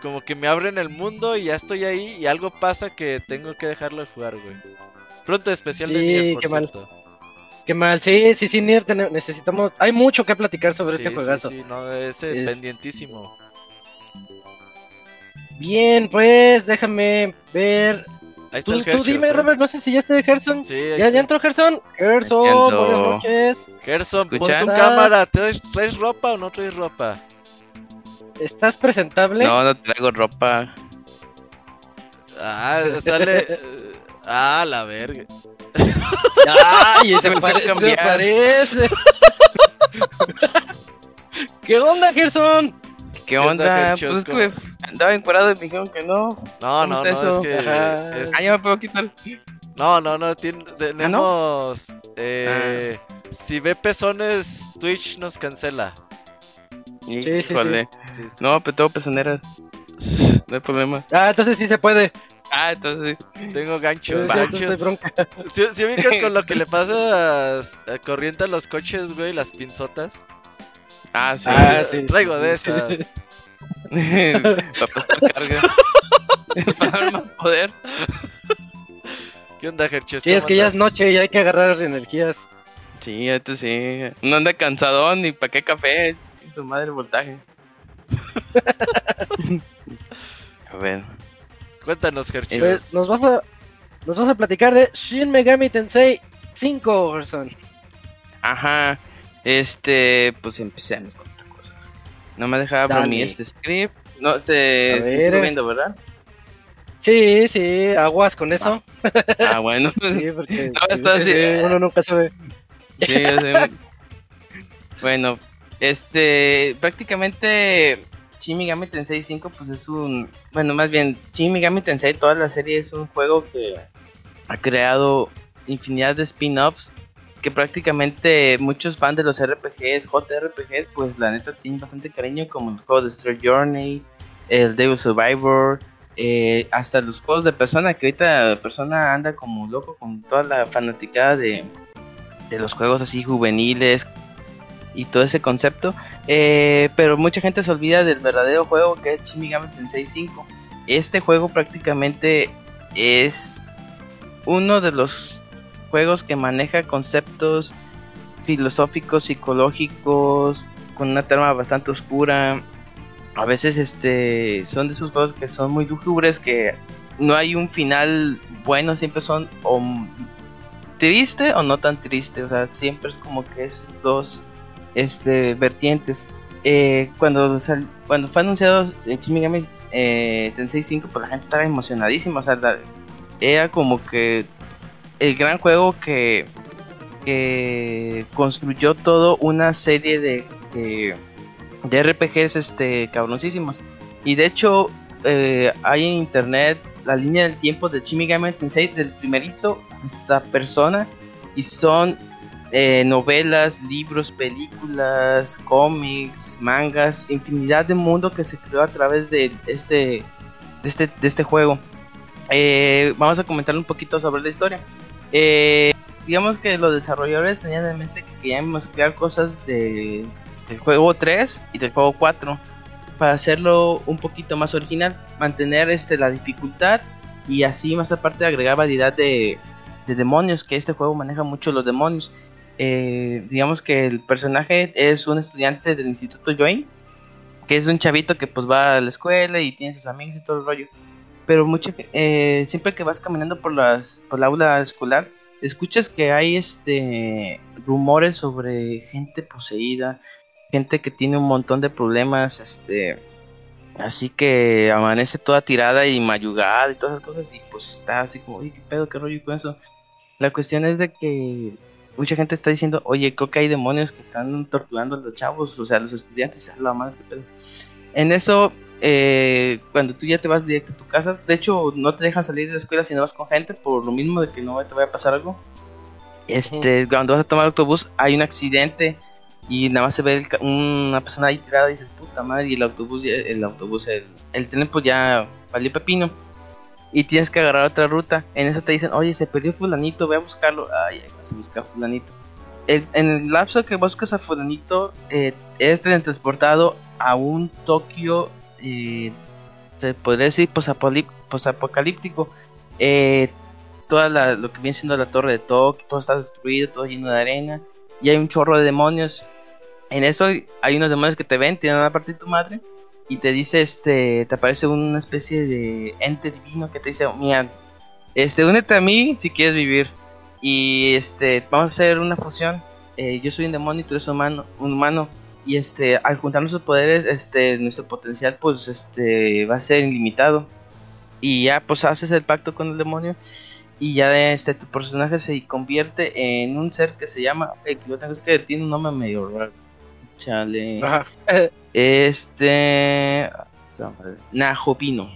Speaker 5: como que me abren el mundo y ya estoy ahí y algo pasa que tengo que dejarlo de jugar, güey. Pronto especial de Nier, por
Speaker 1: qué mal. Qué mal. Sí, sí, sí, Nier, necesitamos. Hay mucho que platicar sobre
Speaker 5: Sí,
Speaker 1: este
Speaker 5: sí,
Speaker 1: juegazo.
Speaker 5: sí, no, ese
Speaker 1: Es-
Speaker 5: pendientísimo.
Speaker 1: Bien, pues déjame ver.
Speaker 5: Ahí está
Speaker 1: Tú,
Speaker 5: el
Speaker 1: tú dime,
Speaker 5: ¿eh?
Speaker 1: Robert, no sé si ya está de Gerson.
Speaker 5: Sí, ahí
Speaker 1: ¿Ya,
Speaker 5: está.
Speaker 1: ya entró Gerson? Gerson, buenas noches.
Speaker 5: Gerson, pon tu cámara. ¿Traes, traes ropa o no traes ropa?
Speaker 1: ¿Estás presentable?
Speaker 6: No, no traigo ropa.
Speaker 5: Ah, sale. eh, ah, la verga.
Speaker 1: Ay, se,
Speaker 6: Me
Speaker 1: pare-
Speaker 6: quiero
Speaker 1: se parece. ¿Qué onda, Gerson?
Speaker 6: ¿Qué
Speaker 5: onda,
Speaker 6: onda?
Speaker 5: Gerchos?
Speaker 6: Pues es que
Speaker 5: ¿Cómo?
Speaker 6: me andaba encuadrado y me dijeron que no.
Speaker 5: No,
Speaker 6: ¿Cómo
Speaker 5: no, no,
Speaker 6: eso?
Speaker 5: es que. Es-
Speaker 6: Ah, ya me puedo quitar.
Speaker 5: No, no, no, tien- tenemos... eh,
Speaker 6: Ah.
Speaker 5: Si ve pezones, Twitch nos cancela.
Speaker 1: Sí, sí. Sí,
Speaker 5: sí.
Speaker 6: No, pero tengo pezoneras. No hay problema.
Speaker 1: Ah, entonces sí se puede.
Speaker 6: Ah, entonces.
Speaker 5: Tengo ganchos,
Speaker 1: Entonces,
Speaker 5: ganchos.
Speaker 1: entonces hay bronca.
Speaker 5: ¿Sí, sí ubicas con lo que le pasa a, a corriente a los coches, güey? Las pinzotas.
Speaker 6: Ah, sí.
Speaker 1: Ah, sí.
Speaker 5: Traigo de esas.
Speaker 6: Para pasar carga. Para dar más poder.
Speaker 5: ¿Qué onda, Gerches?
Speaker 1: Sí, es
Speaker 5: ¿Cómo
Speaker 1: que ya es noche y hay que agarrar energías.
Speaker 6: Sí, esto sí. No anda cansadón ni para qué café. Su madre voltaje. A ver.
Speaker 5: Cuéntanos, Gerches.
Speaker 1: Pues nos vas a nos vas a platicar de Shin Megami Tensei 5, Gerson.
Speaker 6: Ajá. Este, pues empecemos con otra cosa. No me dejaba abrir este script. No se
Speaker 1: A
Speaker 6: estoy
Speaker 1: ver.
Speaker 6: subiendo, ¿verdad?
Speaker 1: Sí, sí, aguas con eso.
Speaker 6: Ah, bueno.
Speaker 1: Sí, porque
Speaker 6: No,
Speaker 1: sí,
Speaker 6: está
Speaker 1: sí,
Speaker 6: así.
Speaker 1: sí, uno nunca sabe.
Speaker 6: Sí, ya sé. bueno, este, prácticamente Shin Megami Tensei 5 pues es un, bueno, más bien Shin Megami Tensei toda la serie es un juego que ha creado infinidad de spin-offs que prácticamente muchos fans de los RPGs, JRPGs, pues la neta tienen bastante cariño como el juego de Star Journey, el Devil Survivor, eh, hasta los juegos de Persona, que ahorita Persona anda como loco con toda la fanaticada de, de los juegos así juveniles y todo ese concepto. Eh, pero mucha gente se olvida del verdadero juego que es Shin Megami Tensei 5. Este juego prácticamente es uno de los juegos que maneja conceptos filosóficos, psicológicos, con una trama bastante oscura. A veces este son de esos juegos que son muy lúgubres que no hay un final bueno, siempre son o triste o no tan triste, o sea, siempre es como que esas dos este vertientes. Eh, cuando cuando fue anunciado Shin Megami eh, Tensei 5, pues la gente estaba emocionadísima, o sea, era como que el gran juego que, que construyó todo una serie de, de, de RPGs este, cabroncísimos. Y de hecho, eh, hay en internet la línea del tiempo de Shin Megami Tensei del primerito hasta persona y son eh, novelas, libros, películas, cómics, mangas, infinidad de mundo que se creó a través de este este, este juego. Eh, vamos a comentar un poquito sobre la historia. Eh, digamos que los desarrolladores tenían en mente que querían mezclar cosas de, del juego 3 y del juego 4 para hacerlo un poquito más original, mantener este, la dificultad y así más aparte agregar variedad de, de demonios, que este juego maneja mucho los demonios. Eh, digamos que el personaje es un estudiante del Instituto Join, que es un chavito que pues va a la escuela y tiene sus amigos y todo el rollo. Pero mucho, eh, siempre que vas caminando por las por la aula escolar, escuchas que hay este rumores sobre gente poseída, gente que tiene un montón de problemas, este así que amanece toda tirada y mayugada y todas esas cosas y pues está así como, oye, qué pedo, qué rollo con eso. La cuestión es de que mucha gente está diciendo, oye, creo que hay demonios que están torturando a los chavos, o sea, a los estudiantes, a la madre, pedo. En eso eh, cuando tú ya te vas directo a tu casa, de hecho no te dejan salir de la escuela si no vas con gente, por lo mismo de que no te vaya a pasar algo. Este, cuando vas a tomar autobús hay un accidente y nada más se ve una persona ahí tirada y dices, puta madre, y el autobús, el autobús, el, el tren pues ya valió pepino. Y tienes que agarrar otra ruta. En eso te dicen, oye, se perdió fulanito, voy a buscarlo. Ay, ahí vas a buscar fulanito. en el lapso que buscas a fulanito, eh, es transportado a un Tokio eh, se podría decir posapocalíptico. Eh, toda lo que viene siendo la torre de Tokio, todo está destruido, todo lleno de arena. Y hay un chorro de demonios. En eso hay unos demonios que te ven, tienen una parte de tu madre. Y te dice, este, te aparece una especie de ente divino que te dice, mira, este, únete a mí si quieres vivir. Y este, vamos a hacer una fusión. Eh, yo soy un demonio y tú eres humano, un humano y este al juntar nuestros poderes este nuestro potencial pues este va a ser ilimitado y ya pues haces el pacto con el demonio y ya este tu personaje se convierte en un ser que se llama eh, yo tengo es que tiene un nombre medio raro chale. Este Najovino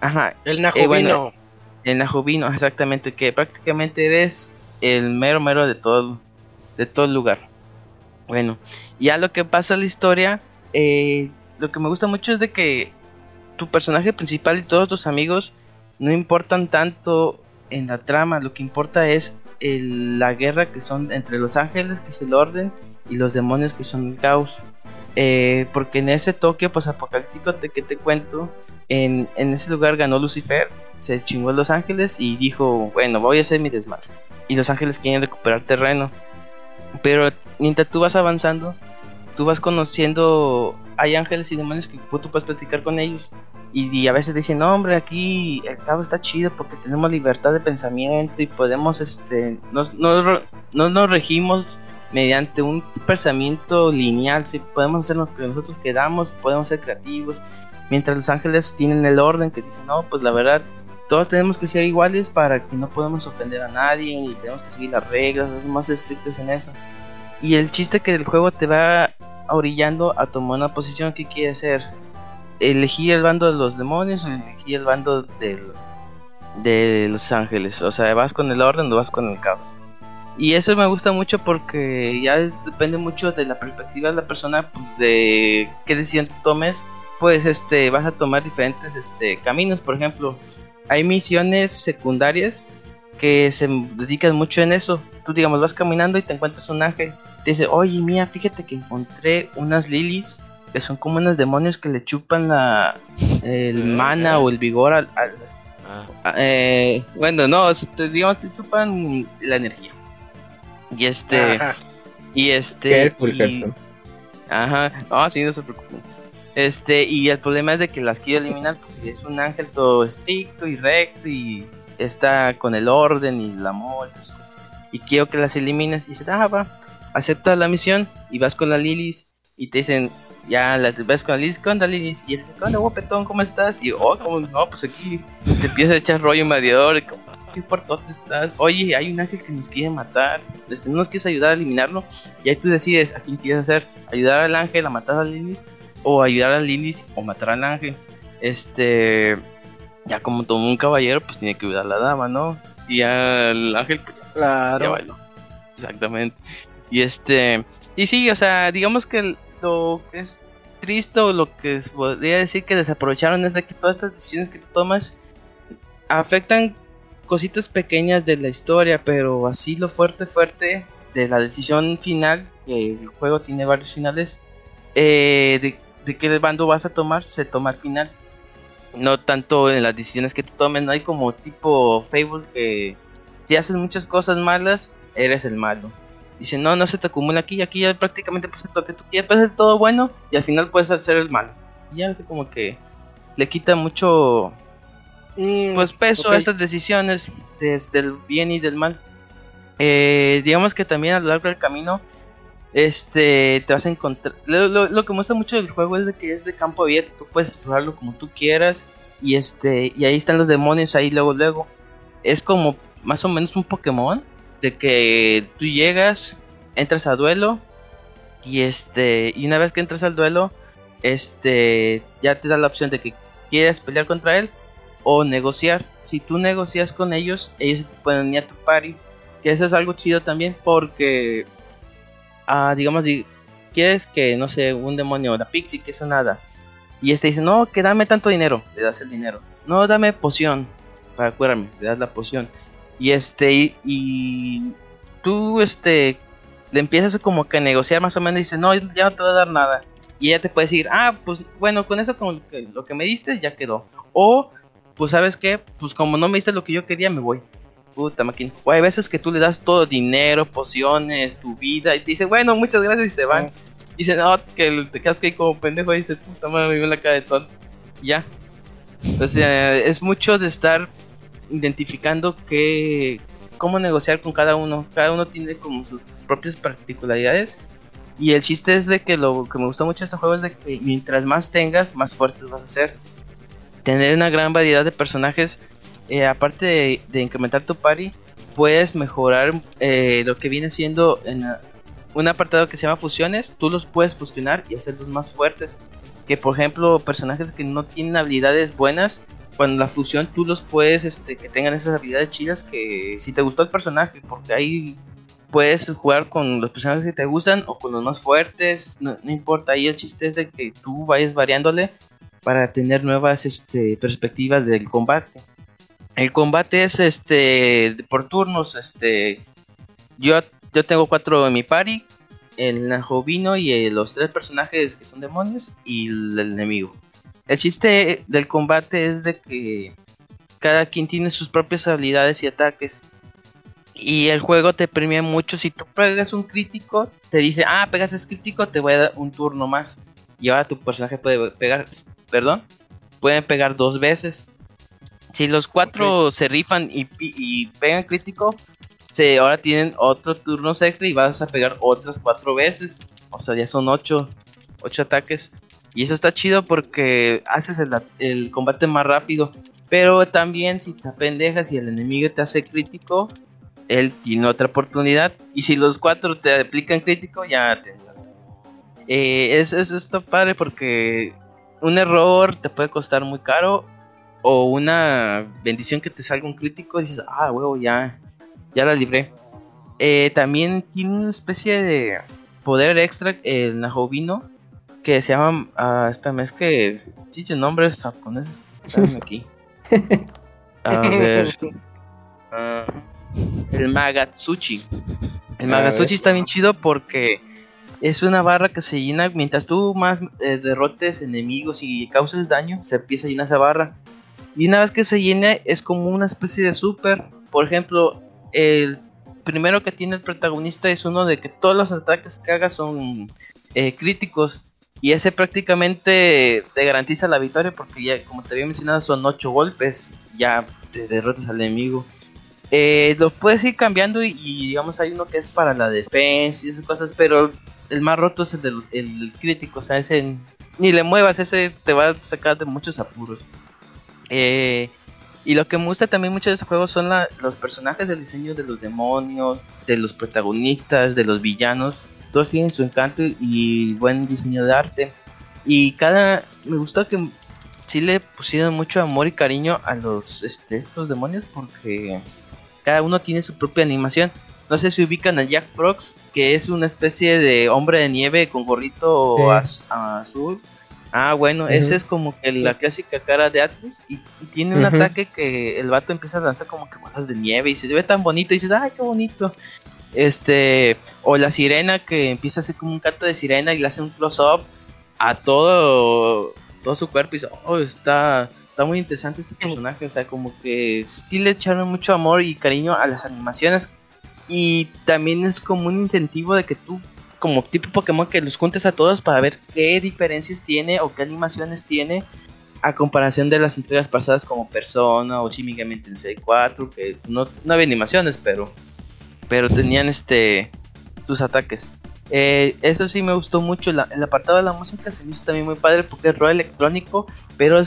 Speaker 6: ajá
Speaker 1: el
Speaker 6: eh, el Najovino exactamente que prácticamente eres el mero mero de todo de todo el lugar. Bueno, ya lo que pasa en la historia, eh, lo que me gusta mucho es de que tu personaje principal y todos tus amigos no importan tanto en la trama, lo que importa es la guerra que son entre los ángeles, que es el orden, y los demonios, que son el caos. Eh, porque en ese Tokio pues apocalíptico te, que te cuento, en, en, ese lugar ganó Lucifer, se chingó a los ángeles y dijo, bueno, voy a hacer mi desmadre. Y los ángeles quieren recuperar terreno. Pero mientras tú vas avanzando, tú vas conociendo, hay ángeles y demonios que tú puedes platicar con ellos. Y, a veces dicen, no hombre, aquí el cabo está chido porque tenemos libertad de pensamiento y podemos, este, no nos regimos mediante un pensamiento lineal, si podemos hacer lo que nosotros queramos, podemos ser creativos, mientras los ángeles tienen el orden que dicen, no, pues la verdad, todos tenemos que ser iguales para que no podamos ofender a nadie y tenemos que seguir las reglas, somos más estrictos en eso. Y el chiste que el juego te va orillando a tomar una posición que quiere ser elegir el bando de los demonios o elegir el bando de, de los ángeles. O sea, vas con el orden o vas con el caos. Y eso me gusta mucho porque ya depende mucho de la perspectiva de la persona, pues de qué decisión tomes, pues este vas a tomar diferentes este caminos, por ejemplo, hay misiones secundarias que se dedican mucho en eso. Tú digamos vas caminando y te encuentras un ángel dice, oye, mía, fíjate que encontré unas lilies que son como unos demonios que le chupan la, el mana o el vigor al... Ah. Eh, bueno, no, digamos, te chupan la energía. Y este... Y este... ajá, no, sí, no se preocupen. Este, y el problema es de que las quiero eliminar porque es un ángel todo estricto y recto y está con el orden y el amor y cosas. Y quiero que las elimines y dices, ah, va aceptas la misión y vas con la Lilis y te dicen, ya la, vas con la Lilis, ¿qué onda Lilis? Y él dice, ¿qué onda guapetón? ¿Cómo estás? Y oh, como no, pues aquí te empieza a echar rollo mediador, y como, qué portote estás. Oye, hay un ángel que nos quiere matar, les tenemos que ayudar a eliminarlo. Y ahí tú decides a quién quieres hacer, ayudar al ángel a matar a Lilis o ayudar a Lilis o matar al ángel. Este, ya como todo un caballero, pues tiene que ayudar a la dama, ¿no? Y al ángel, pues,
Speaker 1: claro.
Speaker 6: Exactamente. Y este, y sí, o sea, digamos que lo que es triste o lo que podría decir que desaprovecharon es de que todas estas decisiones que tú tomas afectan cositas pequeñas de la historia, pero así lo fuerte, fuerte de la decisión final, que el juego tiene varios finales, eh, de, qué bando vas a tomar, se toma al final. No tanto en las decisiones que tú tomes, no hay como tipo Fable que si haces muchas cosas malas, eres el malo Dice, no, no se te acumula aquí, aquí ya prácticamente hacer lo que tú quieras, puedes hacer todo bueno y al final puedes hacer el malo. Y ya es como que le quita mucho mm, pues peso estas decisiones desde el bien y del mal. Eh, digamos que también a lo largo del camino este te vas a encontrar lo, lo- lo que gusta mucho del juego es de que es de campo abierto tú puedes explorarlo como tú quieras y este y ahí están los demonios ahí luego luego es como más o menos un Pokémon de que tú llegas entras a duelo y este y una vez que entras al duelo este ya te da la opción de que quieres pelear contra él o negociar. Si tú negocias con ellos ellos te pueden unir a tu party que eso es algo chido también porque ah, digamos, di- quieres que, no sé, un demonio, la pixie, que es un hada, y este dice, no, que dame tanto dinero, le das el dinero, no, dame poción para curarme, le das la poción, y este, y, tú, este, le empiezas como que a negociar más o menos, dice, no, ya no te voy a dar nada, y ella te puede decir, ah, pues bueno, con eso, con lo que me diste, ya quedó, o, pues, ¿sabes qué? Pues como no me diste lo que yo quería, me voy. Puta máquina. O hay veces que tú le das todo dinero, pociones, tu vida, y te dice, bueno, muchas gracias, y se van. Y dice, no, que te quedas ahí como pendejo, y dice, puta madre, me vio la cara de tonto. Y ya. O sea, es mucho de estar identificando qué, cómo negociar con cada uno. Cada uno tiene como sus propias particularidades. Y el chiste es de que lo que me gustó mucho de este juego es de que mientras más tengas, más fuertes vas a ser. Tener una gran variedad de personajes eh, aparte de, incrementar tu party, puedes mejorar eh, lo que viene siendo en un apartado que se llama fusiones. Tú los puedes fusionar y hacerlos más fuertes. Que por ejemplo, personajes que no tienen habilidades buenas, cuando la fusión tú los puedes, este, que tengan esas habilidades chidas. Que si te gustó el personaje, porque ahí puedes jugar con los personajes que te gustan o con los más fuertes, no, no importa. Ahí el chiste es de que tú vayas variándole para tener nuevas este, perspectivas del combate. El combate es este por turnos, este yo, yo tengo cuatro en mi party, el Najovino y eh, los tres personajes que son demonios y el, el enemigo. El chiste del combate es de que cada quien tiene sus propias habilidades y ataques. Y el juego te premia mucho. Si tú pegas un crítico, te dice, ah, pegas ese crítico, te voy a dar un turno más. Y ahora tu personaje puede pegar, perdón, pueden pegar dos veces. Si los cuatro se rifan y, pegan crítico, se, ahora tienen otro turnos extra y vas a pegar otras cuatro veces. O sea, ya son ocho, ocho ataques. Y eso está chido porque haces el, el combate más rápido. Pero también si te pendejas y el enemigo te hace crítico, él tiene otra oportunidad. Y si los cuatro te aplican crítico, ya te eh, eso, eso está padre porque un error te puede costar muy caro o una bendición que te salga un crítico y dices, ah, huevo, ya, ya la libré. Eh, también tiene una especie de poder extra el Najovino que se llama, ah, espérame, es que chiche nombres japoneses están aquí. A ver. ah, el Magatsuchi. El Magatsuchi está bien chido porque es una barra que se llena mientras tú más eh, derrotes enemigos y causes daño, se empieza a llenar esa barra. Y una vez que se llena es como una especie de super. Por ejemplo, el primero que tiene el protagonista es uno de que todos los ataques que haga son eh, críticos. Y ese prácticamente te garantiza la victoria porque ya, como te había mencionado, son 8 golpes. Ya te derrotas al enemigo. Eh, lo puedes ir cambiando y, y, digamos hay uno que es para la defensa y esas cosas, pero el más roto es el de los el crítico, o sea, ese ni le muevas, ese te va a sacar de muchos apuros. Eh, y lo que me gusta también mucho de este juego son la- los personajes del diseño de los demonios, de los protagonistas, de los villanos. Todos tienen su encanto y buen diseño de arte. Y cada. Me gustó que sí le pusieron mucho amor y cariño a los este, estos demonios porque cada uno tiene su propia animación. No sé si ubican a Jack Frost, que es una especie de hombre de nieve con gorrito
Speaker 3: Sí.
Speaker 6: az- azul. Ah, bueno, ese es como que la clásica cara de Atlus y, y tiene un ataque que el vato empieza a lanzar como que bolas de nieve y se ve tan bonito y dices, ay, qué bonito. Este, o la sirena que empieza a hacer como un canto de sirena y le hace un close-up a todo, todo su cuerpo y dice, oh, está, está muy interesante este personaje, o sea, como que sí le echaron mucho amor y cariño a las animaciones y también es como un incentivo de que tú, como tipo Pokémon, que los juntes a todos para ver qué diferencias tiene o qué animaciones tiene a comparación de las entregas pasadas como Persona o Shin Megami Tensei 4, que no, no había animaciones, pero pero tenían este sus ataques. Eh, eso sí me gustó mucho. El apartado de la música se me hizo también muy padre porque es rock electrónico, pero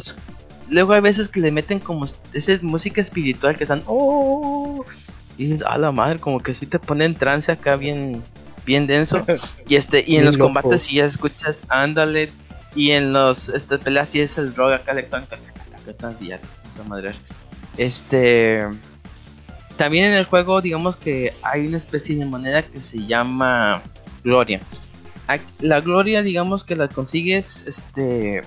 Speaker 6: luego hay veces que le meten como esa música espiritual que están oh dices a la madre como que sí te pone en trance acá bien bien denso. Y este y en los
Speaker 3: loco.
Speaker 6: combates si ya escuchas ándale y en los este, peleas sí es el rock acá electrónico este también en el juego digamos que hay una especie de moneda que se llama gloria. La gloria digamos que la consigues este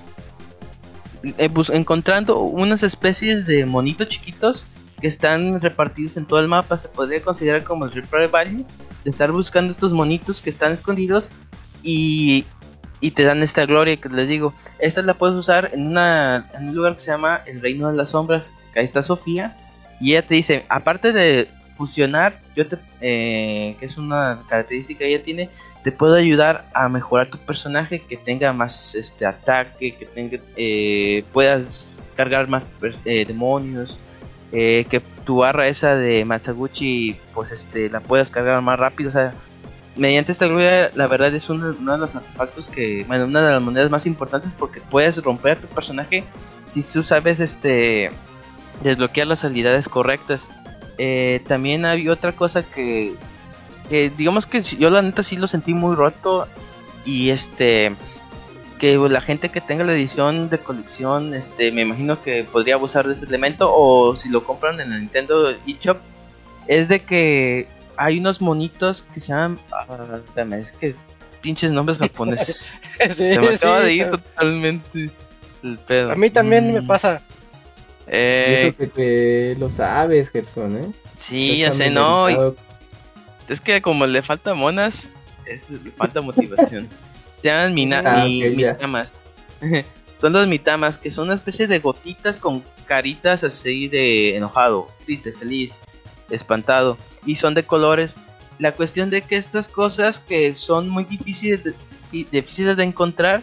Speaker 6: eh, encontrando unas especies de monitos chiquitos que están repartidos en todo el mapa se podría considerar como el replay value de estar buscando estos monitos que están escondidos y, y te dan esta gloria que les digo. Esta la puedes usar en una en un lugar que se llama el reino de las sombras que ahí está Sofía y ella te dice aparte de fusionar yo te eh, que es una característica que ella tiene te puedo ayudar a mejorar tu personaje que tenga más este ataque que tenga eh, puedas cargar más eh, demonios eh, que tu barra esa de Matsuguchi pues este la puedas cargar más rápido o sea mediante esta gloria la verdad es uno, uno de los artefactos que bueno una de las monedas más importantes porque puedes romper a tu personaje si tú sabes este desbloquear las habilidades correctas. Eh, también había otra cosa que que digamos que yo la neta sí lo sentí muy roto y este que la gente que tenga la edición de colección este me imagino que podría abusar de ese elemento o si lo compran en el Nintendo eShop es de que hay unos monitos que se llaman ah, espérame, es que pinches nombres japoneses
Speaker 1: Sí,
Speaker 6: se me acaba
Speaker 1: sí,
Speaker 6: de ir totalmente el pedo
Speaker 1: A mí también me
Speaker 3: Mm.
Speaker 1: pasa.
Speaker 6: Eh,
Speaker 3: eso que te lo sabes, Gerson, ¿eh?
Speaker 6: sí
Speaker 3: Ya
Speaker 6: sé no y-. Es que como le falta monas, es, le falta motivación. Se llaman mina,
Speaker 3: Ah,
Speaker 6: mi- mitamas. son los mitamas, que son una especie de gotitas con caritas así de enojado, triste, feliz, espantado. Y son de colores. La cuestión de que estas cosas que son muy difíciles de, di- difíciles de encontrar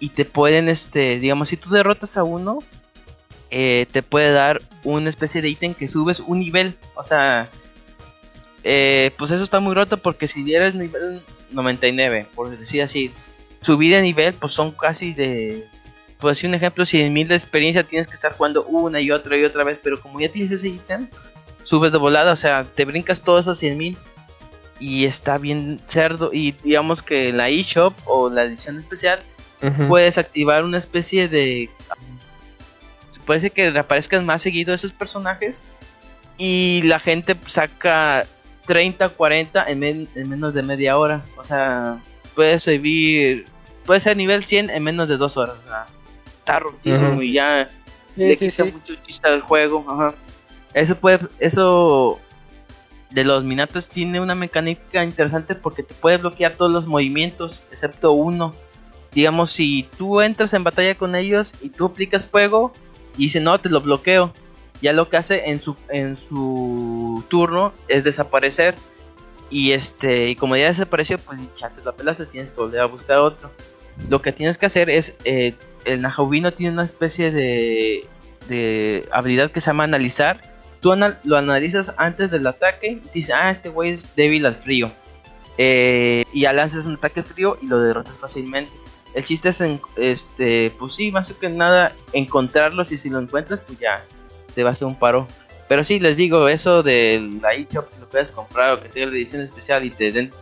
Speaker 6: y te pueden, este, digamos, si tú derrotas a uno, eh, te puede dar una especie de ítem que subes un nivel. O sea, eh, pues eso está muy roto porque si eres nivel 99, por decir así, subir de nivel, pues son casi de. Por decir un ejemplo, 100.000 de experiencia tienes que estar jugando una y otra y otra vez, pero como ya tienes ese ítem, subes de volada, o sea, te brincas todos esos 100.000 y está bien cerdo. Y digamos que la eShop o la edición especial puedes activar una especie de. Se parece que reaparezcan más seguido esos personajes. Y la gente saca 30, 40 en, men- en menos de media hora. O sea, puedes vivir. Puede ser nivel 100 en menos de dos horas. O sea, está rotísimo
Speaker 3: Ujú.
Speaker 6: y ya
Speaker 1: Sí,
Speaker 6: le
Speaker 1: sí,
Speaker 6: quita
Speaker 1: sí.
Speaker 6: mucho chiste al juego. Ajá. Eso puede, eso de los minatos tiene una mecánica interesante porque te puede bloquear todos los movimientos, excepto uno. Digamos, si tú entras en batalla con ellos y tú aplicas fuego y dice no, te lo bloqueo. Ya lo que hace en su en su turno es desaparecer. Y este, y como ya desapareció, pues ya te la pelaste, tienes que volver a buscar otro. Lo que tienes que hacer es eh, el Najubino tiene una especie de, de habilidad que se llama analizar. Tú lo analizas antes del ataque y dices, ah, este güey es débil al frío. Eh, y ya lanzas un ataque frío y lo derrotas fácilmente. El chiste es, este, pues sí, más que nada encontrarlos y si lo encuentras, pues ya te va a hacer un paro. Pero sí, les digo, eso de la eShop, lo puedes comprar o que tenga la edición especial y te den,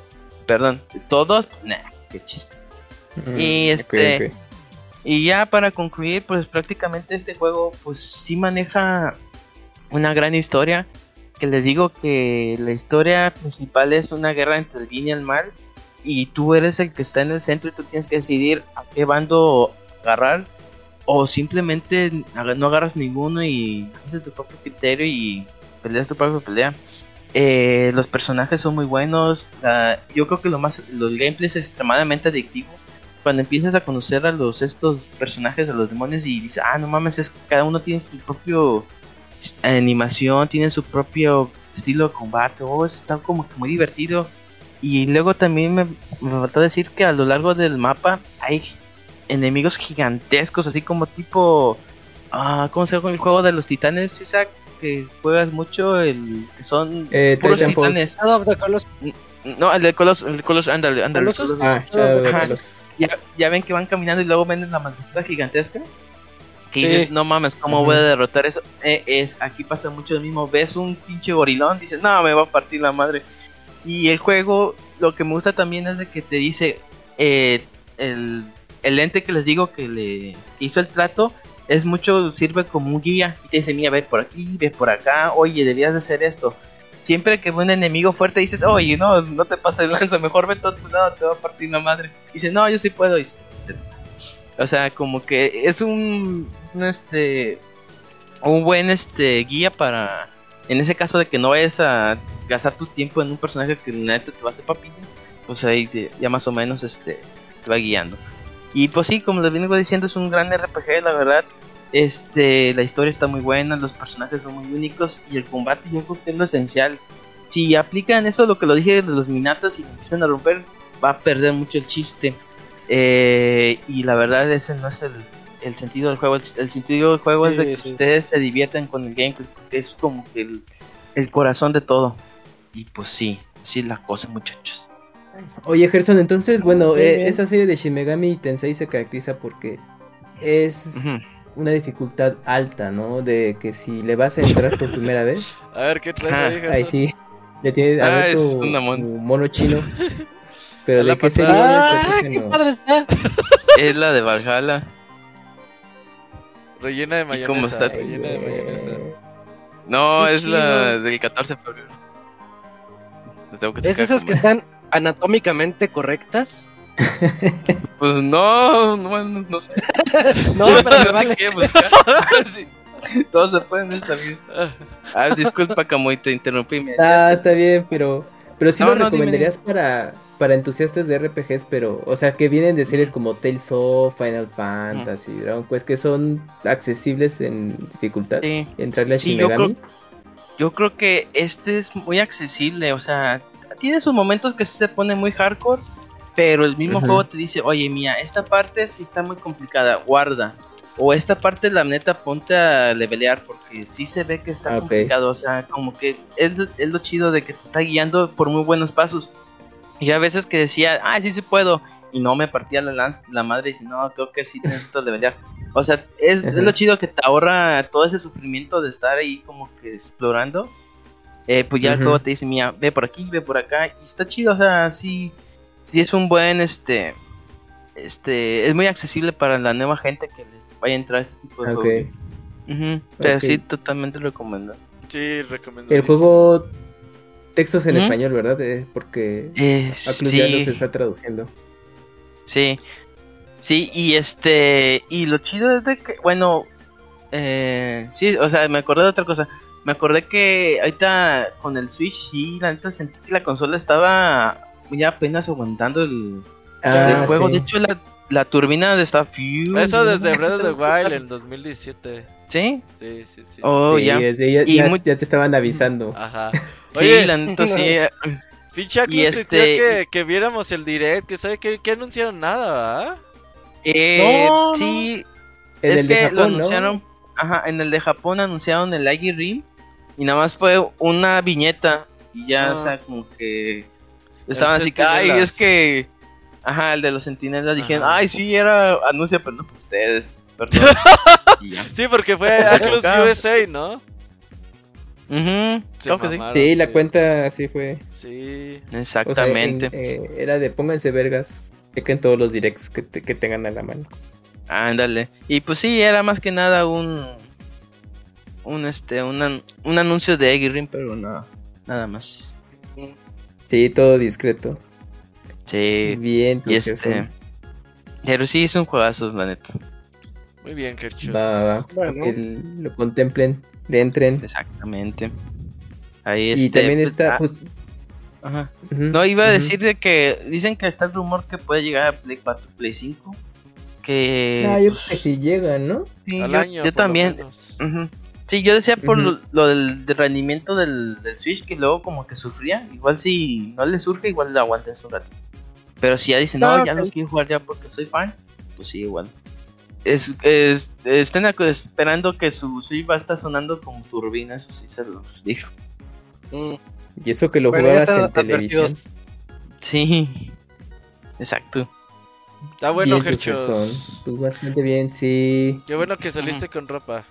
Speaker 6: perdón, todos, nah, qué chiste.
Speaker 3: Mm,
Speaker 6: y este-
Speaker 3: ok.
Speaker 6: Y ya para concluir, pues prácticamente este juego pues sí maneja una gran historia. Que les digo que la historia principal es una guerra entre el bien y el mal. Y tú eres el que está en el centro y tú tienes que decidir a qué bando agarrar. O simplemente no agarras ninguno y haces tu propio criterio y peleas tu propia pelea. Eh, los personajes son muy buenos. la- yo creo que lo más, los gameplays es extremadamente adictivo cuando empiezas a conocer a los estos personajes de los demonios y dices, ah, no mames, es que cada uno tiene su propio animación, tiene su propio estilo de combate, oh, eso está como que muy divertido. Y luego también me, me faltó decir que a lo largo del mapa hay enemigos gigantescos, así como tipo, ah, ¿cómo se llama el juego de los titanes, Isaac? que juegas mucho, el que son
Speaker 3: Eh,
Speaker 6: puros titanes. No, el de Colos, el de Colos, ándale, ándale.
Speaker 3: Ah.
Speaker 6: Ya, ya ven que van caminando y luego ven la majestad gigantesca. Que
Speaker 1: Sí.
Speaker 6: dices, no mames, ¿cómo voy a derrotar eso? Eh, es, aquí pasa mucho lo mismo. Ves un pinche gorilón, dices, no, me va a partir la madre. Y el juego, lo que me gusta también es de que te dice, eh, el, el ente que les digo que le hizo el trato, es mucho, sirve como un guía. Y te dice, mira, ve por aquí, ve por acá, oye, debías de hacer esto. Siempre que un enemigo fuerte dices, oye, no, no te pases el lanza, mejor vete a otro lado, te va a partir la madre. Dice, no, yo sí puedo. Y o sea, como que es un, un, este un buen este guía para en ese caso de que no vayas a gastar tu tiempo en un personaje que neta te va a hacer papilla, pues ahí te- ya más o menos este te va guiando. Y pues sí, como les vengo diciendo, es un gran RPG, la verdad. Este, la historia está muy buena, los personajes son muy únicos y el combate yo creo que es lo esencial. Si aplican eso, lo que lo dije de los minatas y lo empiezan a romper, va a perder mucho el chiste. Eh, y la verdad ese no es el, el sentido del juego. El, el sentido del juego es de
Speaker 1: Sí,
Speaker 6: que
Speaker 1: sí.
Speaker 6: ustedes se diviertan con el gameplay, porque es como que el, el corazón de todo. Y pues sí, así es la cosa, muchachos.
Speaker 3: Oye, Gerson, entonces, bueno, eh, esa serie de Shin Megami Tensei se caracteriza porque es. Una dificultad alta, ¿no? De que si le vas a entrar por primera vez,
Speaker 5: A ver, ¿qué traes
Speaker 6: Ajá.
Speaker 5: ahí,
Speaker 3: ahí sí, le tienes a
Speaker 6: Ah,
Speaker 3: ver
Speaker 6: es
Speaker 3: tu,
Speaker 6: una mon-
Speaker 3: tu mono chino. Pero de qué serie
Speaker 5: patada.
Speaker 3: es,
Speaker 1: ¡Ah, qué
Speaker 3: no.
Speaker 1: padre está!
Speaker 6: Es la de Valhalla.
Speaker 5: Rellena de
Speaker 6: ¿Y
Speaker 5: mayonesa.
Speaker 6: cómo está?
Speaker 5: Rellena de mayonesa.
Speaker 6: No,
Speaker 1: Qué
Speaker 6: es la del 14 de febrero. Lo tengo que
Speaker 1: ¿Es esas que están anatómicamente correctas?
Speaker 6: Pues no, no, no, sé.
Speaker 1: No, pero me vale.
Speaker 6: ¿Qué buscar? Sí. Todos se pueden estar bien. Ah, disculpa, Camuy, te interrumpí. Me
Speaker 3: Ah,
Speaker 6: que-
Speaker 3: está bien, pero pero sí
Speaker 6: No,
Speaker 3: lo
Speaker 6: no, dime,
Speaker 3: recomendarías para para entusiastas de RPGs, pero o sea, que vienen de series como Tales of, Final Fantasy, Dragon Quest que son accesibles en dificultad.
Speaker 6: Sí.
Speaker 3: Entrarle a
Speaker 6: Sí,
Speaker 3: Shin
Speaker 6: yo
Speaker 3: Megami.
Speaker 6: Yo creo que este es muy accesible, o sea, tiene sus momentos que se pone muy hardcore, pero el mismo juego te dice, oye, mía, esta parte sí está muy complicada, guarda. O esta parte, la neta, ponte a levelear, porque sí se ve que está
Speaker 3: Ah, ok.
Speaker 6: complicado, o sea, como que es, es lo chido de que te está guiando por muy buenos pasos. Y a veces que decía, ah, sí, sí puedo, y no me partía la, lanza, la madre y si no, creo que sí necesito levelear. O sea, es, es
Speaker 3: Ujú.
Speaker 6: lo chido que te ahorra todo ese sufrimiento de estar ahí como que explorando. Eh, pues ya el juego te dice, mira, ve por aquí, ve por acá. Y está chido, o sea, sí, sí es un buen, este, este, es muy accesible para la nueva gente que le vaya a entrar a este tipo de
Speaker 3: Ok.
Speaker 6: juego. Ujú, Pero sí, totalmente recomendado.
Speaker 5: Sí, recomiendo.
Speaker 3: El juego textos en español, ¿verdad? Eh, porque
Speaker 6: Eh,
Speaker 3: Atlus ya
Speaker 6: sí.
Speaker 3: los está traduciendo.
Speaker 6: Sí, sí, y este, y lo chido es de que, bueno, eh, sí, o sea, me acordé de otra cosa. Me acordé que ahorita con el Switch, sí, la neta sentí que la consola estaba ya apenas aguantando el, el
Speaker 3: Ah,
Speaker 6: juego.
Speaker 3: sí.
Speaker 6: De hecho, la, la turbina de esta
Speaker 5: Eso desde Breath of the Wild en 2017.
Speaker 6: Sí,
Speaker 5: Sí, sí, sí.
Speaker 6: oh,
Speaker 3: Sí,
Speaker 6: ya.
Speaker 3: ya,
Speaker 6: Y
Speaker 3: ya-
Speaker 6: muy-
Speaker 3: ya te estaban avisando.
Speaker 5: Ajá.
Speaker 6: Sí,
Speaker 5: Oye,
Speaker 6: la neta sí.
Speaker 5: Pinche Atlus
Speaker 6: y este-
Speaker 5: que, que viéramos el direct, que sabe que, que anunciaron nada, ¿verdad?
Speaker 6: eh,
Speaker 1: No, no.
Speaker 6: sí,
Speaker 3: En
Speaker 6: es
Speaker 3: el
Speaker 6: que
Speaker 3: de Japón,
Speaker 6: lo
Speaker 3: ¿no?
Speaker 6: anunciaron. Ajá, en el de Japón anunciaron el Agi Rim. Y nada más fue una viñeta. Y ya,
Speaker 5: Ah.
Speaker 6: o sea, como que. Estaban así que, ay, es que. Ajá, el de los sentinelas dijeron, ay, sí, era anuncio, pero no por ustedes. Perdón.
Speaker 5: Sí, porque fue Atlus
Speaker 6: Acá.
Speaker 5: USA, ¿no?
Speaker 6: Creo que sí.
Speaker 3: la cuenta así fue.
Speaker 5: Sí.
Speaker 3: O sea,
Speaker 6: Exactamente.
Speaker 3: en- eh, era de pónganse vergas. Chequen todos los directs que, te- que tengan a la mano.
Speaker 6: Ándale. Y pues sí, era más que nada un. Un este, un, an- un anuncio de Agi Rim, pero no, nada más.
Speaker 3: Sí, todo discreto.
Speaker 6: Sí.
Speaker 3: Bien,
Speaker 6: Y este. Pero sí, es un juegazo, la neta.
Speaker 5: Muy bien, Kerchus.
Speaker 3: Va, va, va.
Speaker 1: Bueno.
Speaker 3: Que lo contemplen, le entren.
Speaker 6: Exactamente. Ahí
Speaker 3: y
Speaker 6: este,
Speaker 3: también
Speaker 6: pues,
Speaker 3: está,
Speaker 6: ah,
Speaker 3: pues.
Speaker 6: ajá.
Speaker 3: ujú,
Speaker 6: No, iba a
Speaker 3: ujú.
Speaker 6: decir de que dicen que está el rumor que puede llegar a Play 4, Play 5. Que.
Speaker 3: Ah, yo
Speaker 6: pues,
Speaker 3: creo que sí llegan, ¿no?
Speaker 6: sí,
Speaker 5: Al
Speaker 6: yo,
Speaker 5: año.
Speaker 6: yo
Speaker 5: por lo
Speaker 6: también.
Speaker 5: menos.
Speaker 6: Ujú. Sí, yo decía por lo, lo del, del rendimiento del, del Switch que luego como que sufría. Igual si no le surge, igual lo aguanten su rato. Pero si ya dicen, no, ya
Speaker 1: ok.
Speaker 6: no quiero jugar ya porque soy fan, pues sí, igual. es, es- estén esperando que su Switch va a estar sonando como turbina, eso sí se los dijo.
Speaker 1: Mm,
Speaker 3: Y eso que lo
Speaker 1: bueno,
Speaker 3: jugabas en televisión.
Speaker 6: Sí, exacto.
Speaker 5: Está bueno,
Speaker 3: pues, son, pues, bastante bien, sí.
Speaker 5: Qué bueno que saliste con ropa.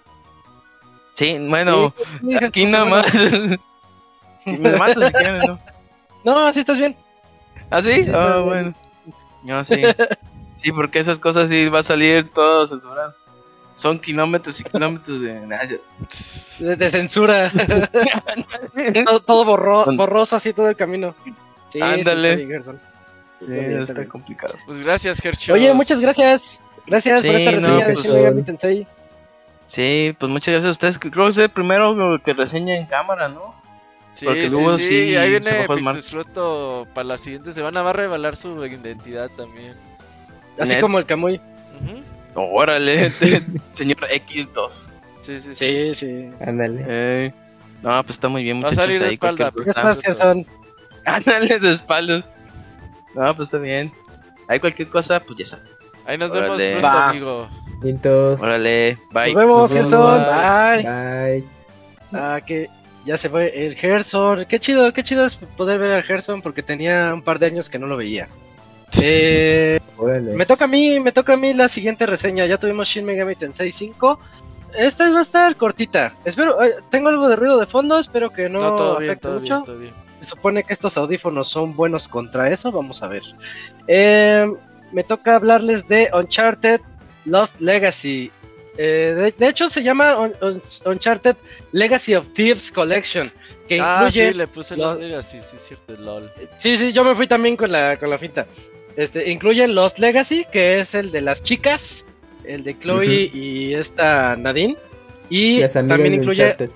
Speaker 6: Sí, bueno,
Speaker 1: Sí, sí,
Speaker 6: aquí
Speaker 1: sí,
Speaker 6: nada más. Me levanto si quieren, ¿no?
Speaker 1: No, sí estás bien.
Speaker 6: ¿Ah, sí?
Speaker 1: Sí,
Speaker 6: Ah, bueno. No, sí. Sí, porque esas cosas sí va a salir todo censurado. Son kilómetros y kilómetros de...
Speaker 1: De, de censura. todo todo borro- borroso así todo el camino. Sí, sí,
Speaker 6: Ándale.
Speaker 1: está bien, Gerson.
Speaker 6: Sí,
Speaker 1: Está bien, está
Speaker 6: está complicado.
Speaker 5: Pues gracias, Herchos.
Speaker 1: Oye, muchas gracias. Gracias por
Speaker 6: Sí,
Speaker 1: esta
Speaker 6: no,
Speaker 1: reseña de
Speaker 6: pues,
Speaker 1: Shin Megami Tensei.
Speaker 6: Sí, pues muchas gracias a ustedes. Creo que es el primero que reseña en cámara, ¿no?
Speaker 5: Sí,
Speaker 6: porque
Speaker 5: sí,
Speaker 6: luego
Speaker 5: sí,
Speaker 6: sí
Speaker 5: ahí viene. Pixesfloto para la siguiente semana. Va a revelar su identidad también.
Speaker 1: Así
Speaker 6: Net.
Speaker 1: como el Kamui.
Speaker 5: Ujú.
Speaker 6: Órale, señor X2.
Speaker 5: Sí, sí, sí.
Speaker 1: Sí, sí.
Speaker 3: Ándale.
Speaker 6: Eh, no, pues está muy bien,
Speaker 5: Va a
Speaker 6: muchachos.
Speaker 5: salir de
Speaker 6: ahí
Speaker 5: espalda,
Speaker 6: cualquier
Speaker 1: Ya
Speaker 6: cosa.
Speaker 1: estás, Gerson.
Speaker 6: Ándale de espaldas. No, pues está bien. Hay cualquier cosa, pues ya saben.
Speaker 5: Ahí nos vemos pronto,
Speaker 1: Va.
Speaker 5: amigo.
Speaker 6: Órale, bye.
Speaker 1: Nos vemos,
Speaker 3: Nos vemos.
Speaker 1: Gerson. Bye.
Speaker 3: bye.
Speaker 1: Ah, que ya se fue el Gerson. Qué chido, qué chido es poder ver al Gerson porque tenía un par de años que no lo veía. Eh,
Speaker 3: Órale.
Speaker 1: me toca a mí, me toca a mí la siguiente reseña. Ya tuvimos Shin Megami Tensei 5. Esta va a estar cortita. Espero, eh, tengo algo de ruido de fondo, espero que no,
Speaker 5: No, todo bien,
Speaker 1: afecte
Speaker 5: todo
Speaker 1: mucho.
Speaker 5: bien, todo bien.
Speaker 1: Se supone que estos audífonos son buenos contra eso, vamos a ver. Eh, me toca hablarles de Uncharted Lost Legacy. Eh, de, de hecho se llama Un- Un- Uncharted Legacy of Thieves Collection, que
Speaker 5: Ah,
Speaker 1: incluye...
Speaker 5: sí, le puse
Speaker 1: los-
Speaker 5: los Legacy, sí, cierto, LOL.
Speaker 1: Sí, sí, yo me fui también con la, con la finta. Este, incluye Lost Legacy, que es el de las chicas, el de Chloe y esta Nadine. Y también incluye
Speaker 3: Uncharted.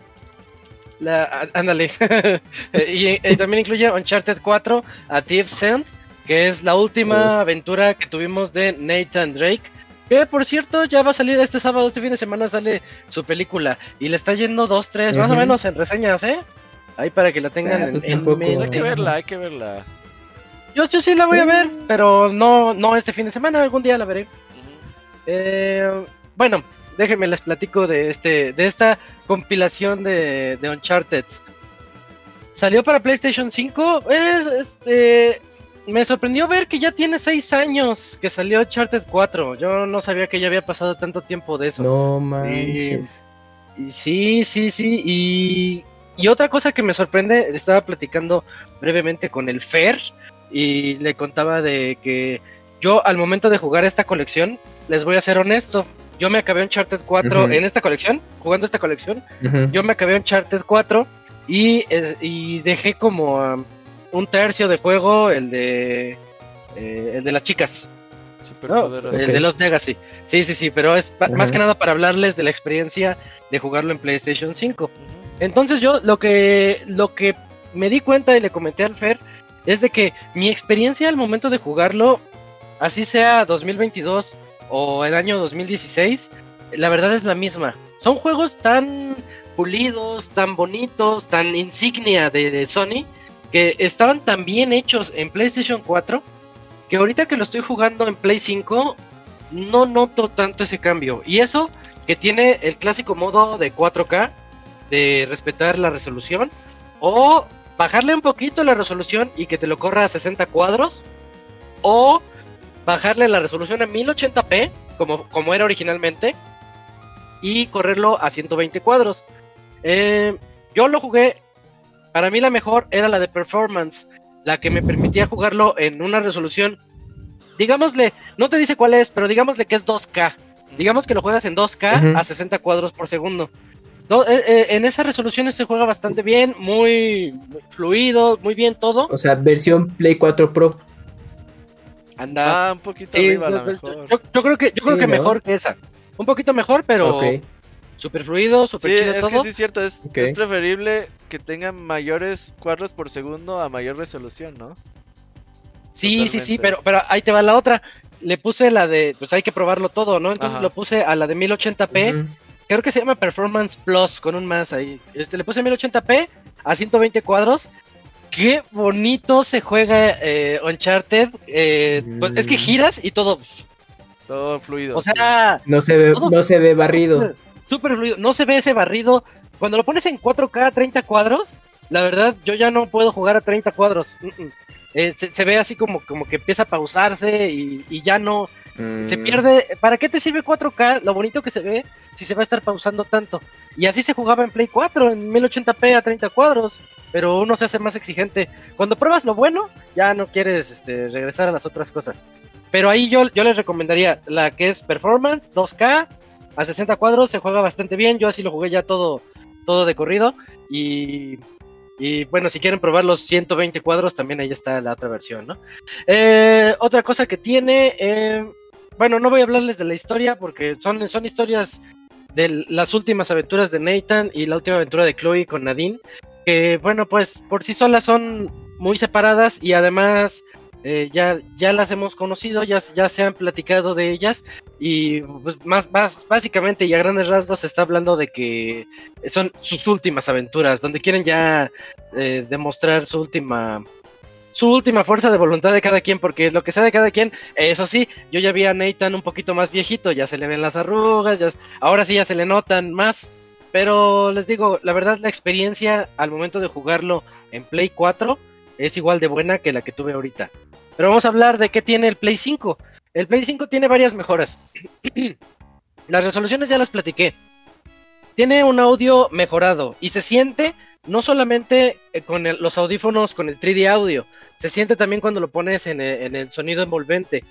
Speaker 1: la, á- ándale. y eh, también incluye Uncharted 4 a Thief's End, que es la última aventura que tuvimos de Nathan Drake. Que por cierto, ya va a salir este sábado, este fin de semana sale su película. Y le está yendo dos, tres, más o menos en reseñas, ¿eh? Ahí para que la tengan
Speaker 3: Ah,
Speaker 1: en,
Speaker 3: pues
Speaker 1: en
Speaker 5: hay que verla, hay que verla.
Speaker 1: Yo, yo sí la voy a ver, pero no, no este fin de semana, algún día la veré. Eh, bueno, déjenme les platico de este, de esta compilación de, de Uncharted. Salió para PlayStation 5. es, este, me sorprendió ver que ya tiene 6 años que salió Uncharted 4. Yo no sabía que ya había pasado tanto tiempo de eso.
Speaker 3: No manches.
Speaker 1: Y sí, sí, sí. Y, y otra cosa que me sorprende, estaba platicando brevemente con el Fer y le contaba de que yo al momento de jugar esta colección, les voy a ser honesto, yo me acabé Uncharted 4
Speaker 3: Ujú.
Speaker 1: en esta colección, jugando esta colección, yo me acabé Uncharted 4 y, y dejé como um, un tercio de juego el de, eh, el de las chicas. No, el de los Legacy. Sí, sí, sí, pero es
Speaker 3: Ajá.
Speaker 1: más que nada para hablarles de la experiencia de jugarlo en PlayStation 5.
Speaker 5: Ujú.
Speaker 1: Entonces yo lo que lo que me di cuenta y le comenté al Fer es de que mi experiencia al momento de jugarlo, así sea 2022 o el año 2016, la verdad es la misma. Son juegos tan pulidos, tan bonitos, tan insignia de, de Sony, que estaban tan bien hechos en PlayStation 4, que ahorita que lo estoy jugando en Play 5, no noto tanto ese cambio. Y eso que tiene el clásico modo de 4K, de respetar la resolución, o bajarle un poquito la resolución y que te lo corra a 60 cuadros, o bajarle la resolución a 1080p, como, como era originalmente, y correrlo a 120 cuadros. Eh, yo lo jugué, para mí la mejor era la de performance, la que me permitía jugarlo en una resolución, digámosle, no te dice cuál es, pero digámosle que es 2K. Digamos que lo juegas en 2K
Speaker 3: Ujú.
Speaker 1: a 60 cuadros por segundo. No, eh, eh, en esa resolución se juega bastante bien, muy, muy fluido, muy bien todo.
Speaker 3: O sea, versión Play 4 Pro.
Speaker 1: Anda.
Speaker 5: Ah, un poquito
Speaker 1: Sí,
Speaker 5: arriba a
Speaker 1: yo,
Speaker 5: lo mejor.
Speaker 1: yo- yo creo que yo creo
Speaker 3: Sí,
Speaker 1: que
Speaker 3: ¿no?
Speaker 1: mejor que esa. Un poquito mejor, pero
Speaker 3: Ok.
Speaker 1: Super fluido, super
Speaker 5: Sí,
Speaker 1: chido
Speaker 5: es
Speaker 1: todo.
Speaker 5: que sí es cierto, es, es preferible que tengan mayores cuadros por segundo a mayor resolución, ¿no?
Speaker 1: Sí, sí, sí, pero, pero ahí te va la otra. Le puse la de, pues hay que probarlo todo, ¿no? Entonces
Speaker 5: Ajá.
Speaker 1: lo puse a la de 1080p.
Speaker 3: Ujú.
Speaker 1: Creo que se llama Performance Plus con un más ahí. Este, le puse 1080p a 120 cuadros. Qué bonito se juega eh, Uncharted. eh, pues, es que
Speaker 3: Mm.
Speaker 1: giras y todo
Speaker 5: Todo fluido.
Speaker 1: O
Speaker 5: sí.
Speaker 1: sea,
Speaker 3: No se ve,
Speaker 1: Todo-
Speaker 3: no se ve barrido.
Speaker 1: Súper fluido. No se ve ese barrido. Cuando lo pones en 4K 30 cuadros, la verdad, yo ya no puedo jugar a 30 cuadros. Eh, se, se ve así como, como que empieza a pausarse y, y ya no. Se
Speaker 3: Mm,
Speaker 1: pierde. ¿Para qué te sirve 4K? Lo bonito que se ve si se va a estar pausando tanto. Y así se jugaba en Play 4, en 1080p a 30 cuadros. Pero uno se hace más exigente. Cuando pruebas lo bueno, ya no quieres este, regresar a las otras cosas. Pero ahí yo, yo les recomendaría la que es Performance, 2K, a 60 cuadros, se juega bastante bien. Yo así lo jugué ya todo, todo de corrido. Y, y bueno, si quieren probar los 120 cuadros, también ahí está la otra versión, ¿no? Eh, otra cosa que tiene, eh, bueno, no voy a hablarles de la historia porque son, son historias de las últimas aventuras de Nathan y la última aventura de Chloe con Nadine, que bueno, pues por sí solas son muy separadas y además eh, ya, ya las hemos conocido, ya, ya se han platicado de ellas y pues más, más básicamente y a grandes rasgos se está hablando de que son sus últimas aventuras, donde quieren ya eh, demostrar su última su última fuerza de voluntad de cada quien, porque lo que sea de cada quien, eso sí, yo ya vi a Nathan un poquito más viejito, ya se le ven las arrugas, ya, ahora sí ya se le notan más, pero les digo, la verdad la experiencia al momento de jugarlo en Play 4 es igual de buena que la que tuve ahorita. Pero vamos a hablar de qué tiene el Play 5. El Play 5 tiene varias mejoras. las resoluciones ya las platiqué. Tiene un audio mejorado y se siente no solamente eh, con los audífonos con el 3D audio, se siente también cuando lo pones en el, en el sonido envolvente.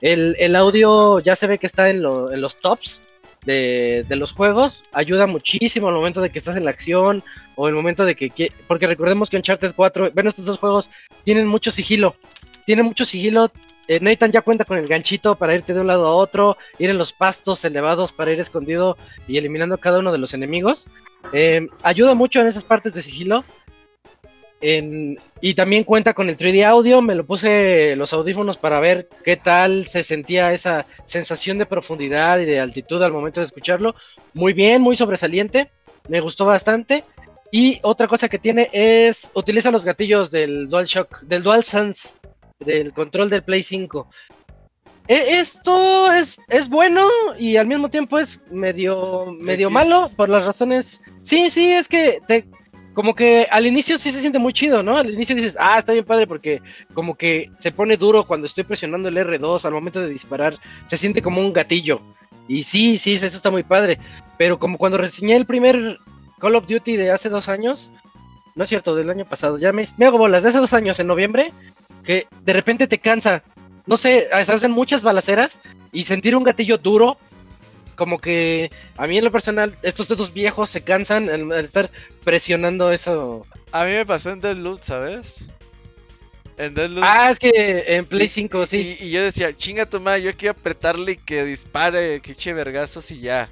Speaker 1: El, el audio ya se ve que está en, lo- en los tops de, de los juegos, ayuda muchísimo al momento de que estás en la acción o el momento de que... Porque recordemos que Uncharted 4, bueno, estos dos juegos tienen mucho sigilo, tienen mucho sigilo. eh, Nathan ya cuenta con el ganchito para irte de un lado a otro, ir en los pastos elevados para ir escondido y eliminando cada uno de los enemigos. Eh, ayuda mucho en esas partes de sigilo. Y también cuenta con el 3D audio. Me lo puse los audífonos para ver qué tal se sentía esa sensación de profundidad y de altitud al momento de escucharlo. Muy bien, muy sobresaliente. Me gustó bastante. Y otra cosa que tiene es utiliza los gatillos del DualShock, del DualSense, del control del Play 5. E- Esto es, es bueno y al mismo tiempo es medio, medio
Speaker 5: X.
Speaker 1: malo por las razones. Sí, sí, es que te, como que al inicio sí se siente muy chido, ¿no? Al inicio dices, ah, está bien padre porque como que se pone duro cuando estoy presionando el R2 al momento de disparar, se siente como un gatillo. Y sí, sí, eso está muy padre. Pero como cuando reseñé el primer Call of Duty de hace dos años, no es cierto, del año pasado, ya me, me hago bolas, de hace dos años, en noviembre, que de repente te cansa. No sé, hacen muchas balaceras y sentir un gatillo duro, como que a mí en lo personal, estos dedos viejos se cansan al, al estar presionando eso.
Speaker 5: A mí me pasó en Deadloop, ¿sabes? En Deadloop.
Speaker 1: Ah, es que en Play 5, sí.
Speaker 5: Y, y yo decía, chinga tu madre, yo quiero apretarle y que dispare, que eche vergazos y ya.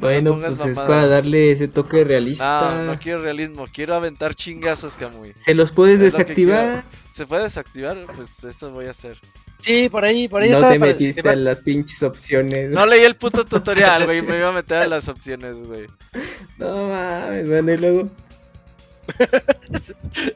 Speaker 3: Bueno, pues es para darle ese toque realista.
Speaker 5: No, no quiero realismo, quiero aventar chingazos, Camuy.
Speaker 3: Se los puedes
Speaker 5: Es lo que
Speaker 3: desactivar.
Speaker 5: ¿Se puede desactivar? Pues eso voy a hacer.
Speaker 1: Sí, por ahí, por ahí
Speaker 3: No te metiste a las pinches opciones.
Speaker 5: No leí el puto tutorial, güey, me iba a meter a las opciones, güey.
Speaker 3: No mames, bueno, y luego.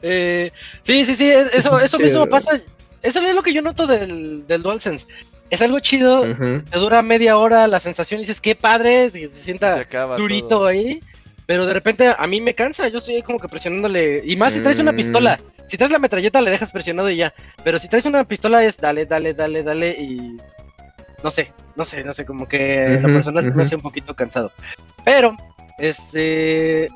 Speaker 1: Eh, sí, sí, sí, es- eso, eso mismo pasa. Eso es lo que yo noto del, del DualSense. Es algo chido, te dura media hora la sensación y dices, qué padre, que se sienta durito
Speaker 5: todo.
Speaker 1: ahí. Pero de repente a mí me cansa, yo estoy ahí como que presionándole. Y más si traes una
Speaker 3: Mm.
Speaker 1: pistola. Si traes la metralleta le dejas presionado y ya. Pero si traes una pistola es dale, dale, dale, dale y... No sé, no sé, no sé, como que en lo
Speaker 3: Ujú,
Speaker 1: personal me
Speaker 3: ujú.
Speaker 1: hace un poquito cansado. Pero, este...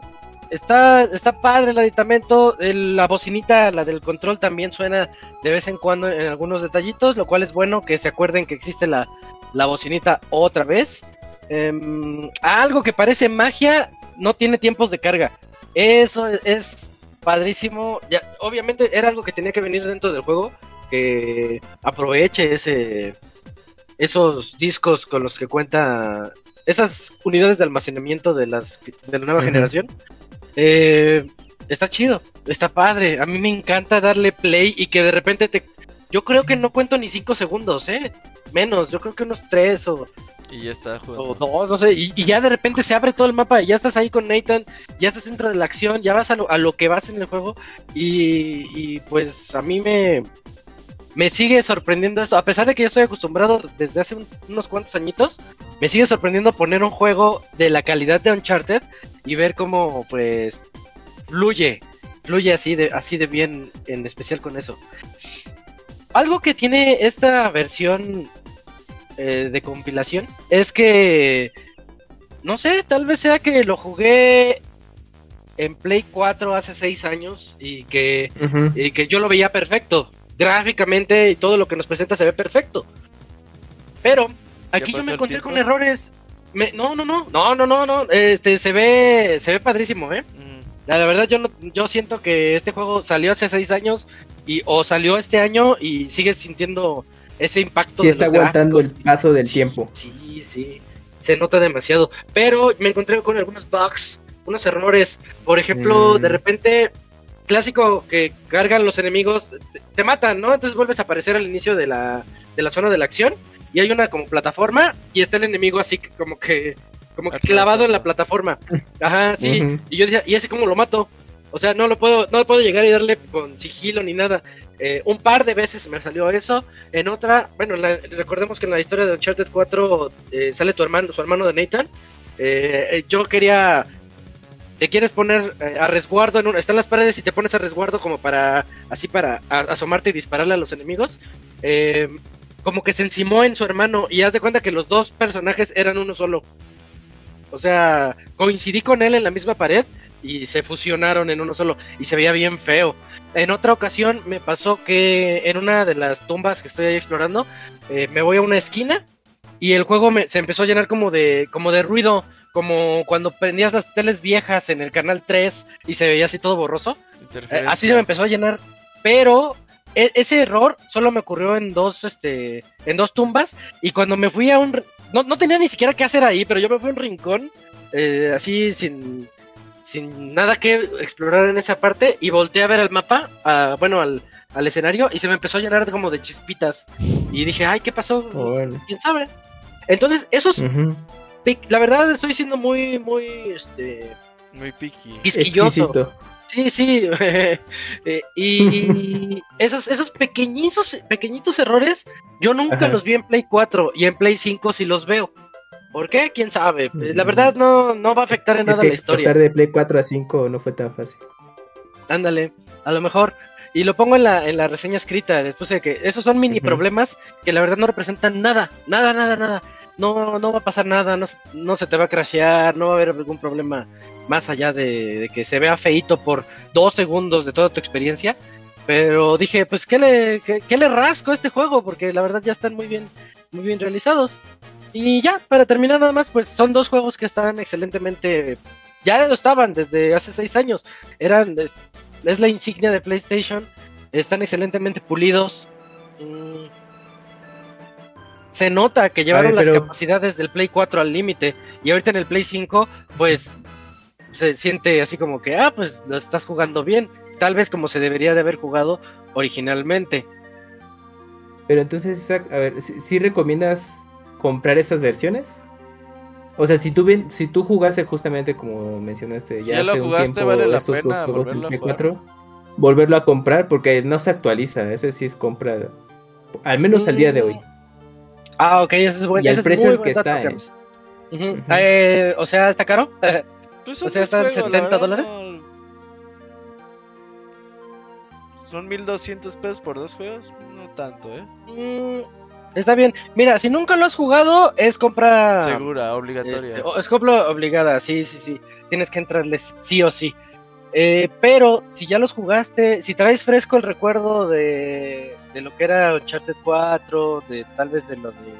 Speaker 1: Está, está padre el aditamento, el- la bocinita, la del control también suena de vez en cuando en algunos detallitos, lo cual es bueno que se acuerden que existe la, la bocinita otra vez. Em, algo que parece magia no tiene tiempos de carga. Eso es, es padrísimo. Ya, obviamente era algo que tenía que venir dentro del juego. Que aproveche ese esos discos con los que cuenta esas unidades de almacenamiento de las de la nueva generación. Eh, está chido, está padre. A mí me encanta darle play y que de repente te. Yo creo que no cuento ni 5 segundos, ¿eh? Menos, yo creo que unos 3 o,
Speaker 5: Y ya está
Speaker 1: o
Speaker 5: jugando.
Speaker 1: dos, no sé. Y, y ya de repente se abre todo el mapa y ya estás ahí con Nathan, ya estás dentro de la acción, ya vas a lo, a lo que vas en el juego. Y, y pues a mí me. Me sigue sorprendiendo esto. A pesar de que yo estoy acostumbrado desde hace un- unos cuantos añitos, me sigue sorprendiendo poner un juego de la calidad de Uncharted y ver cómo, pues, fluye. Fluye así de, así de bien, en especial con eso. Algo que tiene esta versión eh, de compilación es que, no sé, tal vez sea que lo jugué en Play 4 hace 6 años y que y que yo lo veía perfecto. Gráficamente y todo lo que nos presenta se ve perfecto. Pero aquí yo me encontré
Speaker 5: tiempo?
Speaker 1: con errores. Me- no, no, no, no, no, no, no. Este se ve, se ve padrísimo, eh.
Speaker 5: Mm.
Speaker 1: La, la verdad yo no, yo siento que este juego salió hace seis años y o salió este año y sigue sintiendo ese impacto.
Speaker 3: Sí está aguantando el paso del
Speaker 1: Sí,
Speaker 3: tiempo.
Speaker 1: Sí, sí. Se nota demasiado. Pero me encontré con algunos bugs, unos errores. Por ejemplo,
Speaker 3: Mm.
Speaker 1: de repente, clásico que cargan los enemigos, te, matan, ¿no? Entonces vuelves a aparecer al inicio de la, de la zona de la acción. Y hay una como plataforma y está el enemigo así como que como que clavado en la plataforma. Ajá, sí. Y yo decía, ¿y ese cómo lo mato? O sea, no lo puedo, no puedo llegar y darle con sigilo ni nada. Eh, un par de veces me salió eso. En otra, bueno, la- recordemos que en la historia de Uncharted 4 eh, sale tu hermano, su hermano de Nathan. Eh, eh, yo quería, te quieres poner eh, a resguardo en una, están las paredes y te pones a resguardo como para, así para asomarte y dispararle a los enemigos. Eh, como que se encimó en su hermano y haz de cuenta que los dos personajes eran uno solo. O sea, coincidí con él en la misma pared y se fusionaron en uno solo y se veía bien feo. En otra ocasión me pasó que en una de las tumbas que estoy ahí explorando, eh, me voy a una esquina y el juego se empezó a llenar como de, como de ruido, como cuando prendías las teles viejas en el canal 3 y se veía así todo borroso. Eh, así se me empezó a llenar, pero e- ese error solo me ocurrió en dos, este, en dos tumbas y cuando me fui a un, r- no, no tenía ni siquiera qué hacer ahí, pero yo me fui a un rincón, eh, así sin, sin nada que explorar en esa parte y volteé a ver el mapa, a- bueno, al, al escenario y se me empezó a llenar como de chispitas y dije, ay, ¿qué pasó?
Speaker 3: Órale.
Speaker 1: ¿Quién sabe? Entonces, esos, la verdad estoy siendo muy, muy, este,
Speaker 5: Muy picky.
Speaker 1: quisquilloso. Sí, sí. Eh, y esos, esos pequeñitos, pequeñitos errores, yo nunca
Speaker 3: Ajá.
Speaker 1: los vi en Play 4 y en Play 5 sí los veo. ¿Por qué? ¿Quién sabe? Eh, La
Speaker 3: Mm.
Speaker 1: verdad no, no va a afectar en
Speaker 3: Es
Speaker 1: nada
Speaker 3: que
Speaker 1: la historia.
Speaker 3: pasar de Play 4 a 5 no fue tan fácil.
Speaker 1: Ándale, a lo mejor. Y lo pongo en la, en la reseña escrita, después de que esos son mini problemas que la verdad no representan nada, nada, nada, nada. No, no va a pasar nada, no, no se te va a crashear, no va a haber algún problema más allá de, que se vea feito por dos segundos de toda tu experiencia. Pero dije, pues, ¿qué le, qué le rasco a este juego? Porque la verdad ya están muy bien, muy bien realizados. Y ya, para terminar nada más, pues son dos juegos que están excelentemente... Ya lo estaban desde hace seis años. Eran... Es, es la insignia de PlayStation. Están excelentemente pulidos. Mm, se nota que llevaron
Speaker 3: ver,
Speaker 1: las capacidades del Play 4 al límite. Y ahorita en el Play 5, pues se siente así como que, ah, pues lo estás jugando bien. Tal vez como se debería de haber jugado originalmente.
Speaker 3: Pero entonces, Isaac, a ver, ¿sí, sí recomiendas comprar estas versiones? O sea, si tú bien, si tú jugaste justamente como mencionaste
Speaker 5: Si
Speaker 3: ya,
Speaker 5: lo
Speaker 3: hace un tiempo
Speaker 5: vale la
Speaker 3: estos dos juegos en
Speaker 5: volverlo a
Speaker 3: Play
Speaker 5: jugar.
Speaker 3: 4, volverlo a comprar porque no se actualiza, ese sí es compra al menos al día de hoy.
Speaker 1: Ah, ok, ese es bueno.
Speaker 3: Y
Speaker 1: es
Speaker 3: precio
Speaker 1: muy
Speaker 3: al que está, ¿eh?
Speaker 1: Ujú.
Speaker 3: Ujú.
Speaker 1: Eh, o sea, ¿está caro?
Speaker 5: Pues
Speaker 1: O
Speaker 5: son
Speaker 1: sea, ¿están
Speaker 5: juegos, la
Speaker 1: 70
Speaker 5: verdad,
Speaker 1: dólares?
Speaker 5: no- Son 1200 pesos por dos juegos. No tanto, ¿eh?
Speaker 1: Mm, está bien. Mira, si nunca lo has jugado, es compra...
Speaker 5: Segura, obligatoria.
Speaker 1: Este, es compra obligada, sí, sí, sí. Tienes que entrarles sí o sí. Eh, pero si ya los jugaste, si traes fresco el recuerdo de, de lo que era Uncharted 4, de tal vez de lo de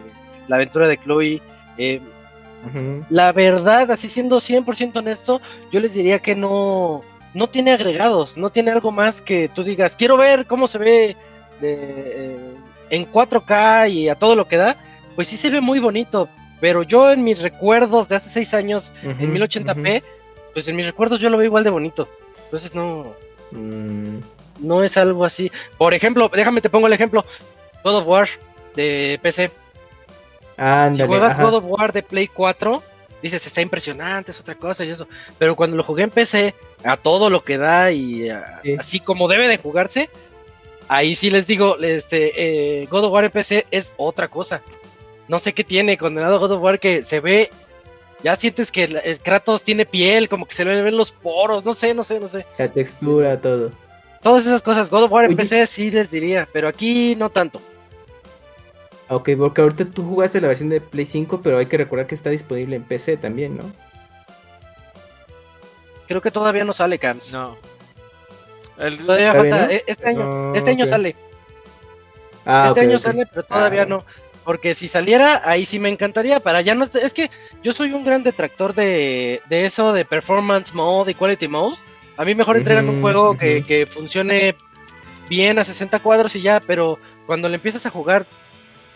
Speaker 1: la aventura de Chloe, eh, la verdad, así siendo 100% honesto, yo les diría que no, no tiene agregados, no tiene algo más que tú digas, quiero ver cómo se ve de, eh, en 4K y a todo lo que da, pues sí se ve muy bonito, pero yo en mis recuerdos de hace 6 años, en
Speaker 3: Ujú,
Speaker 1: 1080p, pues en mis recuerdos yo lo veo igual de bonito. Entonces no.
Speaker 3: Mm,
Speaker 1: no es algo así. Por ejemplo, déjame te pongo el ejemplo, God of War de PC. Si juegas
Speaker 3: ajá.
Speaker 1: God of War de Play 4, dices, está impresionante, es otra cosa y eso. Pero cuando lo jugué en PC, a todo lo que da y a-
Speaker 3: Sí.
Speaker 1: así como debe de jugarse, ahí sí les digo, este, eh, God of War en PC es otra cosa. No sé qué tiene condenado God of War que se ve, ya sientes que el Kratos tiene piel, como que se le ven los poros, no sé, no sé, no sé.
Speaker 3: La textura, todo.
Speaker 1: Todas esas cosas, God of War en
Speaker 3: Oye.
Speaker 1: PC sí les diría, pero aquí no tanto.
Speaker 3: Ok, porque ahorita tú jugaste la versión de Play 5, pero hay que recordar que está disponible en PC también, ¿no?
Speaker 1: Creo que todavía no sale, Cams.
Speaker 5: No. El-
Speaker 1: Todavía
Speaker 3: ¿Todavía
Speaker 1: falta,
Speaker 3: no?
Speaker 1: eh, este año,
Speaker 3: No,
Speaker 1: este año sale.
Speaker 3: Ah,
Speaker 1: este año sale, pero todavía
Speaker 3: Ah.
Speaker 1: no. Porque si saliera, ahí sí me encantaría. Para ya no. Es que yo soy un gran detractor de, de eso, de performance mode y quality mode. A mí mejor entregan un juego que, que funcione bien a 60 cuadros y ya, pero cuando le empiezas a jugar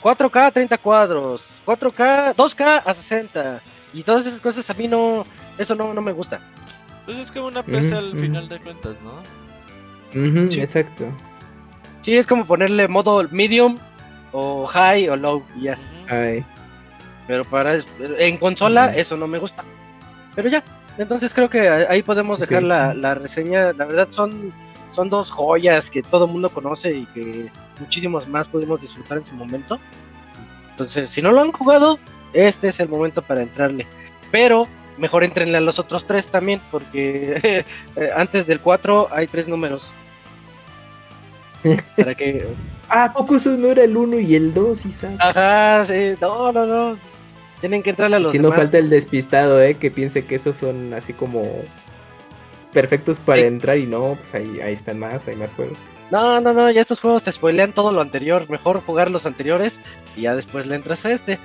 Speaker 1: 4K a 30 cuadros, 4K, 2K a 60 y todas esas cosas a mí no. Eso no, no me gusta.
Speaker 5: Pues es como una PC al final de cuentas, ¿no?
Speaker 1: Sí.
Speaker 3: Exacto.
Speaker 1: Sí, es como ponerle modo medium o high o low y ya. Pero para en consola eso no me gusta. Pero ya, entonces creo que ahí podemos dejar la, la reseña. La verdad son, son dos joyas que todo el mundo conoce y que muchísimos más pudimos disfrutar en su momento. Entonces, si no lo han jugado, este es el momento para entrarle. Pero mejor entrenle a los otros tres también, porque eh, antes del 4 hay tres números. Para que...
Speaker 3: Ah, ¿a poco eso no era el 1 y el 2, Isaac?
Speaker 1: Ajá, sí, no, no, no. Tienen que entrarle a los
Speaker 3: Si no falta el despistado, ¿eh? Que piense que esos son así como perfectos para
Speaker 1: Sí.
Speaker 3: entrar y no, pues ahí, ahí están más, hay más juegos.
Speaker 1: No, no, no, ya estos juegos te spoilean todo lo anterior. Mejor jugar los anteriores y ya después le entras a este.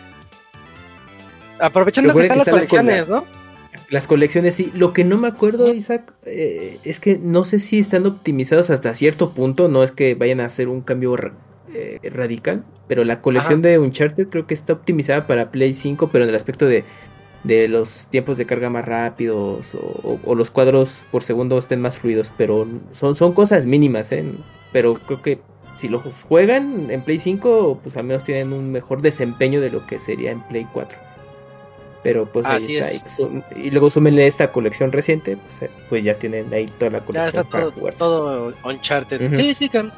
Speaker 1: Aprovechando que están
Speaker 3: que
Speaker 1: las colecciones,
Speaker 3: la-
Speaker 1: ¿no?
Speaker 3: Las colecciones sí. Lo que no me acuerdo. Isaac, eh, es que no sé si están optimizados hasta cierto punto. No es que vayan a hacer un cambio eh, radical. Pero la colección de Uncharted creo que está optimizada para Play 5, pero en el aspecto de, de los tiempos de carga más rápidos o, o- o los cuadros por segundo estén más fluidos. Pero son, son cosas mínimas, ¿eh? Pero creo que si los juegan en Play 5, pues al menos tienen un mejor desempeño de lo que sería en Play 4. Pero pues ahí está.
Speaker 1: es.
Speaker 3: Y, pues, y luego súmenle esta colección reciente, pues, eh, pues ya tienen ahí toda la
Speaker 1: Ya
Speaker 3: colección
Speaker 1: está
Speaker 3: para
Speaker 1: todo, Uncharted. Sí, sí, Cam.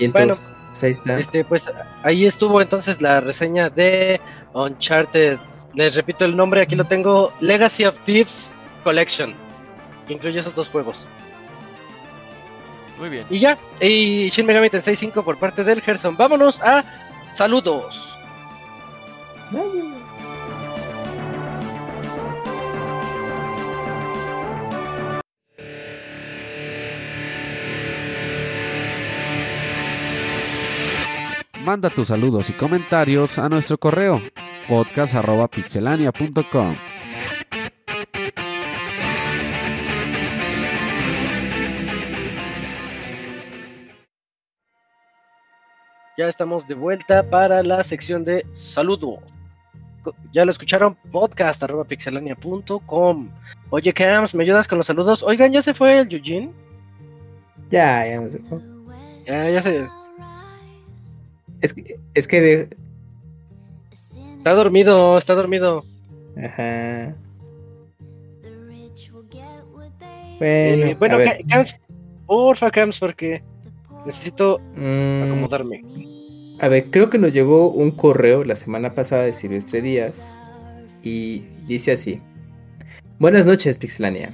Speaker 3: Y entonces, pues, ahí está.
Speaker 1: Este, pues ahí estuvo entonces la reseña de Uncharted. Les repito el nombre, aquí lo tengo: Legacy of Thieves Collection. Que incluye esos dos juegos.
Speaker 5: Muy bien.
Speaker 1: Y ya, y Shin Megami Tensei 5 por parte del Gerson. Vámonos a saludos.
Speaker 2: Manda tus saludos y comentarios a nuestro correo podcast.pixelania.com.
Speaker 1: Ya estamos de vuelta para la sección de saludo. Ya lo escucharon, podcast arroba pixelania.com. Oye, Cams, ¿me ayudas con los saludos? Oigan, ¿ya se fue el Eugene?
Speaker 3: Ya, ya nos dejó.
Speaker 1: Ya, ya se...
Speaker 3: Es que, es que de...
Speaker 1: Está dormido, está dormido.
Speaker 3: Ajá.
Speaker 1: Eh,
Speaker 3: Bueno,
Speaker 1: bueno,
Speaker 3: a ver.
Speaker 1: Ca- Cams, porfa, Cams, porque necesito
Speaker 3: Mm,
Speaker 1: acomodarme.
Speaker 3: A ver, creo que nos llegó un correo la semana pasada de Silvestre Díaz y dice así. Buenas noches, Pixelania.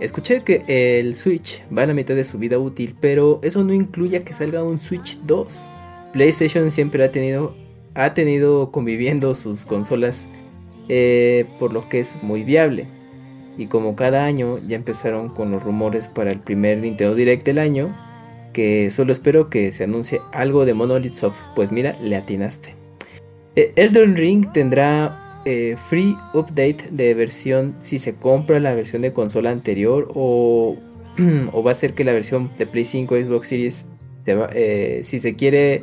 Speaker 3: Escuché que el Switch va a la mitad de su vida útil, pero eso no incluye que salga un Switch 2. PlayStation siempre ha tenido, ha tenido conviviendo sus consolas, eh, por lo que es muy viable. Y como cada año ya empezaron con los rumores para el primer Nintendo Direct del año, que solo espero que se anuncie algo de Monolith Soft, pues mira, le atinaste. Eh, Elden Ring tendrá eh, free update de versión si se compra la versión de consola anterior o, o va a ser que la versión de Play 5 Xbox Series eh, si se quiere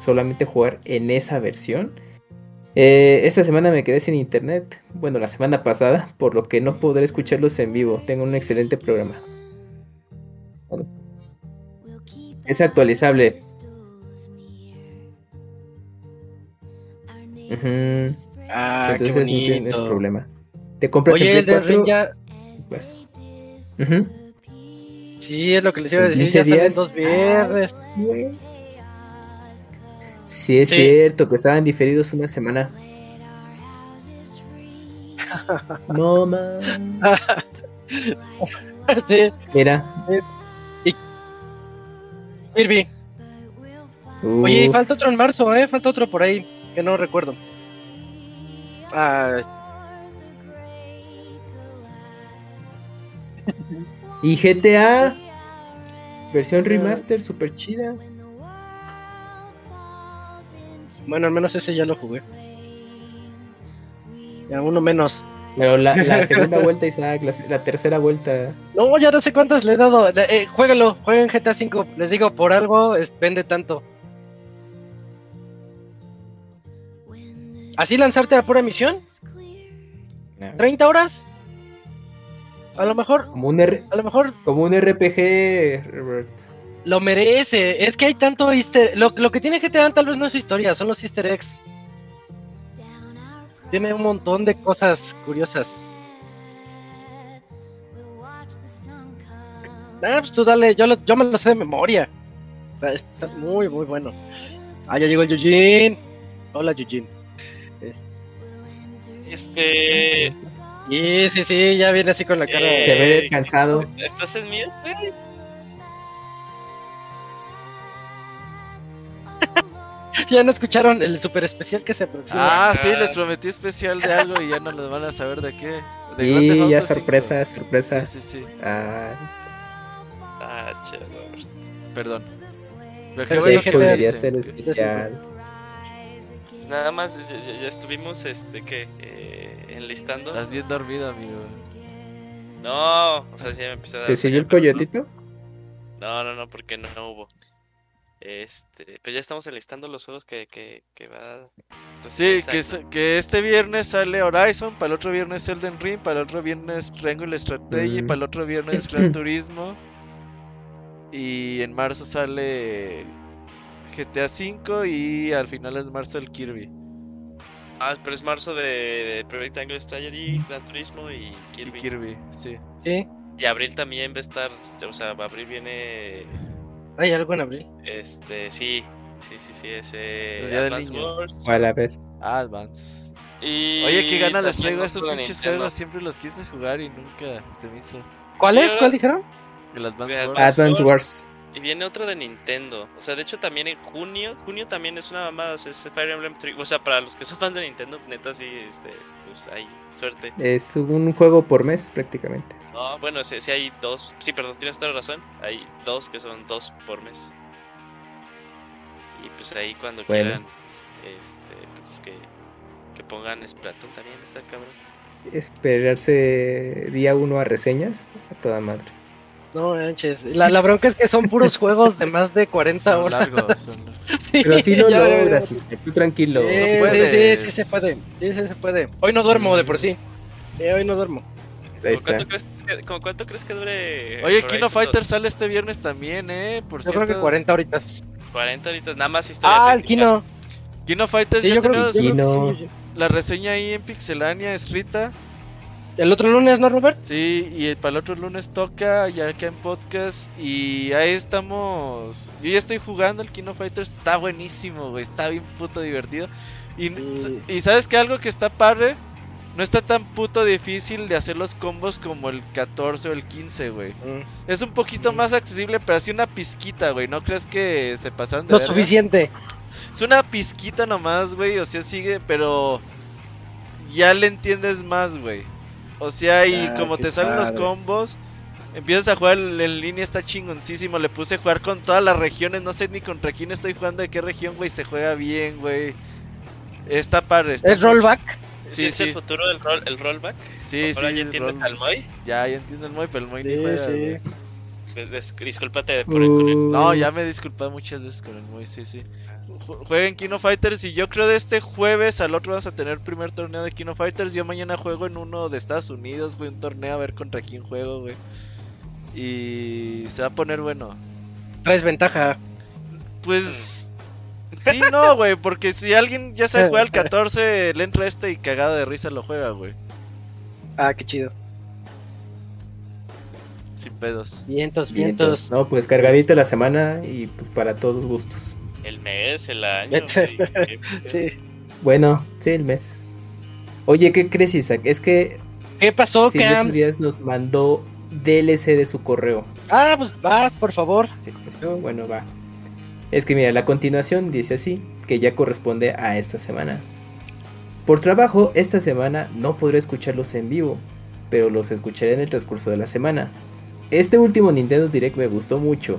Speaker 3: solamente jugar en esa versión. Eh, esta semana me quedé sin internet, bueno la semana pasada, por lo que no podré escucharlos en vivo. Tengo un excelente programa. Es actualizable. Ujú.
Speaker 1: Ah, qué
Speaker 3: Entonces no tienes problema. Te compras
Speaker 1: Oye,
Speaker 3: el Play
Speaker 1: de Ring
Speaker 3: 4.
Speaker 1: ya...
Speaker 3: pues. Ujú.
Speaker 1: Sí, es lo que les iba a decir.
Speaker 3: 15
Speaker 1: Ya salen dos viernes.
Speaker 3: Sí, es
Speaker 1: Sí.
Speaker 3: cierto que estaban diferidos una semana. No man.
Speaker 1: sí,
Speaker 3: Mira.
Speaker 1: Kirby. Oye, y
Speaker 3: Uf.
Speaker 1: falta otro en marzo, ¿eh? Falta otro por ahí, que no recuerdo. Ah,
Speaker 3: Y GTA. Versión remaster, super chida.
Speaker 1: Bueno, al menos ese ya lo jugué. Ya, uno menos.
Speaker 3: Pero la, la segunda vuelta, Isaac, la, la tercera vuelta.
Speaker 1: No, ya no sé cuántas le he dado. Eh, jueguenlo, jueguen GTA V. Les digo, por algo es- vende tanto. ¿Así lanzarte a pura misión? ¿30 horas? A lo mejor,
Speaker 3: Como un, R-
Speaker 1: a lo mejor
Speaker 3: como un RPG, Robert.
Speaker 1: Lo merece. Es que hay tanto easter... Lo, lo que tiene GTA tal vez no es su historia, son los easter eggs. Tiene un montón de cosas curiosas. Ah, pues tú dale, yo, lo- yo me lo sé de memoria. Está, está muy, muy bueno. Ah, ya llegó el Yujin. Hola, Yujin. Es-
Speaker 4: Este.
Speaker 1: Sí, sí, sí, ya viene así con la cara.
Speaker 4: Eh,
Speaker 3: Se ve descansado.
Speaker 4: ¿Estás en mute, güey?
Speaker 1: Ya no escucharon el super especial que se aproxima.
Speaker 5: Ah, sí,
Speaker 4: Ah.
Speaker 5: les prometí especial de algo y ya no les van a saber de qué. De
Speaker 3: ya
Speaker 5: Auto 5.
Speaker 3: sorpresa, sorpresa.
Speaker 5: Sí, sí, sí.
Speaker 3: Ah,
Speaker 4: Ah, chévere.
Speaker 5: Perdón. Pero qué
Speaker 1: Pero
Speaker 5: bueno
Speaker 1: sí,
Speaker 5: que
Speaker 1: GTA
Speaker 5: me
Speaker 3: podría ser especial.
Speaker 4: Pues Nada más, ya, estuvimos, este, ¿qué? Eh, enlistando.
Speaker 5: Estás bien dormido, amigo.
Speaker 4: No, o sea, sí me empecé a dar
Speaker 3: ¿Te siguió el coyotito?
Speaker 4: No, no, no, porque no, no hubo. Este, pues ya estamos enlistando los juegos que, que, que va. pues,
Speaker 5: Sí, que, que este viernes sale Horizon, para el otro viernes Elden Ring, para el otro viernes Triangle Strategy,
Speaker 3: Mm.
Speaker 5: para el otro viernes Gran Turismo. Y en marzo sale GTA V y al final es marzo el Kirby.
Speaker 4: Ah, pero es marzo de, de Project Angle Strategy, Gran Turismo y
Speaker 5: Y
Speaker 4: Kirby.
Speaker 5: Kirby, sí.
Speaker 1: Sí,
Speaker 4: Y abril también va a estar, o sea, abril viene,
Speaker 1: hay algo en abril.
Speaker 4: este, sí, sí, sí, sí, ese
Speaker 5: El
Speaker 4: Advance
Speaker 5: Niño.
Speaker 4: Wars.
Speaker 3: Vale, a ver.
Speaker 5: Advance.
Speaker 4: Y
Speaker 5: Oye, qué gana les traigo estos pinches juegos. Siempre los quise jugar y nunca se me hizo.
Speaker 1: ¿Cuál es? ¿Cuál dijeron?
Speaker 5: El Advance
Speaker 4: Advance
Speaker 5: Wars.
Speaker 3: Advance Wars.
Speaker 4: Y viene otro de Nintendo. O sea, de hecho también en junio, junio también es una mamada, o sea, es Fire Emblem Three. O sea, para los que son fans de Nintendo, neta sí, este, pues hay suerte.
Speaker 3: Es un juego por mes prácticamente.
Speaker 4: No, bueno, sí, sí hay dos, sí, perdón, tienes toda la razón. Hay dos que son dos por mes. Y pues ahí cuando
Speaker 3: Bueno.
Speaker 4: quieran, este, pues que, que pongan Splatoon también, está cabrón.
Speaker 3: Esperarse día uno a reseñas. A toda madre.
Speaker 1: No manches. La, la bronca es que son puros juegos de más de 40
Speaker 5: Son
Speaker 1: horas.
Speaker 5: largos. son largos.
Speaker 1: Sí,
Speaker 3: Pero sí lo logras, Isaac, tú tranquilo.
Speaker 1: Sí,
Speaker 5: No
Speaker 1: sí, sí, sí se puede. Sí, sí se puede. Hoy no duermo de por sí. Sí, hoy no duermo.
Speaker 3: Ahí
Speaker 4: ¿Cómo cuánto, crees que, como cuánto crees que dure?
Speaker 5: Oye,
Speaker 4: Horizon
Speaker 5: Kino? Fighter sale este viernes también, eh. Por
Speaker 1: Yo
Speaker 5: cierto.
Speaker 1: creo que 40 horitas.
Speaker 4: 40 horitas, nada más historia.
Speaker 1: Ah, el. Kino.
Speaker 5: Kino Fighters
Speaker 1: Sí,
Speaker 5: ya
Speaker 1: yo creo, que
Speaker 3: Kino.
Speaker 5: la reseña ahí en Pixelania escrita.
Speaker 1: El otro lunes, ¿no, Robert?
Speaker 5: Sí, y el, para el otro lunes toca ya acá en podcast. Y ahí estamos. Yo ya estoy jugando el Kino Fighters. Está buenísimo, güey. Está bien puto divertido. Y,
Speaker 1: Sí.
Speaker 5: y sabes que algo que está padre. No está tan puto difícil de hacer los combos como el 14 o el 15, güey.
Speaker 1: Mm.
Speaker 5: Es un poquito más accesible, pero así una pizquita, güey. ¿No crees que se pasan de
Speaker 1: Lo
Speaker 5: verga?
Speaker 1: suficiente.
Speaker 5: Es una pizquita nomás, güey. O sea, sigue, pero ya le entiendes más, güey. O sea, y
Speaker 1: Ah,
Speaker 5: como te salen los combos, empiezas a jugar en línea, está chingoncísimo. Le puse a jugar con todas las regiones. No sé ni contra quién estoy jugando, de qué región, güey. Se juega bien, güey. Está padre. Está
Speaker 1: ¿Es rollback?
Speaker 4: Sí,
Speaker 5: Sí,
Speaker 4: es el
Speaker 5: sí.
Speaker 4: futuro del roll, el rollback.
Speaker 5: Sí, sí.
Speaker 4: Ahora ya
Speaker 5: es
Speaker 4: entiendes al Moy.
Speaker 5: Ya, ya entiendo el Moy, pero el Moy ni
Speaker 1: Sí,
Speaker 5: juega,
Speaker 1: sí.
Speaker 4: Discúlpate por el, con el-
Speaker 3: Uh,
Speaker 5: No, ya me he disculpado muchas veces con el Moy, sí, sí. Ju- Jueguen Kino Fighters y yo creo de este jueves al otro vamos a tener el primer torneo de Kino Fighters. Yo mañana juego en uno de Estados Unidos, güey, un torneo a ver contra quién juego, güey. Y se va a poner bueno.
Speaker 1: Traes ventaja.
Speaker 5: Pues sí, no, güey, porque si alguien ya sabe jugar al 14, le entra este y cagado de risa lo juega, güey.
Speaker 1: Ah, qué chido.
Speaker 5: Sin pedos.
Speaker 1: Vientos,
Speaker 3: Vientos. No, pues cargadito la semana y pues para todos gustos.
Speaker 4: El mes, el año.
Speaker 1: Sí.
Speaker 3: Bueno, sí, el mes. Oye, ¿qué crees, Isaac? Es que
Speaker 1: ¿Qué pasó, Cams?
Speaker 3: Díaz nos mandó DLC de su correo.
Speaker 1: Ah, pues vas, por favor.
Speaker 3: Sí, pues, bueno, va. Es que mira, la continuación dice así, que ya corresponde a esta semana. Por trabajo, esta semana no podré escucharlos en vivo, pero los escucharé en el transcurso de la semana. Este último Nintendo Direct me gustó mucho.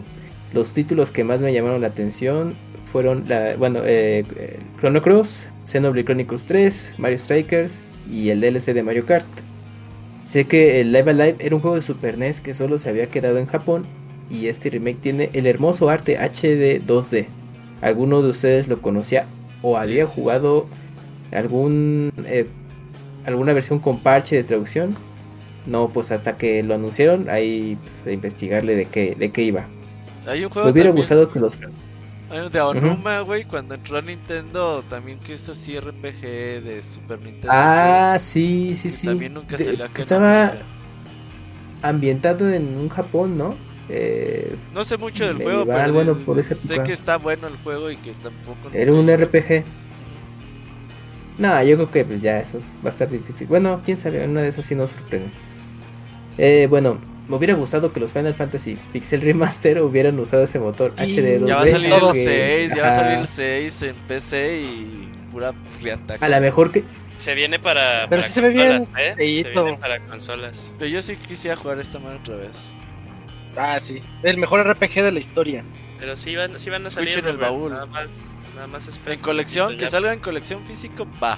Speaker 3: Los títulos que más me llamaron la atención fueron, la, bueno, eh, eh, Chrono Cross, Xenoblade Chronicles 3, Mario Strikers y el DLC de Mario Kart. Sé que el Live Alive era un juego de Super NES que solo se había quedado en Japón y este remake tiene el hermoso arte HD 2D. ¿Alguno de ustedes lo conocía o
Speaker 5: Sí,
Speaker 3: había
Speaker 5: sí, sí.
Speaker 3: jugado algún eh, alguna versión con parche de traducción? No, pues hasta que lo anunciaron, ahí pues, a investigarle de qué, de qué iba.
Speaker 5: Hay un juego
Speaker 3: Me hubiera
Speaker 5: también,
Speaker 3: gustado que los...
Speaker 5: hay un de Onuma, güey, cuando entró a Nintendo, también que es así RPG de Super Nintendo.
Speaker 3: Ah, sí,
Speaker 5: que-
Speaker 3: sí,
Speaker 5: que
Speaker 3: sí.
Speaker 5: También nunca
Speaker 3: De-
Speaker 5: en
Speaker 3: estaba ambientado en un Japón, ¿no? Eh,
Speaker 5: No sé mucho del juego, pero
Speaker 3: bueno,
Speaker 5: de-
Speaker 3: por esa
Speaker 5: sé que está bueno el juego y que tampoco...
Speaker 3: Era un RPG. No, yo creo que pues ya eso es- va a estar difícil. Bueno, quién sabe, una de esas sí nos sorprende. Eh, bueno, me hubiera gustado que los Final Fantasy Pixel Remaster hubieran usado ese motor
Speaker 1: Y
Speaker 3: HD 2D.
Speaker 5: Ya va a salir el
Speaker 3: porque-
Speaker 5: 6, ya va a salir el 6 en PC y pura reataca.
Speaker 3: A lo mejor que
Speaker 4: Se viene para.
Speaker 1: Pero
Speaker 4: para
Speaker 1: sí se ve bien
Speaker 4: ¿eh? Se viene para consolas.
Speaker 5: Pero yo sí quisiera jugar esta mano otra vez.
Speaker 1: Ah, sí. El mejor RPG de la historia.
Speaker 4: Pero sí van, sí van a salir.
Speaker 5: en el baúl.
Speaker 4: Nada más, nada más
Speaker 5: En colección, que
Speaker 4: ya
Speaker 5: salga en colección físico, va.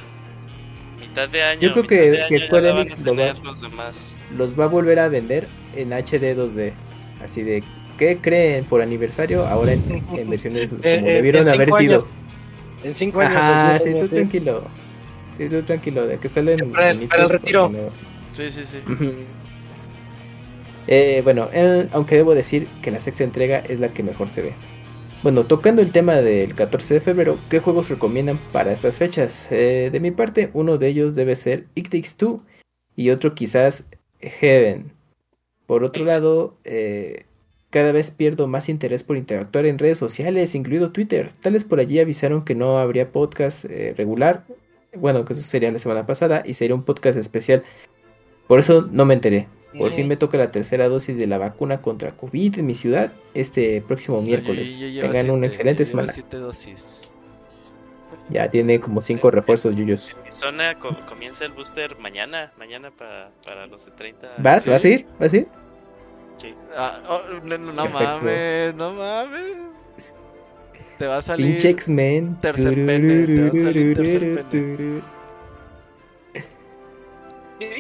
Speaker 4: Mitad de año.
Speaker 3: Yo creo que- que Square Enix lo va-
Speaker 4: los demás.
Speaker 3: los va a volver a vender en HD 2D. Así de, ¿qué creen por aniversario? Ahora en, en versiones como
Speaker 1: Eh, eh,
Speaker 3: debieron
Speaker 1: en
Speaker 3: haber
Speaker 1: cinco
Speaker 3: sido.
Speaker 1: años. En 5 años. Diez
Speaker 3: sí, tú
Speaker 1: años, sí.
Speaker 3: tranquilo. Sí, tú tranquilo, de que salen
Speaker 1: Para el- para el
Speaker 3: bonitos
Speaker 1: retiro.
Speaker 5: Sí, sí, sí.
Speaker 3: Eh, bueno, eh, aunque debo decir que la sexta entrega es la que mejor se ve. Bueno, tocando el tema del 14 de febrero, ¿qué juegos recomiendan para estas fechas? Eh, de mi parte, uno de ellos debe ser It Takes Two y otro quizás Heaven. Por otro lado, eh, cada vez pierdo más interés por interactuar en redes sociales, incluido Twitter. Tales por allí avisaron que no habría podcast eh, regular. Bueno, que eso sería la semana pasada y sería un podcast especial. Por eso no me enteré. Por
Speaker 1: Sí.
Speaker 3: fin me toca la tercera dosis de la vacuna contra COVID en mi ciudad este próximo miércoles.
Speaker 5: Yo- yo llevo
Speaker 3: Tengan una
Speaker 5: siete,
Speaker 3: excelente
Speaker 5: yo llevo
Speaker 3: semana.
Speaker 5: siete dosis.
Speaker 3: Ya tiene como cinco refuerzos, Yuyos.
Speaker 4: Mi zona co- comienza el booster mañana. Mañana pa- para los de 30.
Speaker 3: ¿Vas?
Speaker 5: ¿sí?
Speaker 3: ¿Vas a ir? ¿Vas a ir?
Speaker 4: Sí.
Speaker 5: Ah, oh, no, mames, no mames. Te va a salir.
Speaker 3: Pinche X-Men.
Speaker 5: tercer pene, te va a salir tercer pene.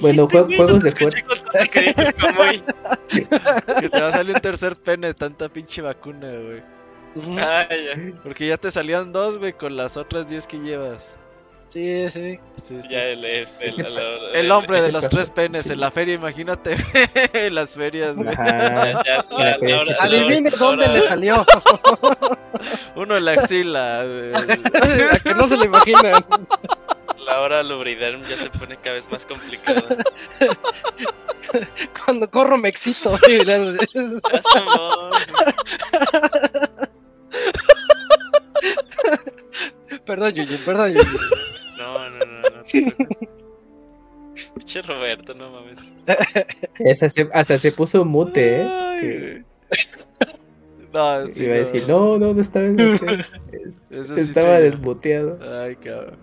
Speaker 5: Bueno,
Speaker 3: jue- juegos de
Speaker 4: hoy.
Speaker 5: Que te va a salir un tercer pene de tanta pinche vacuna, güey.
Speaker 4: Ah, ya.
Speaker 5: Porque ya te salían dos, güey, con las otras 10 que llevas.
Speaker 1: Sí, sí.
Speaker 5: Sí, sí.
Speaker 4: Ya el, este, el, el-
Speaker 5: El hombre de
Speaker 3: ¿Qué
Speaker 5: los tres penes en la feria, imagínate. en las ferias, güey.
Speaker 3: Ajá.
Speaker 4: Ya,
Speaker 3: la
Speaker 4: la-
Speaker 3: feria
Speaker 4: la hora-
Speaker 3: chica.
Speaker 4: la hora-
Speaker 1: Adivine dónde
Speaker 4: hora-
Speaker 1: le salió.
Speaker 5: Uno en la axila. güey.
Speaker 1: A que no se lo imaginan.
Speaker 4: La hora lubriderm ya se pone cada vez más complicada.
Speaker 1: Cuando corro me excito. Perdón, Yuyu, perdón, Yuyu.
Speaker 4: No, no, no, no. Pinche Roberto, no mames.
Speaker 3: Esa se- hasta se puso mute, ¿eh?
Speaker 5: Ay,
Speaker 3: Que
Speaker 5: güey. No, sí,
Speaker 3: iba a decir, no, no, no estaba en mute. Es-
Speaker 5: Eso sí
Speaker 3: Estaba
Speaker 5: sí.
Speaker 3: desmuteado.
Speaker 5: Ay, cabrón.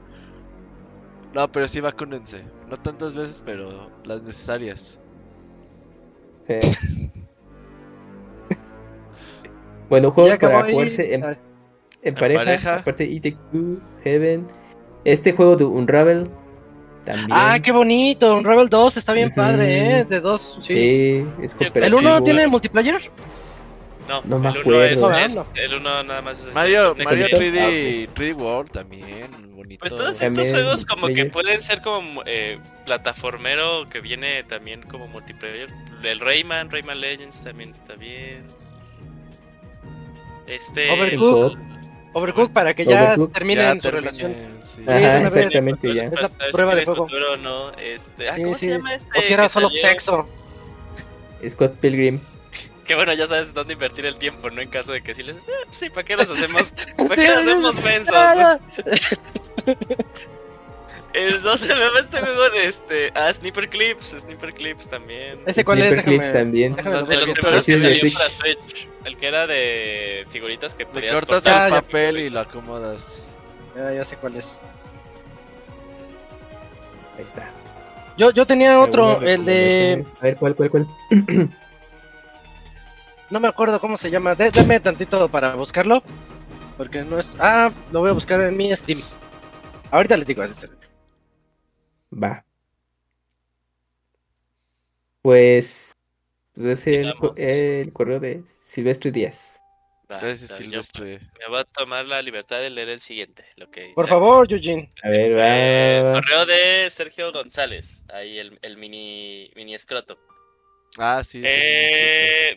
Speaker 5: No, pero sí vacúnense. No tantas veces, pero las necesarias.
Speaker 3: Sí. Bueno, juegos para jugarse en,
Speaker 1: Ah,
Speaker 3: en pareja,
Speaker 5: pareja.
Speaker 3: aparte de Two, Heaven. Este juego de Unravel también.
Speaker 1: Ah, qué bonito. Un Rebel 2 está bien padre, ¿eh? De dos. Sí.
Speaker 3: Sí, es
Speaker 4: ¿El
Speaker 3: cooperativo.
Speaker 1: ¿El 1 tiene multiplayer?
Speaker 4: No,
Speaker 3: No me
Speaker 4: el uno
Speaker 3: acuerdo.
Speaker 4: es,
Speaker 1: No,
Speaker 4: es- el uno nada más es
Speaker 5: Mario, Mario
Speaker 4: experiencia.
Speaker 5: 3D, 3D World también, bonito.
Speaker 4: Pues todos
Speaker 3: También
Speaker 4: estos juegos como que pueden ser como eh, plataformero que viene también como multiplayer. El Rayman, Rayman Legends también está bien. Este
Speaker 1: Overcooked. Overcooked para que ya
Speaker 3: Overcooked.
Speaker 1: terminen
Speaker 5: Ya
Speaker 1: su
Speaker 5: terminé,
Speaker 1: relación.
Speaker 5: sí.
Speaker 3: Ajá, exactamente ya.
Speaker 1: Es la
Speaker 4: Pues,
Speaker 1: prueba de fuego.
Speaker 4: futuro no. Este, ah,
Speaker 1: Sí,
Speaker 4: ¿cómo
Speaker 1: sí.
Speaker 4: se llama este?
Speaker 1: O si era solo
Speaker 4: salió?
Speaker 1: sexo.
Speaker 3: Scott Pilgrim.
Speaker 4: Que bueno, ya sabes dónde invertir el tiempo, ¿no? En caso de que sí les... "Eh, sí, ¿para qué nos hacemos? ¿Para qué nos
Speaker 1: sí,
Speaker 4: hacemos mensos?
Speaker 1: Ah,
Speaker 4: El 12 me va este juego de este... Ah, Sniper Clips, Sniper Clips también.
Speaker 1: ¿Ese cuál es?
Speaker 3: Sniper Clips
Speaker 1: Déjame-
Speaker 3: también.
Speaker 1: déjame
Speaker 4: De los
Speaker 1: buscar.
Speaker 4: primeros que salió
Speaker 3: Switch.
Speaker 4: para Switch. El que era de figuritas que podías
Speaker 5: cortas
Speaker 4: cortar.
Speaker 1: Ah,
Speaker 5: el papel y lo acomodas.
Speaker 1: Ya, ya sé cuál es.
Speaker 3: Ahí está.
Speaker 1: Yo, yo tenía otro, el de...
Speaker 3: A ver, ¿cuál, cuál, cuál?
Speaker 1: No me acuerdo cómo se llama. Dé- Dame tantito para buscarlo. Porque no es... Ah, lo voy a buscar en mi Steam. Ahorita les digo. ahorita.
Speaker 3: Va. Pues, pues es el, correo de Silvestre Díaz.
Speaker 4: Va,
Speaker 5: Gracias, Silvestre.
Speaker 4: Me voy a tomar la libertad de leer el siguiente. Lo que
Speaker 1: Por
Speaker 4: dice.
Speaker 1: favor, Eugene.
Speaker 3: A ver, va,
Speaker 4: Eh,
Speaker 3: va, va.
Speaker 4: correo de Sergio González. Ahí el, el mini, mini escroto.
Speaker 5: Ah, sí. sí,
Speaker 4: Eh,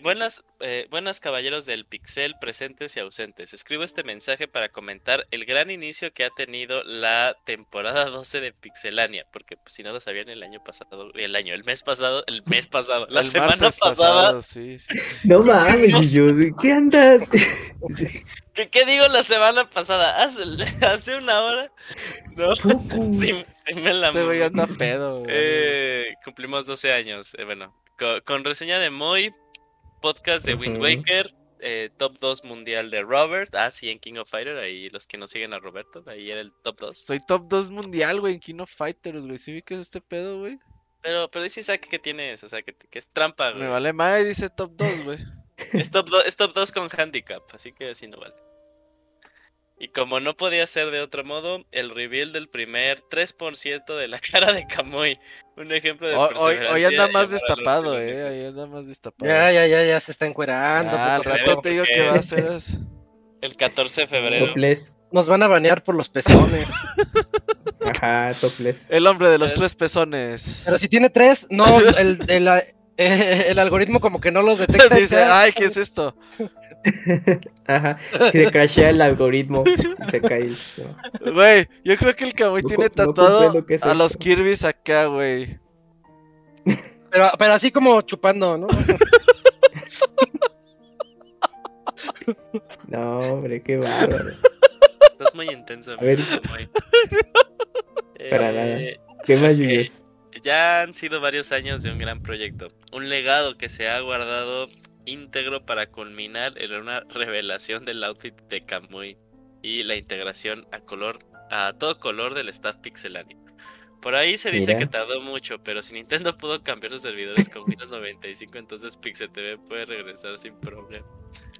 Speaker 4: buenas, eh, buenas caballeros del Pixel, presentes y ausentes. Escribo este mensaje para comentar el gran inicio que ha tenido la temporada 12 de Pixelania, porque pues, si no lo sabían el año pasado, el año, el mes pasado, el mes pasado, la
Speaker 5: El
Speaker 4: semana pasada,
Speaker 5: pasado, sí, sí.
Speaker 3: No mames, yo, ¿qué andas?
Speaker 4: ¿qué, qué digo la semana pasada? Hace, hace una hora, no, sí, sí me la
Speaker 5: Este güey
Speaker 4: mamé.
Speaker 5: anda pedo.
Speaker 4: Eh, cumplimos 12 años. eh, bueno, co- con, reseña de Moy, podcast de Wind. Waker, eh, top 2 mundial de Robert. Ah, sí, en King of Fighter. Ahí los que no siguen a Roberto, ahí era el top 2.
Speaker 5: Soy top 2 mundial, güey, en King of Fighters, güey. ¿Sí vi que es este pedo, güey?
Speaker 4: Pero, pero dice Isaac que tiene eso, o sea, que, que es trampa, güey.
Speaker 5: Me vale madre, dice top 2, güey.
Speaker 4: Es top, 2, es top 2 con handicap, así que así no vale. Y como no podía ser de otro modo, el reveal del primer 3% de la cara de Kamui. Un ejemplo de
Speaker 5: Hoy, hoy, anda más destapado, eh. Hoy anda más destapado.
Speaker 1: Ya, ya, ya, ya se está encuerando.
Speaker 5: Ah, al rato te digo que va a ser.
Speaker 4: El 14 de febrero.
Speaker 3: Topless.
Speaker 1: Nos van a banear por los pezones.
Speaker 3: Ajá, topless.
Speaker 5: El hombre de los
Speaker 4: El-
Speaker 5: tres pezones.
Speaker 1: Pero si tiene tres, no, el, el, eh, el algoritmo como que no los detecta.
Speaker 5: Dice, ay, ¿qué es esto?
Speaker 3: Ajá, que se crashea el algoritmo y se cae el.
Speaker 5: Güey, yo creo que el Kamui
Speaker 3: No
Speaker 5: tiene
Speaker 3: no
Speaker 5: tatuado
Speaker 3: es
Speaker 5: a los. Kirby's acá, güey.
Speaker 1: Pero, pero así como chupando, ¿no?
Speaker 3: No, hombre, qué bárbaro.
Speaker 4: Estás muy intenso.
Speaker 3: A ver.
Speaker 4: amigo.
Speaker 3: Para
Speaker 4: Eh,
Speaker 3: ¿Qué más, Yuyos?
Speaker 4: Ya han sido varios años de un gran proyecto, un legado que se ha guardado íntegro para culminar en una revelación del outfit de Kamui y la integración a color a todo color del staff pixeláneo. Por ahí se dice
Speaker 3: Mira.
Speaker 4: que tardó mucho, pero si Nintendo pudo cambiar sus servidores con Windows 95, entonces Pixel TV puede regresar sin problema.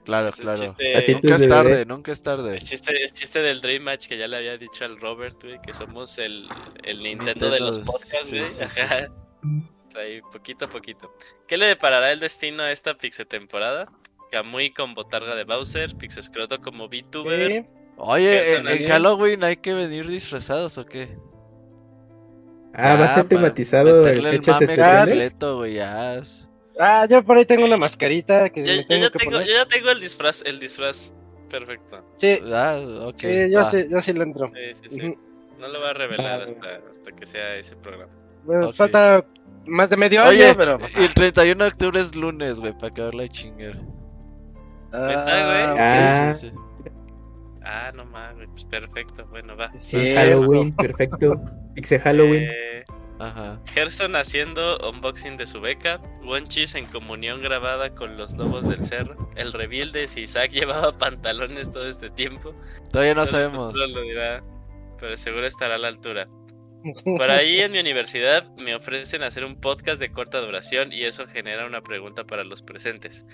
Speaker 5: Claro, claro.
Speaker 4: chiste,
Speaker 5: Nunca es
Speaker 3: de
Speaker 5: tarde, nunca es tarde.
Speaker 4: el chiste, es chiste del Dream Match que ya le había dicho al Robert, güey, que somos el, el Nintendo, de los podcasts,
Speaker 5: sí,
Speaker 4: güey.
Speaker 5: sí, sí.
Speaker 4: Ahí, poquito a poquito. ¿Qué le deparará el destino a esta Pixel temporada? Kamui con botarga de Bowser, Pixescroto como VTuber.
Speaker 5: Oye, en. Halloween hay que venir disfrazados o qué?
Speaker 3: Ah, va a ser
Speaker 5: pa-
Speaker 3: tematizado en fechas especiales.
Speaker 5: completo, ya
Speaker 1: Ah, yo por ahí tengo una mascarita que
Speaker 4: Yo,
Speaker 1: me
Speaker 4: yo
Speaker 1: tengo
Speaker 4: ya
Speaker 1: que
Speaker 4: tengo,
Speaker 1: poner.
Speaker 4: yo ya tengo el disfraz, el disfraz perfecto.
Speaker 1: Sí,
Speaker 5: Ah, ok.
Speaker 1: sí, yo
Speaker 5: va.
Speaker 1: sí, yo sí le entro.
Speaker 4: Sí, sí, sí. No lo voy a revelar
Speaker 1: Ah,
Speaker 4: hasta, hasta que sea ese programa.
Speaker 1: Bueno, falta más de medio
Speaker 5: Oye,
Speaker 1: año, pero.
Speaker 5: y el 31 de octubre es lunes, güey, para acabar la chingada.
Speaker 4: ¿Neta, güey?
Speaker 3: Ah.
Speaker 5: Sí, sí, sí.
Speaker 4: Ah, no mames, pues perfecto. Bueno, va.
Speaker 1: Sí,
Speaker 3: En Halloween, perfecto. Pixel Halloween.
Speaker 4: Eh,
Speaker 5: Ajá.
Speaker 4: Gerson haciendo unboxing de su beca, Wonchis en comunión grabada con los lobos del cerro, el reveal de si Isaac llevaba pantalones todo este tiempo.
Speaker 5: Todavía no
Speaker 4: Solo
Speaker 5: sabemos.
Speaker 4: futuro lo dirá, pero seguro estará a la altura. Por ahí en mi universidad me ofrecen hacer un podcast de corta duración y eso genera una pregunta para los presentes.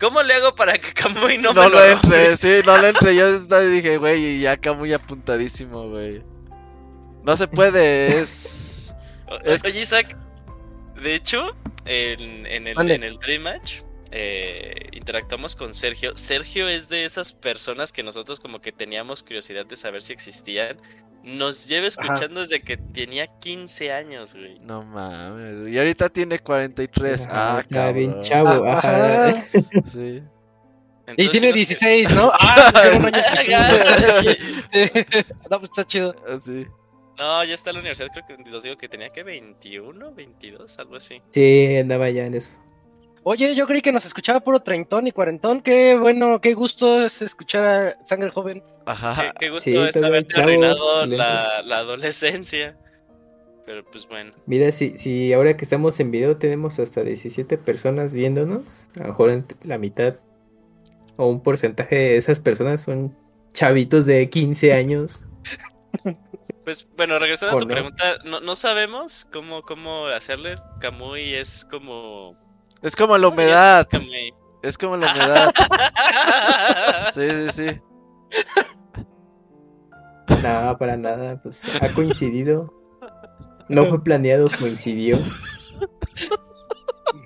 Speaker 4: ¿Cómo le hago para que Kamui no,
Speaker 5: No,
Speaker 4: me
Speaker 5: lo
Speaker 4: lo
Speaker 5: entre, sí, no lo entre. Yo dije, güey, y ya acá muy apuntadísimo, güey. No se puede, es.
Speaker 4: Oye, Isaac, de hecho, en, en el,
Speaker 1: Mande.
Speaker 4: en el Dream Match eh, interactuamos con Sergio. Sergio es de esas personas que nosotros como que teníamos curiosidad de saber si existían. Nos lleva escuchando desde que tenía 15 años, güey.
Speaker 5: No mames. Y ahorita tiene 43.
Speaker 3: Ajá,
Speaker 5: Ah,
Speaker 3: está
Speaker 5: cabrón.
Speaker 3: bien chavo.
Speaker 1: Ah,
Speaker 3: Ajá.
Speaker 1: ajá.
Speaker 5: Sí.
Speaker 1: Y
Speaker 4: Entonces,
Speaker 1: tiene
Speaker 4: sí nos-
Speaker 1: 16, ¿no? Ah, tiene un año chiquito. No, pues está chido.
Speaker 5: Así.
Speaker 4: No, ya está en la universidad, creo que los digo que tenía que 21, 22, algo así.
Speaker 3: Sí, andaba ya en eso.
Speaker 1: Oye, yo creí que nos escuchaba puro treintón y cuarentón. Qué bueno, qué gusto es escuchar a Sangre Joven.
Speaker 5: Ajá.
Speaker 4: Qué, qué gusto
Speaker 3: Sí,
Speaker 4: es haberte
Speaker 3: chavos,
Speaker 4: arruinado la, la adolescencia. Pero pues bueno.
Speaker 3: Mira, si, si ahora que estamos en video tenemos hasta 17 personas viéndonos, a lo mejor entre la mitad o un porcentaje de esas personas son chavitos de 15 años.
Speaker 4: Pues bueno, regresando a
Speaker 3: ¿O
Speaker 4: tu
Speaker 3: no?
Speaker 4: pregunta, no, no sabemos cómo, cómo hacerle. Kamui es como.
Speaker 5: Es como la humedad.
Speaker 4: Kamui.
Speaker 5: Es como la humedad. Sí, sí, sí.
Speaker 3: Nada, para nada, pues ha coincidido. No fue planeado, coincidió.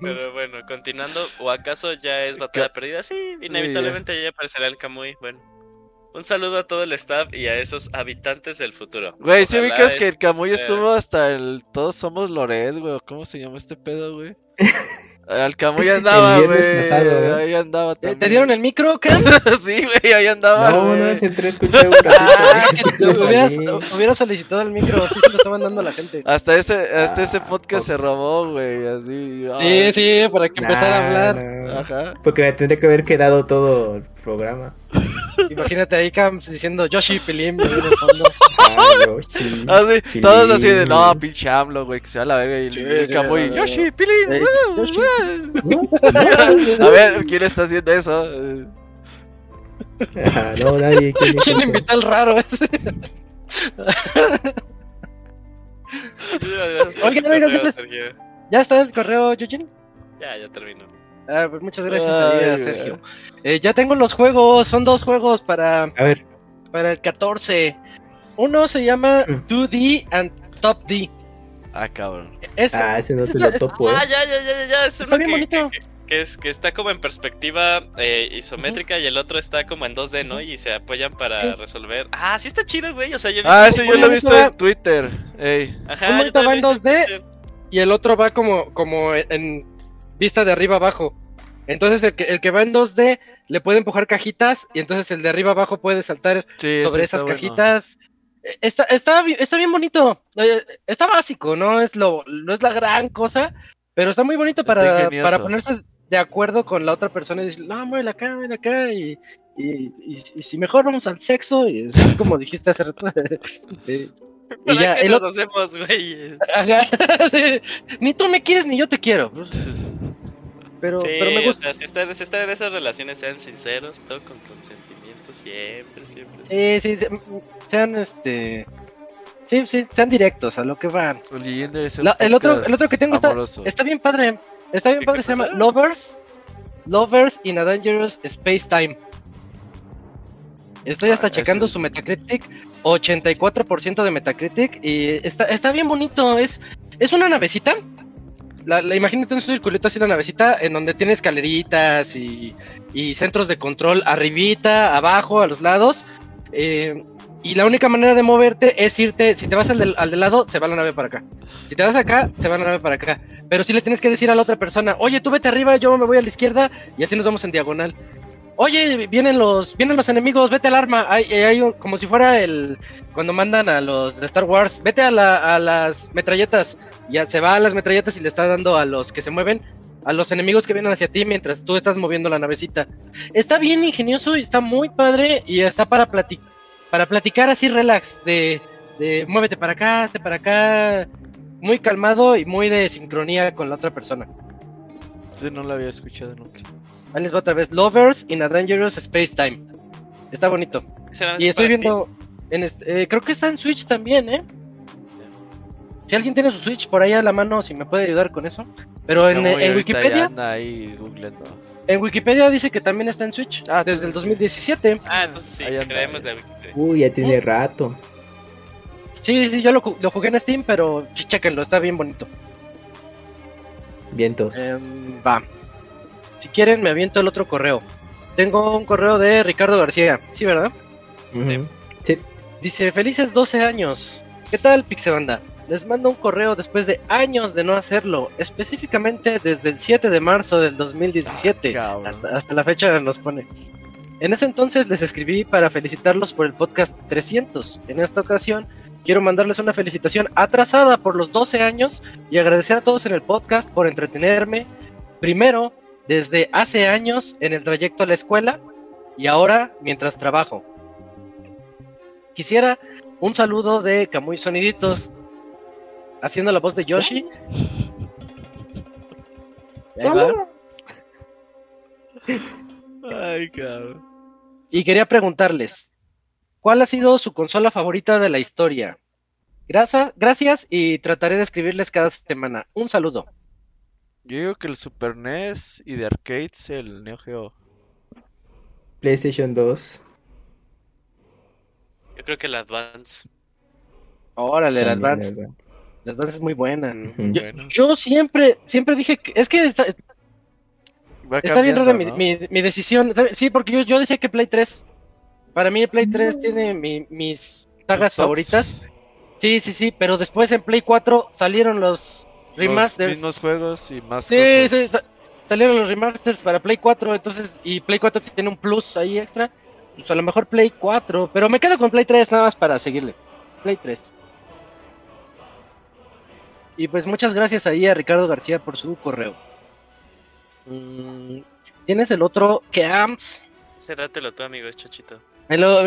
Speaker 4: Pero bueno, continuando, ¿o acaso ya es batalla perdida? Sí, inevitablemente ya aparecerá el Kamui. Bueno, un saludo a todo el staff y a esos habitantes del futuro.
Speaker 5: Güey, si ubicas que el
Speaker 4: sea-
Speaker 5: estuvo hasta el Todos Somos Loret, güey. ¿Cómo se llama este pedo, güey? Al Camuy andaba, güey.
Speaker 3: ¿eh?
Speaker 5: Ahí andaba
Speaker 1: ¿Eh,
Speaker 5: también.
Speaker 1: ¿Te dieron el micro, Cam?
Speaker 5: sí, güey, ahí andaba.
Speaker 3: No,
Speaker 5: güey.
Speaker 3: no, escuchar un ratito.
Speaker 1: Ah, que hubieras, solicitado el micro, sí se lo estaban dando a la gente.
Speaker 5: Hasta ese, hasta ese
Speaker 3: Ah,
Speaker 5: podcast
Speaker 3: por-
Speaker 5: se robó, güey, así.
Speaker 1: Sí,
Speaker 5: ay,
Speaker 1: sí, para que empezara a
Speaker 3: Nah,
Speaker 1: hablar.
Speaker 3: no.
Speaker 5: Ajá.
Speaker 3: Porque me tendría que haber quedado todo el programa.
Speaker 1: Imagínate ahí Cam diciendo Yoshi Pilim ahí en el fondo.
Speaker 3: Ah, Yoshi,
Speaker 5: Así, todos así de, no, pinche AMLO, güey, que se va a la verga. Y
Speaker 1: Sí,
Speaker 5: el
Speaker 1: no,
Speaker 5: Yoshi,
Speaker 1: no.
Speaker 5: Pilín.
Speaker 1: Eh,
Speaker 5: uh,
Speaker 1: Yoshi.
Speaker 5: uh". A ver, ¿quién está haciendo eso?
Speaker 3: Ajá, no, nadie. ¿quién
Speaker 1: ¿Quién
Speaker 3: eso?
Speaker 1: invita al raro ese?
Speaker 4: Muchísimas gracias
Speaker 1: Oigan,
Speaker 4: correo,
Speaker 1: ¿qué
Speaker 4: Sergio.
Speaker 1: ¿Ya está el correo, Yujin?
Speaker 4: Ya, ya terminó.
Speaker 1: Ah, pues muchas gracias ahí a
Speaker 5: Ay,
Speaker 1: Sergio. Eh, ya tengo los juegos, son dos juegos para,
Speaker 3: A ver,
Speaker 1: para el 14. Uno se llama
Speaker 3: Mm.
Speaker 1: 2D and Top D.
Speaker 5: Ah, cabrón.
Speaker 1: Ese,
Speaker 3: ah, ese no
Speaker 1: ese
Speaker 3: te
Speaker 1: está-
Speaker 3: lo topo, eh.
Speaker 4: Ah, ya, ya, ya, ya, ya. Es
Speaker 1: Está bien
Speaker 4: que,
Speaker 1: bonito.
Speaker 4: que- que es, que está como en perspectiva eh, isométrica y el otro está como en 2D, ¿no? Y se apoyan para resolver. Ah, sí está chido, güey. O sea, yo he
Speaker 5: Ah,
Speaker 4: visto
Speaker 5: ese yo lo he visto en Twitter. Ey.
Speaker 4: Ajá,
Speaker 1: Un bonito va en
Speaker 4: visto
Speaker 1: 2D.
Speaker 4: Twitter.
Speaker 1: y el otro va como, como en vista de arriba abajo. Entonces el que, el que va en 2D le puede empujar cajitas y entonces el de arriba abajo puede saltar
Speaker 5: Sí,
Speaker 1: sobre esas
Speaker 5: bueno.
Speaker 1: cajitas. Está, está, está bien bonito. Eh, Está básico, no es lo, no es la gran cosa, pero está muy bonito para, para ponerse de acuerdo con la otra persona y decir, no, muévela acá, muévela acá, y, y, y- y si mejor vamos al sexo, y es como dijiste hace rato. Y
Speaker 4: ¿Para
Speaker 1: ya,
Speaker 4: qué nos
Speaker 1: otro-
Speaker 4: hacemos, güey?
Speaker 1: Sí, Ni tú me quieres ni yo te quiero. Pero,
Speaker 4: Sí,
Speaker 1: pero me
Speaker 4: o
Speaker 1: gusta.
Speaker 4: sea, si están, si están en esas relaciones, sean sinceros, todo con consentimiento, siempre, siempre.
Speaker 1: Sí,
Speaker 4: siempre.
Speaker 1: sí, se- sean este. Sí, sí, sean directos a lo que van.
Speaker 5: El
Speaker 1: La- otro- el otro que tengo está-. Está bien padre. Está bien
Speaker 4: ¿Qué
Speaker 1: padre, se llama Lovers. Lovers in a Dangerous Space Time. Estoy hasta
Speaker 5: Ah,
Speaker 1: checando
Speaker 5: ese-
Speaker 1: su Metacritic. 84% de Metacritic. Y está, está bien bonito. Es, es una navecita. La, la- imagínate un circulito así la navecita en donde tiene escaleritas y, y centros de control arribita, abajo, a los lados. Eh, y la única manera de moverte es irte, si te vas al del, al del lado, se va la nave para acá. Si te vas acá, se va la nave para acá. Pero si le tienes que decir a la otra persona, oye, tú vete arriba, yo me voy a la izquierda, y así nos vamos en diagonal. Oye, vienen los, vienen los enemigos, vete al arma. Hay, hay un- como si fuera el cuando mandan a los de Star Wars, vete a, la- a las metralletas. Ya se va a las metralletas y le está dando a los que se mueven, a los enemigos que vienen hacia ti mientras tú estás moviendo la navecita. Está bien ingenioso y está muy padre y está para para platicar así relax de, de muévete para acá, hazte para acá, muy calmado y muy de sincronía con la otra persona.
Speaker 5: No lo había escuchado nunca.
Speaker 1: Ahí les va otra vez. Lovers in a Dangerous Space Time. Está bonito. Y
Speaker 4: es
Speaker 1: estoy viendo. En este, eh, creo que está en Switch también, ¿eh? Si alguien tiene su Switch por ahí a la mano, si me puede ayudar con eso. Pero en, Wikipedia,
Speaker 5: anda ahí googleando.
Speaker 1: en Wikipedia dice que también está en Switch
Speaker 5: Ah,
Speaker 1: desde el
Speaker 5: entonces sí.
Speaker 1: 2017.
Speaker 4: Steam. Ah, entonces sí, creemos de Wikipedia.
Speaker 3: Uy, ya tiene rato.
Speaker 1: Sí, sí, yo lo, ju- lo jugué en Steam, pero chéquenlo, está bien bonito.
Speaker 3: Vientos.
Speaker 1: Em, va. Si quieren, me aviento el otro correo. Tengo un correo de Ricardo García. Sí, ¿verdad?
Speaker 3: Sí.
Speaker 1: Dice, felices 12 años. ¿Qué tal, Pixebanda? Les mando un correo después de años de no hacerlo, específicamente desde el 7 de marzo del 2017.
Speaker 5: Cabrón.
Speaker 1: hasta, hasta la fecha nos pone. En ese entonces les escribí para felicitarlos por el podcast 300. En esta ocasión quiero mandarles una felicitación atrasada por los 12 años y agradecer a todos en el podcast por entretenerme. Primero, desde hace años en el trayecto a la escuela y ahora mientras trabajo. Quisiera un saludo de Camuy Soniditos haciendo la voz de Yoshi.
Speaker 5: Ay, cabrón.
Speaker 1: Y quería preguntarles, ¿cuál ha sido su consola favorita de la historia? Gracias, gracias y trataré de escribirles cada semana. Un saludo.
Speaker 5: Yo digo que el Super NES y de arcades el Neo Geo.
Speaker 3: PlayStation 2.
Speaker 4: Yo creo que el Advance.
Speaker 1: Órale, el Advance. El Advance es muy buena. Yo,
Speaker 5: Bueno.
Speaker 1: yo siempre, siempre dije que es que está,
Speaker 5: Va
Speaker 1: está bien rara mi,
Speaker 5: ¿no?
Speaker 1: mi- mi decisión. Sí, porque yo, yo decía que Play 3. Para mí el Play 3 tiene mi- mis sagas favoritas. Sí, sí, sí, pero después en Play 4 salieron los
Speaker 5: Los
Speaker 1: remasters.
Speaker 5: mismos juegos y más
Speaker 1: Sí,
Speaker 5: cosas.
Speaker 1: sí, sa- salieron los remasters para Play 4, entonces, y Play 4 tiene un plus ahí extra. Pues a lo mejor Play 4, pero me quedo con Play 3 nada más para seguirle. Play 3. Y pues muchas gracias ahí a Ricardo García por su correo. Mm, Tienes el otro que AMS.
Speaker 4: Ese dátelo tú, amigo, es chochito.
Speaker 1: Me lo,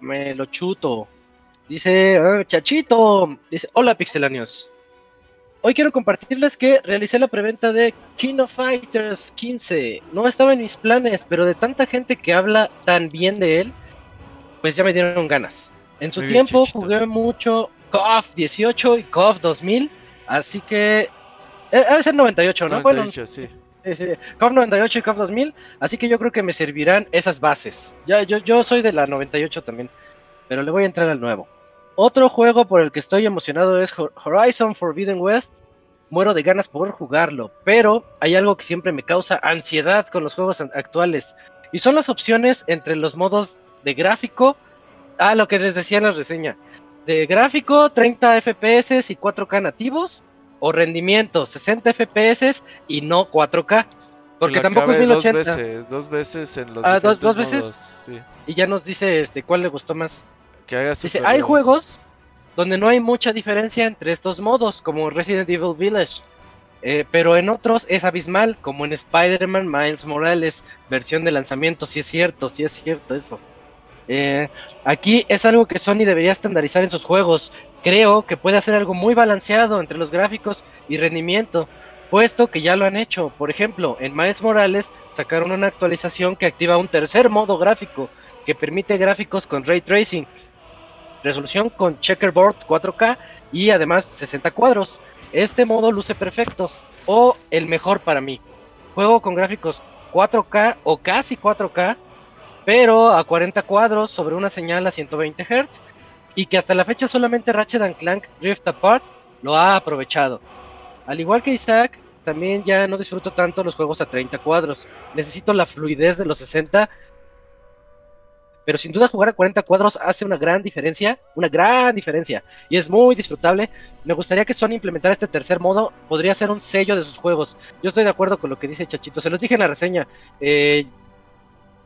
Speaker 1: me lo chuto. Dice, ah, Chachito. Dice, hola pixelanios. Hoy quiero compartirles que realicé la preventa de King of Fighters 15. No estaba en mis planes, pero de tanta gente que habla tan bien de él, pues ya me dieron ganas. En su
Speaker 5: Muy
Speaker 1: tiempo jugué mucho KOF 18 y KOF 2000, así que... Eh, ha de ser 98, ¿no? Bueno,
Speaker 5: 98, sí.
Speaker 1: Sí, sí. KOF 98 y KOF 2000, así que yo creo que me servirán esas bases. Ya, yo, yo soy de la 98 también, pero le voy a entrar al nuevo. Otro juego por el que estoy emocionado es Hor- Horizon Forbidden West. Muero de ganas por jugarlo, pero hay algo que siempre me causa ansiedad con los juegos actuales, y son las opciones entre los modos de gráfico, ah, lo que les decía en la reseña, de gráfico 30 FPS y 4K nativos, o rendimiento 60 FPS y no 4K. Porque tampoco es
Speaker 5: acabe
Speaker 1: 1080.
Speaker 5: Dos veces, dos veces en los
Speaker 1: Ah, dos- veces.
Speaker 5: modos, sí.
Speaker 1: Y ya nos dice este cuál le gustó más.
Speaker 5: Que
Speaker 1: Dice, hay juegos donde no hay mucha diferencia entre estos modos, como Resident Evil Village. Eh, pero en otros es abismal, como en Spider-Man Miles Morales, versión de lanzamiento, si es cierto, si es cierto eso. Eh, aquí es algo que Sony debería estandarizar en sus juegos. Creo que puede hacer algo muy balanceado entre los gráficos y rendimiento, puesto que ya lo han hecho. Por ejemplo, en Miles Morales sacaron una actualización que activa un tercer modo gráfico que permite gráficos con ray tracing, resolución con checkerboard 4K y además 60 cuadros. Este modo luce perfecto o el mejor para mí. Juego con gráficos 4K o casi 4K, pero a 40 cuadros sobre una señal a 120 Hz y que hasta la fecha solamente Ratchet Clank Rift Apart lo ha aprovechado. Al igual que Isaac, también ya no disfruto tanto los juegos a 30 cuadros. Necesito la fluidez de los 60 pero sin duda jugar a 40 cuadros hace una gran diferencia, una gran diferencia, y es muy disfrutable. Me gustaría que Sony implementara este tercer modo, podría ser un sello de sus juegos. Yo estoy de acuerdo con lo que dice Chachito, se los dije en la reseña. eh,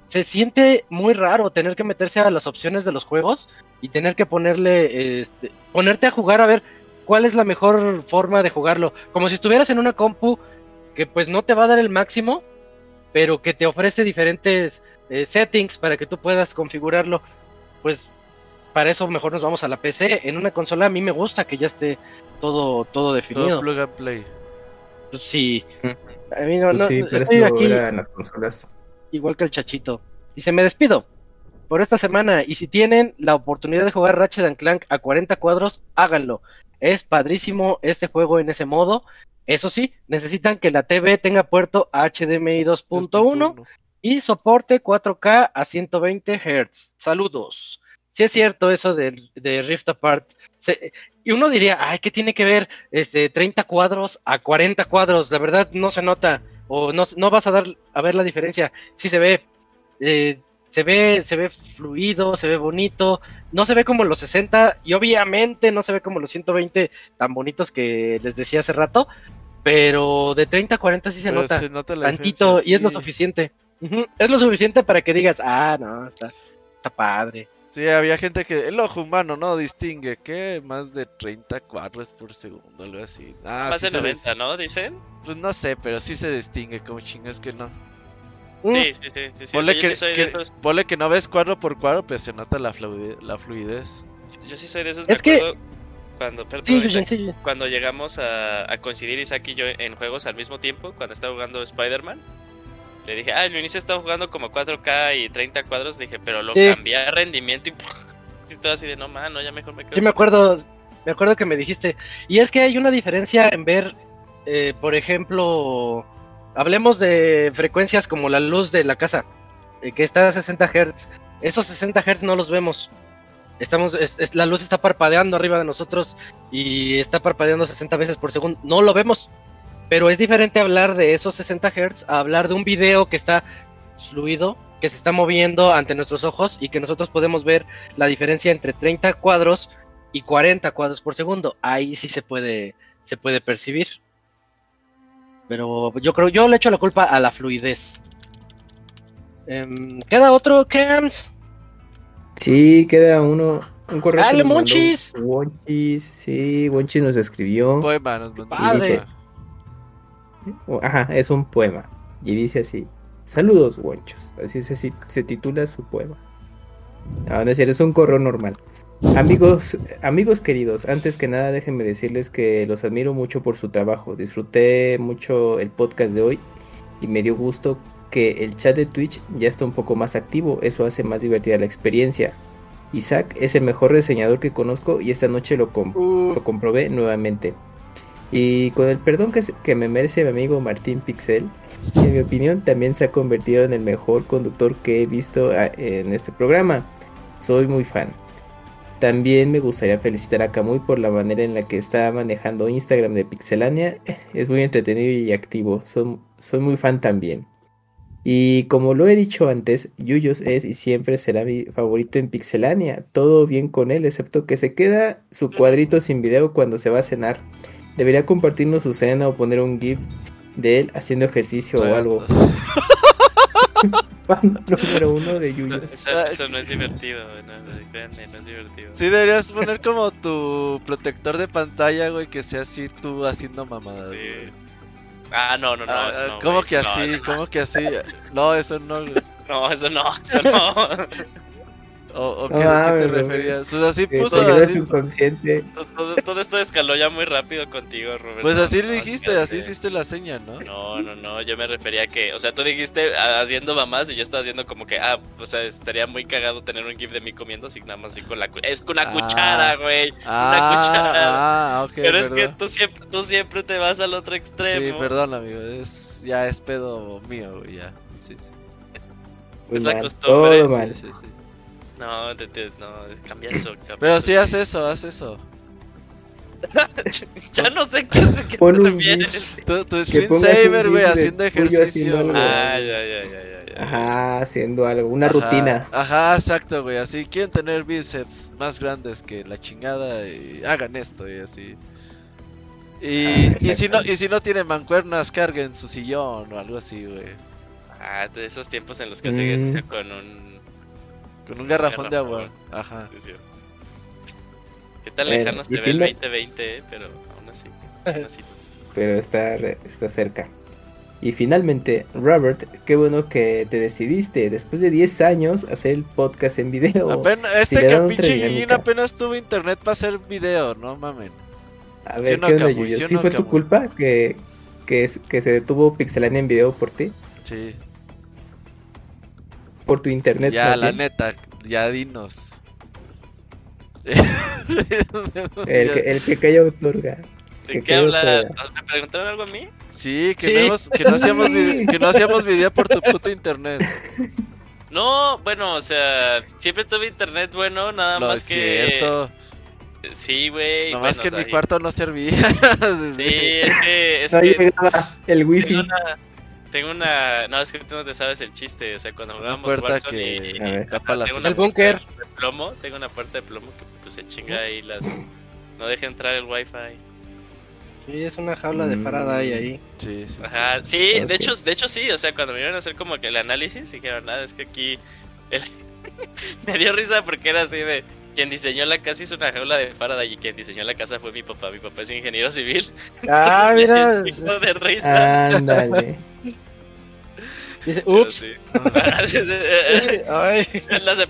Speaker 1: se siente muy raro tener que meterse a las opciones de los juegos y tener que ponerle, este, ponerte a jugar a ver cuál es la mejor forma de jugarlo. Como si estuvieras en una compu que pues no te va a dar el máximo, pero que te ofrece diferentes eh, settings para que tú puedas configurarlo. Pues para eso mejor nos vamos a la PC. En una consola a mí me gusta que ya esté todo, todo
Speaker 5: Todo
Speaker 1: definido.
Speaker 5: plug and play.
Speaker 1: Pues sí. A mí no,
Speaker 3: Pues
Speaker 1: no-
Speaker 3: sí, pero
Speaker 1: estoy aquí
Speaker 3: en las consolas.
Speaker 1: igual que el chachito. Y se me despido por esta semana. Y si tienen la oportunidad de jugar Ratchet and Clank a 40 cuadros, háganlo. Es padrísimo este juego en ese modo. Eso sí, necesitan que la TV tenga puerto HDMI 2.1
Speaker 5: 2.1.
Speaker 1: y soporte 4K a 120 Hz. Saludos. Si es cierto eso de, de Rift Apart. Se- y uno diría, ay, ¿qué tiene que ver este, 30 cuadros a 40 cuadros? La verdad no se nota o no, no vas a dar a ver la diferencia. Sí se ve, eh, se ve, se ve fluido, se ve bonito. No se ve como los 60 y obviamente no se ve como los 120 tan bonitos que les decía hace rato. Pero de 30 a 40 sí se
Speaker 5: Pero
Speaker 1: nota
Speaker 5: la
Speaker 1: tantito y es lo
Speaker 5: sí.
Speaker 1: Es lo suficiente para que digas, ah, no, está, está padre.
Speaker 5: Sí, había gente que el ojo humano no distingue que más de 30 cuadros por segundo, algo así. Ah,
Speaker 4: Más
Speaker 5: sí
Speaker 4: de
Speaker 5: se
Speaker 4: 90,
Speaker 5: dis-
Speaker 4: ¿no? Dicen.
Speaker 5: Pues no sé, pero sí se distingue, como chingas que no.
Speaker 1: Mm,
Speaker 4: Sí, sí, sí. sí, sí,
Speaker 5: Ponle,
Speaker 4: o sea, yo,
Speaker 5: que,
Speaker 4: sí soy
Speaker 5: que-
Speaker 4: de esos,
Speaker 5: ponle que no ves cuadro por cuadro, pero se nota la, fluide- la fluidez.
Speaker 4: yo sí soy de esos.
Speaker 1: Es
Speaker 4: me
Speaker 1: que-
Speaker 4: acuerdo Cuando, perdón,
Speaker 1: Sí,
Speaker 4: Isaac,
Speaker 1: Yujin, sí.
Speaker 4: cuando llegamos a, a coincidir Isaac y yo en juegos al mismo tiempo, cuando estaba jugando Spider-Man, le dije, ah, al inicio estaba jugando como 4K y 30 cuadros, le dije, pero lo
Speaker 1: Sí.
Speaker 4: cambié a rendimiento y estaba así de, no, mano, ya mejor me quedo.
Speaker 1: Sí, me acuerdo, me acuerdo que me dijiste. Y es que hay una diferencia en ver, eh, por ejemplo, hablemos de frecuencias como la luz de la casa, eh, que está a 60 Hz. Esos 60 Hz no los vemos. Estamos, es- es- la luz está parpadeando arriba de nosotros y está parpadeando 60 veces por segundo. No lo vemos. Pero es diferente hablar de esos 60 Hz a hablar de un video que está fluido, que se está moviendo ante nuestros ojos y que nosotros podemos ver la diferencia entre 30 cuadros y 40 cuadros por segundo. Ahí sí se puede, se puede percibir. Pero yo creo, yo le echo la culpa a la fluidez. Em, ¿Queda otro, Cams?
Speaker 3: Sí, queda uno. Un correo.
Speaker 1: ¡Dale, Monchis!
Speaker 3: Wonchis, sí, Wonchis nos escribió.
Speaker 5: Poema nos mandó.
Speaker 1: padre.
Speaker 3: Ajá, es un poema. Y dice así: Saludos, Wonchos. Así se, se titula su poema. No, no es cierto, es un correo normal. Amigos, amigos queridos, antes que nada déjenme decirles que los admiro mucho por su trabajo. Disfruté mucho el podcast de hoy y me dio gusto que el chat de Twitch ya está un poco más activo. Eso hace más divertida la experiencia. Isaac es el mejor reseñador que conozco y esta noche lo, lo comprobé nuevamente. Y con el perdón que, me merece mi amigo Martín Pixel, en mi opinión también se ha convertido en el mejor conductor que he visto ah, en este programa. Soy muy fan. También me gustaría felicitar a Kamui por la manera en la que está manejando Instagram de Pixelania. Es muy entretenido y activo. Soy muy fan también. Y como lo he dicho antes, Yuyos es y siempre será mi favorito en Pixelania. Todo bien con él, excepto que se queda su cuadrito sin video cuando se va a cenar. Debería compartirnos su cena o poner un GIF de él haciendo ejercicio o algo. Fan número uno de
Speaker 4: Eso,
Speaker 3: Yuyos.
Speaker 4: eso- eso no es divertido, no, no, créanme, no es divertido.
Speaker 5: Sí, deberías poner como tu protector de pantalla, güey, que sea así tú haciendo mamadas,
Speaker 4: Sí.
Speaker 5: güey.
Speaker 4: Ah, no, no, no.
Speaker 5: Ah,
Speaker 4: eso no,
Speaker 5: ¿Cómo
Speaker 4: güey.
Speaker 5: que así?
Speaker 4: no.
Speaker 5: ¿Cómo que así? No, eso no, güey.
Speaker 4: No, eso no, eso no.
Speaker 5: ¿O, o
Speaker 3: No
Speaker 5: qué, qué te referías? Pues así puso, así,
Speaker 3: subconsciente.
Speaker 4: todo, todo esto escaló ya muy rápido contigo, Roberto.
Speaker 5: pues así
Speaker 4: No,
Speaker 5: dijiste, así hiciste la seña, ¿no?
Speaker 4: No, no, no, yo me refería a que, o sea, tú dijiste ah, haciendo mamás y yo estaba haciendo como que, ah, o sea, estaría muy cagado tener un gif de mí comiendo así nada más así con la es con una
Speaker 5: Ah.
Speaker 4: cuchara, güey.
Speaker 5: Ah,
Speaker 4: cuchara.
Speaker 5: ah, ok,
Speaker 4: Pero es que tú siempre, tú siempre te vas al otro
Speaker 5: Sí,
Speaker 4: extremo.
Speaker 5: perdón, amigo, es, ya es pedo mío, güey, ya. Sí, sí.
Speaker 3: Muy
Speaker 4: Es la
Speaker 3: mal,
Speaker 4: costumbre,
Speaker 3: Todo
Speaker 4: sí.
Speaker 5: Sí, sí.
Speaker 4: No, te- te- no, cambia eso. cambia
Speaker 5: Pero
Speaker 4: eso.
Speaker 5: sí, haz eso, haz eso.
Speaker 4: ya no sé qué, qué
Speaker 3: Pon
Speaker 4: te
Speaker 3: un
Speaker 4: refieres.
Speaker 5: Tu, tu screensaver, güey, haciendo ejercicio.
Speaker 3: haciendo algo.
Speaker 5: güey.
Speaker 4: Ah, ya, ya, ya, ya, ya.
Speaker 3: Ajá, haciendo algo, una
Speaker 5: Ajá,
Speaker 3: rutina.
Speaker 5: Ajá, exacto, güey. Así quieren tener bíceps más grandes que la chingada y hagan esto y así. Y,
Speaker 3: Ah,
Speaker 5: y si no y si no tienen mancuernas, carguen su sillón o algo así, güey.
Speaker 4: Ah, de esos tiempos en los que hace
Speaker 3: Mm.
Speaker 4: ejercicio con un.
Speaker 5: Con un garrafón de agua. Ajá.
Speaker 4: Sí, sí. Qué tan
Speaker 3: Bueno,
Speaker 4: lejano se
Speaker 3: y
Speaker 4: ve el
Speaker 3: fin de-
Speaker 4: 2020, eh, pero aún así. aún así.
Speaker 3: pero está, re- está cerca. Y finalmente, Robert, qué bueno que te decidiste, después de 10 años, hacer el podcast en video.
Speaker 5: Apenas, este
Speaker 3: dinámica.
Speaker 5: apenas tuvo internet para hacer video, no mamen.
Speaker 3: A
Speaker 5: ¿Sí
Speaker 3: ver,
Speaker 5: no,
Speaker 3: ¿qué onda? Yuyo?
Speaker 5: ¿Sí
Speaker 3: ¿Sí
Speaker 5: no,
Speaker 3: fue tu culpa que, que se detuvo Pixelania en video por ti?
Speaker 5: Sí.
Speaker 3: Por tu internet.
Speaker 5: Ya,
Speaker 3: más
Speaker 5: la
Speaker 3: bien?
Speaker 5: neta, ya dinos.
Speaker 3: El que, el que calla otorga.
Speaker 4: ¿De
Speaker 3: Que
Speaker 4: qué habla? ¿Me preguntaron algo a mí?
Speaker 5: Sí, que,
Speaker 1: Sí.
Speaker 5: No, hemos- que, no hacíamos vide- que no hacíamos video por tu puto internet.
Speaker 4: No, bueno, o sea, siempre tuve internet bueno, nada más
Speaker 5: es
Speaker 4: que.
Speaker 5: cierto.
Speaker 4: Sí, güey.
Speaker 5: Nomás
Speaker 4: bueno,
Speaker 5: que en
Speaker 4: o sea,
Speaker 5: mi cuarto no servía.
Speaker 4: Sí, es que. Es
Speaker 3: No
Speaker 4: que
Speaker 3: llegaba el wifi.
Speaker 4: tengo una. Tengo una. No, es que tú no te sabes el chiste. O sea, cuando
Speaker 5: Una
Speaker 4: jugábamos
Speaker 5: puerta
Speaker 4: Warzone
Speaker 5: que
Speaker 4: y-
Speaker 3: A ver.
Speaker 5: tapa la
Speaker 4: tengo.
Speaker 1: El búnker.
Speaker 4: de plomo, tengo una puerta de plomo que pues se chinga ahí las. No deja entrar el wifi.
Speaker 1: Sí, es una jaula de
Speaker 3: Mm.
Speaker 1: Faraday ahí.
Speaker 5: Sí, sí, sí.
Speaker 4: Ajá, sí,
Speaker 3: Ok.
Speaker 4: de hecho, de hecho sí, o sea, cuando me iban a hacer como que el análisis, dijeron, nada, es que aquí el- me dio risa porque era así de. Quien diseñó la casa hizo una jaula de Faraday y quien diseñó la casa fue mi papá. Mi papá es ingeniero civil.
Speaker 1: Ah,
Speaker 4: Entonces, me
Speaker 1: mira.
Speaker 4: chingo de risa.
Speaker 3: Ándale.
Speaker 1: Dice,
Speaker 4: Pero
Speaker 1: ups.
Speaker 4: sí.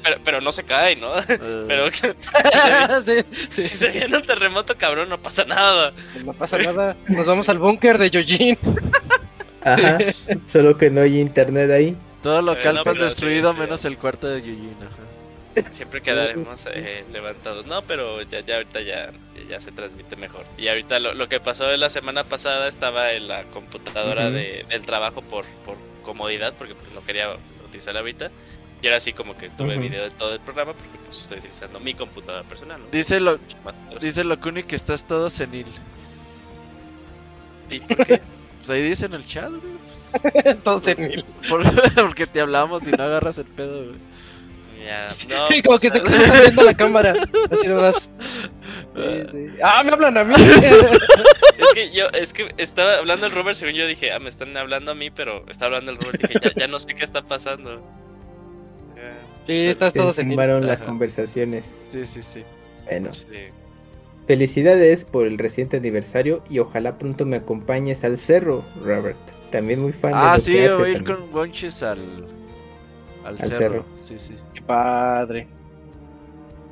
Speaker 4: Pero, pero no se cae, ¿no?
Speaker 5: Eh,
Speaker 4: Pero si se,
Speaker 1: Sí, sí.
Speaker 4: si se viene un terremoto, cabrón, no pasa nada.
Speaker 1: No pasa nada. Nos vamos al búnker de Yojin.
Speaker 3: Ajá. Solo que no hay internet ahí.
Speaker 5: todo lo
Speaker 4: Eh,
Speaker 5: que han destruido
Speaker 4: sí,
Speaker 5: menos el cuarto de Yujin. ajá.
Speaker 4: Siempre quedaremos eh, levantados. No, pero ya, ya ahorita ya, ya se transmite mejor. Y ahorita lo, lo que pasó la semana pasada estaba en la computadora de- del trabajo por, por comodidad, porque pues, no quería utilizarla ahorita. Y ahora sí como que tuve
Speaker 3: Ujú.
Speaker 4: video de todo el programa porque pues estoy utilizando mi computadora personal. ¿no?
Speaker 5: Dice lo-. Dice Locuni que estás todo senil.
Speaker 4: ¿Y por qué?
Speaker 5: Pues ahí dice en el chat, güey. pues,
Speaker 1: Entonces, mil.
Speaker 5: por- porque te hablamos y no agarras el pedo, güey.
Speaker 4: Ya, no,
Speaker 1: Y como que se
Speaker 4: pues,
Speaker 1: cruzan viendo la cámara. Así nomás. Sí, sí. Ah, me hablan a mí.
Speaker 4: Es que yo, es que estaba hablando el Robert, según yo dije, ah, me están hablando a mí, pero está hablando el Robert, dije, ya, ya no sé qué está pasando. Ya,
Speaker 1: Sí, estás
Speaker 3: Se
Speaker 1: todo
Speaker 3: tumbaron las
Speaker 5: Ajá.
Speaker 3: conversaciones.
Speaker 5: Sí, sí, sí.
Speaker 3: Bueno,
Speaker 4: sí.
Speaker 3: felicidades por el reciente aniversario y ojalá pronto me acompañes al cerro, Robert. También muy fan de
Speaker 5: Ah,
Speaker 3: lo
Speaker 5: sí,
Speaker 3: que
Speaker 5: voy a ir con Wonchis al, al,
Speaker 3: Al
Speaker 5: cerro.
Speaker 3: cerro.
Speaker 5: Sí, sí.
Speaker 1: Qué padre.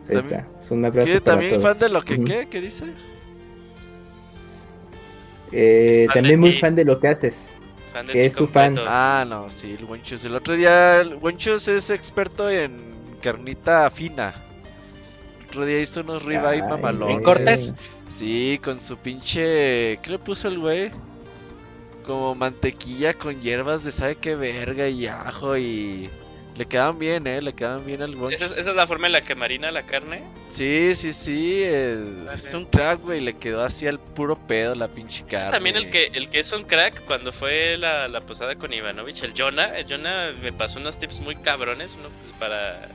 Speaker 3: Ahí está. Es un abrazo
Speaker 5: ¿Qué,
Speaker 3: para
Speaker 5: ¿También
Speaker 3: todos.
Speaker 5: fan de lo que qué? ¿Qué dice?
Speaker 3: Eh, también muy
Speaker 4: ti.
Speaker 3: fan de lo que haces.
Speaker 4: Fan
Speaker 3: Que es tu fan.
Speaker 5: Ah, no, sí, el Wonchus. El otro día, el Wonchus es experto en carnita fina. El otro día hizo unos ribeye mamalón.
Speaker 1: En cortes.
Speaker 5: Sí, con su pinche. ¿Qué le puso el güey? Como mantequilla con hierbas de sabe qué verga y ajo y. Le quedaban bien, eh, le quedaban bien al.
Speaker 4: ¿Esa es, esa es la forma en la que marina la carne?
Speaker 5: Sí, sí, sí. Es, un crack, güey. Le quedó así al puro pedo la pinche carne.
Speaker 4: También el que, el que es un crack cuando fue la, la posada con Ivanovich, el Jonah, el Jonah me pasó unos tips muy cabrones, uno pues para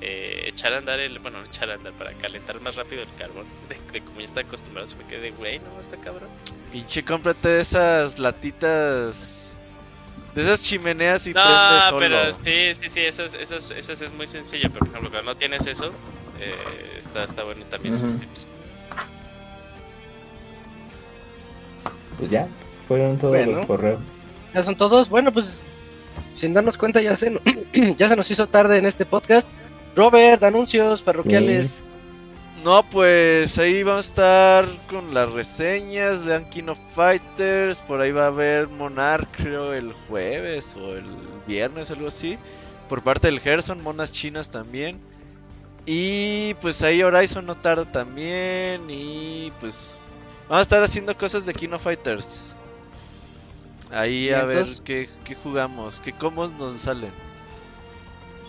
Speaker 4: eh, echar a andar el, bueno, no echar a andar, para calentar más rápido el carbón, de, de como ya está acostumbrado, se me quedé, güey, no, está cabrón.
Speaker 5: Pinche, cómprate de esas latitas. De esas chimeneas y
Speaker 4: No,
Speaker 5: prende solo.
Speaker 4: pero sí, sí, sí, esas, esas, esas es muy sencillo, pero por ejemplo, cuando no tienes eso, eh, está, está bueno también sus
Speaker 3: Ujú.
Speaker 4: tips.
Speaker 3: Pues ya, pues, fueron todos
Speaker 1: Bueno.
Speaker 3: los correos.
Speaker 1: Ya son todos. Bueno, pues sin darnos cuenta ya se, ya se nos hizo tarde en este podcast. Robert, anuncios parroquiales.
Speaker 5: No, pues ahí vamos a estar con las reseñas. Lean King of Fighters. Por ahí va a haber Monarch, creo, el jueves o el viernes, algo así. Por parte del Gerson, monas chinas también. Y pues ahí Horizon no tarda también. Y pues vamos a estar haciendo cosas de King of Fighters. Ahí a ver qué, qué jugamos, qué combos nos salen.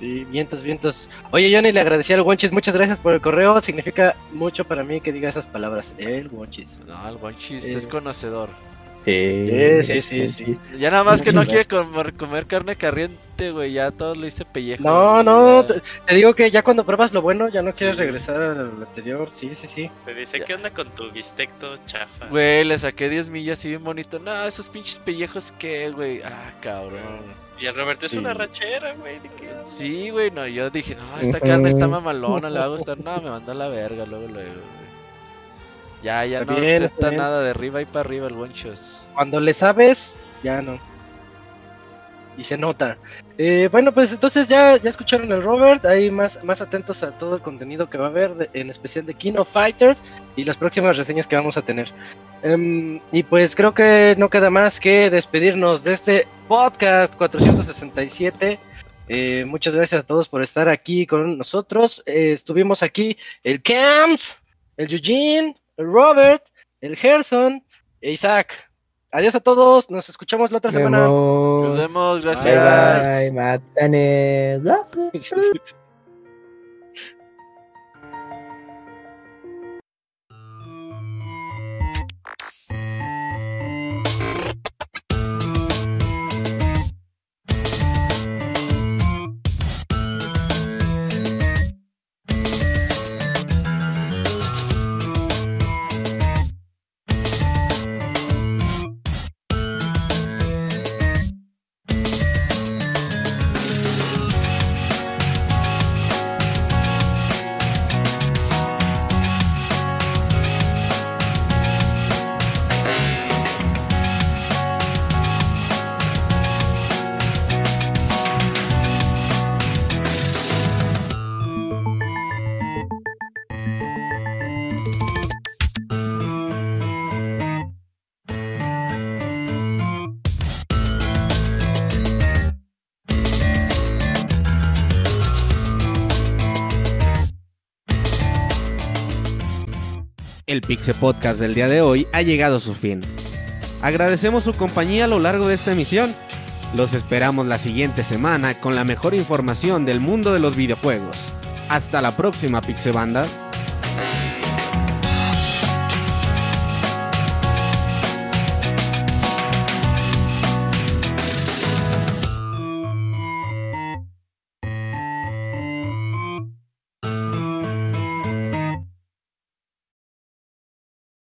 Speaker 1: Sí, vientos, vientos. Oye, Johnny, le agradecí al Wonchis. Muchas gracias por el correo. Significa mucho para mí que diga esas palabras. El Wonchis.
Speaker 5: No, el Wonchis
Speaker 1: Eh.
Speaker 5: es conocedor.
Speaker 3: Sí,
Speaker 1: Sí, sí, sí, sí.
Speaker 5: Ya nada más que no quiere comer, comer carne caliente, güey. Ya todo le hice pellejo.
Speaker 1: No, no, te, te digo que ya cuando pruebas lo bueno, ya no
Speaker 5: Sí.
Speaker 1: quieres regresar al anterior. Sí, sí, sí.
Speaker 4: Me dice,
Speaker 5: Ya.
Speaker 4: ¿qué onda con tu bistecto chafa?
Speaker 5: Güey, le saqué 10 millas así bien bonito. No, esos pinches pellejos, ¿qué, güey? Ah, cabrón.
Speaker 4: Y el Roberto es
Speaker 3: Sí.
Speaker 4: una rachera, güey.
Speaker 5: Sí, güey, no. Yo dije, no, esta carne está mamalona, le va a gustar. No, me mandó a la verga luego, luego, güey. Ya, ya
Speaker 1: Está
Speaker 5: no
Speaker 1: bien, está
Speaker 5: acepta
Speaker 1: bien.
Speaker 5: nada de arriba y para arriba el Wonchos.
Speaker 1: Cuando le sabes, ya no. Y se nota. Eh, bueno, pues entonces ya, ya escucharon el Robert. Ahí más, más atentos a todo el contenido que va a haber, en especial de King of Fighters y las próximas reseñas que vamos a tener. Em, y pues creo que no queda más que despedirnos de este podcast 467. Eh, muchas gracias a todos por estar aquí con nosotros. Eh, estuvimos aquí el Camps, el Eugene, el Robert, el Gerson e Isaac. Adiós a todos, nos escuchamos la otra semana.
Speaker 5: Nos vemos,
Speaker 3: Bye
Speaker 5: gracias.
Speaker 3: bye, matanes.
Speaker 2: El Pixe Podcast del día de hoy ha llegado a su fin. Agradecemos su compañía a lo largo de esta emisión. Los esperamos la siguiente semana con la mejor información del mundo de los videojuegos. Hasta la próxima, Pixebanda.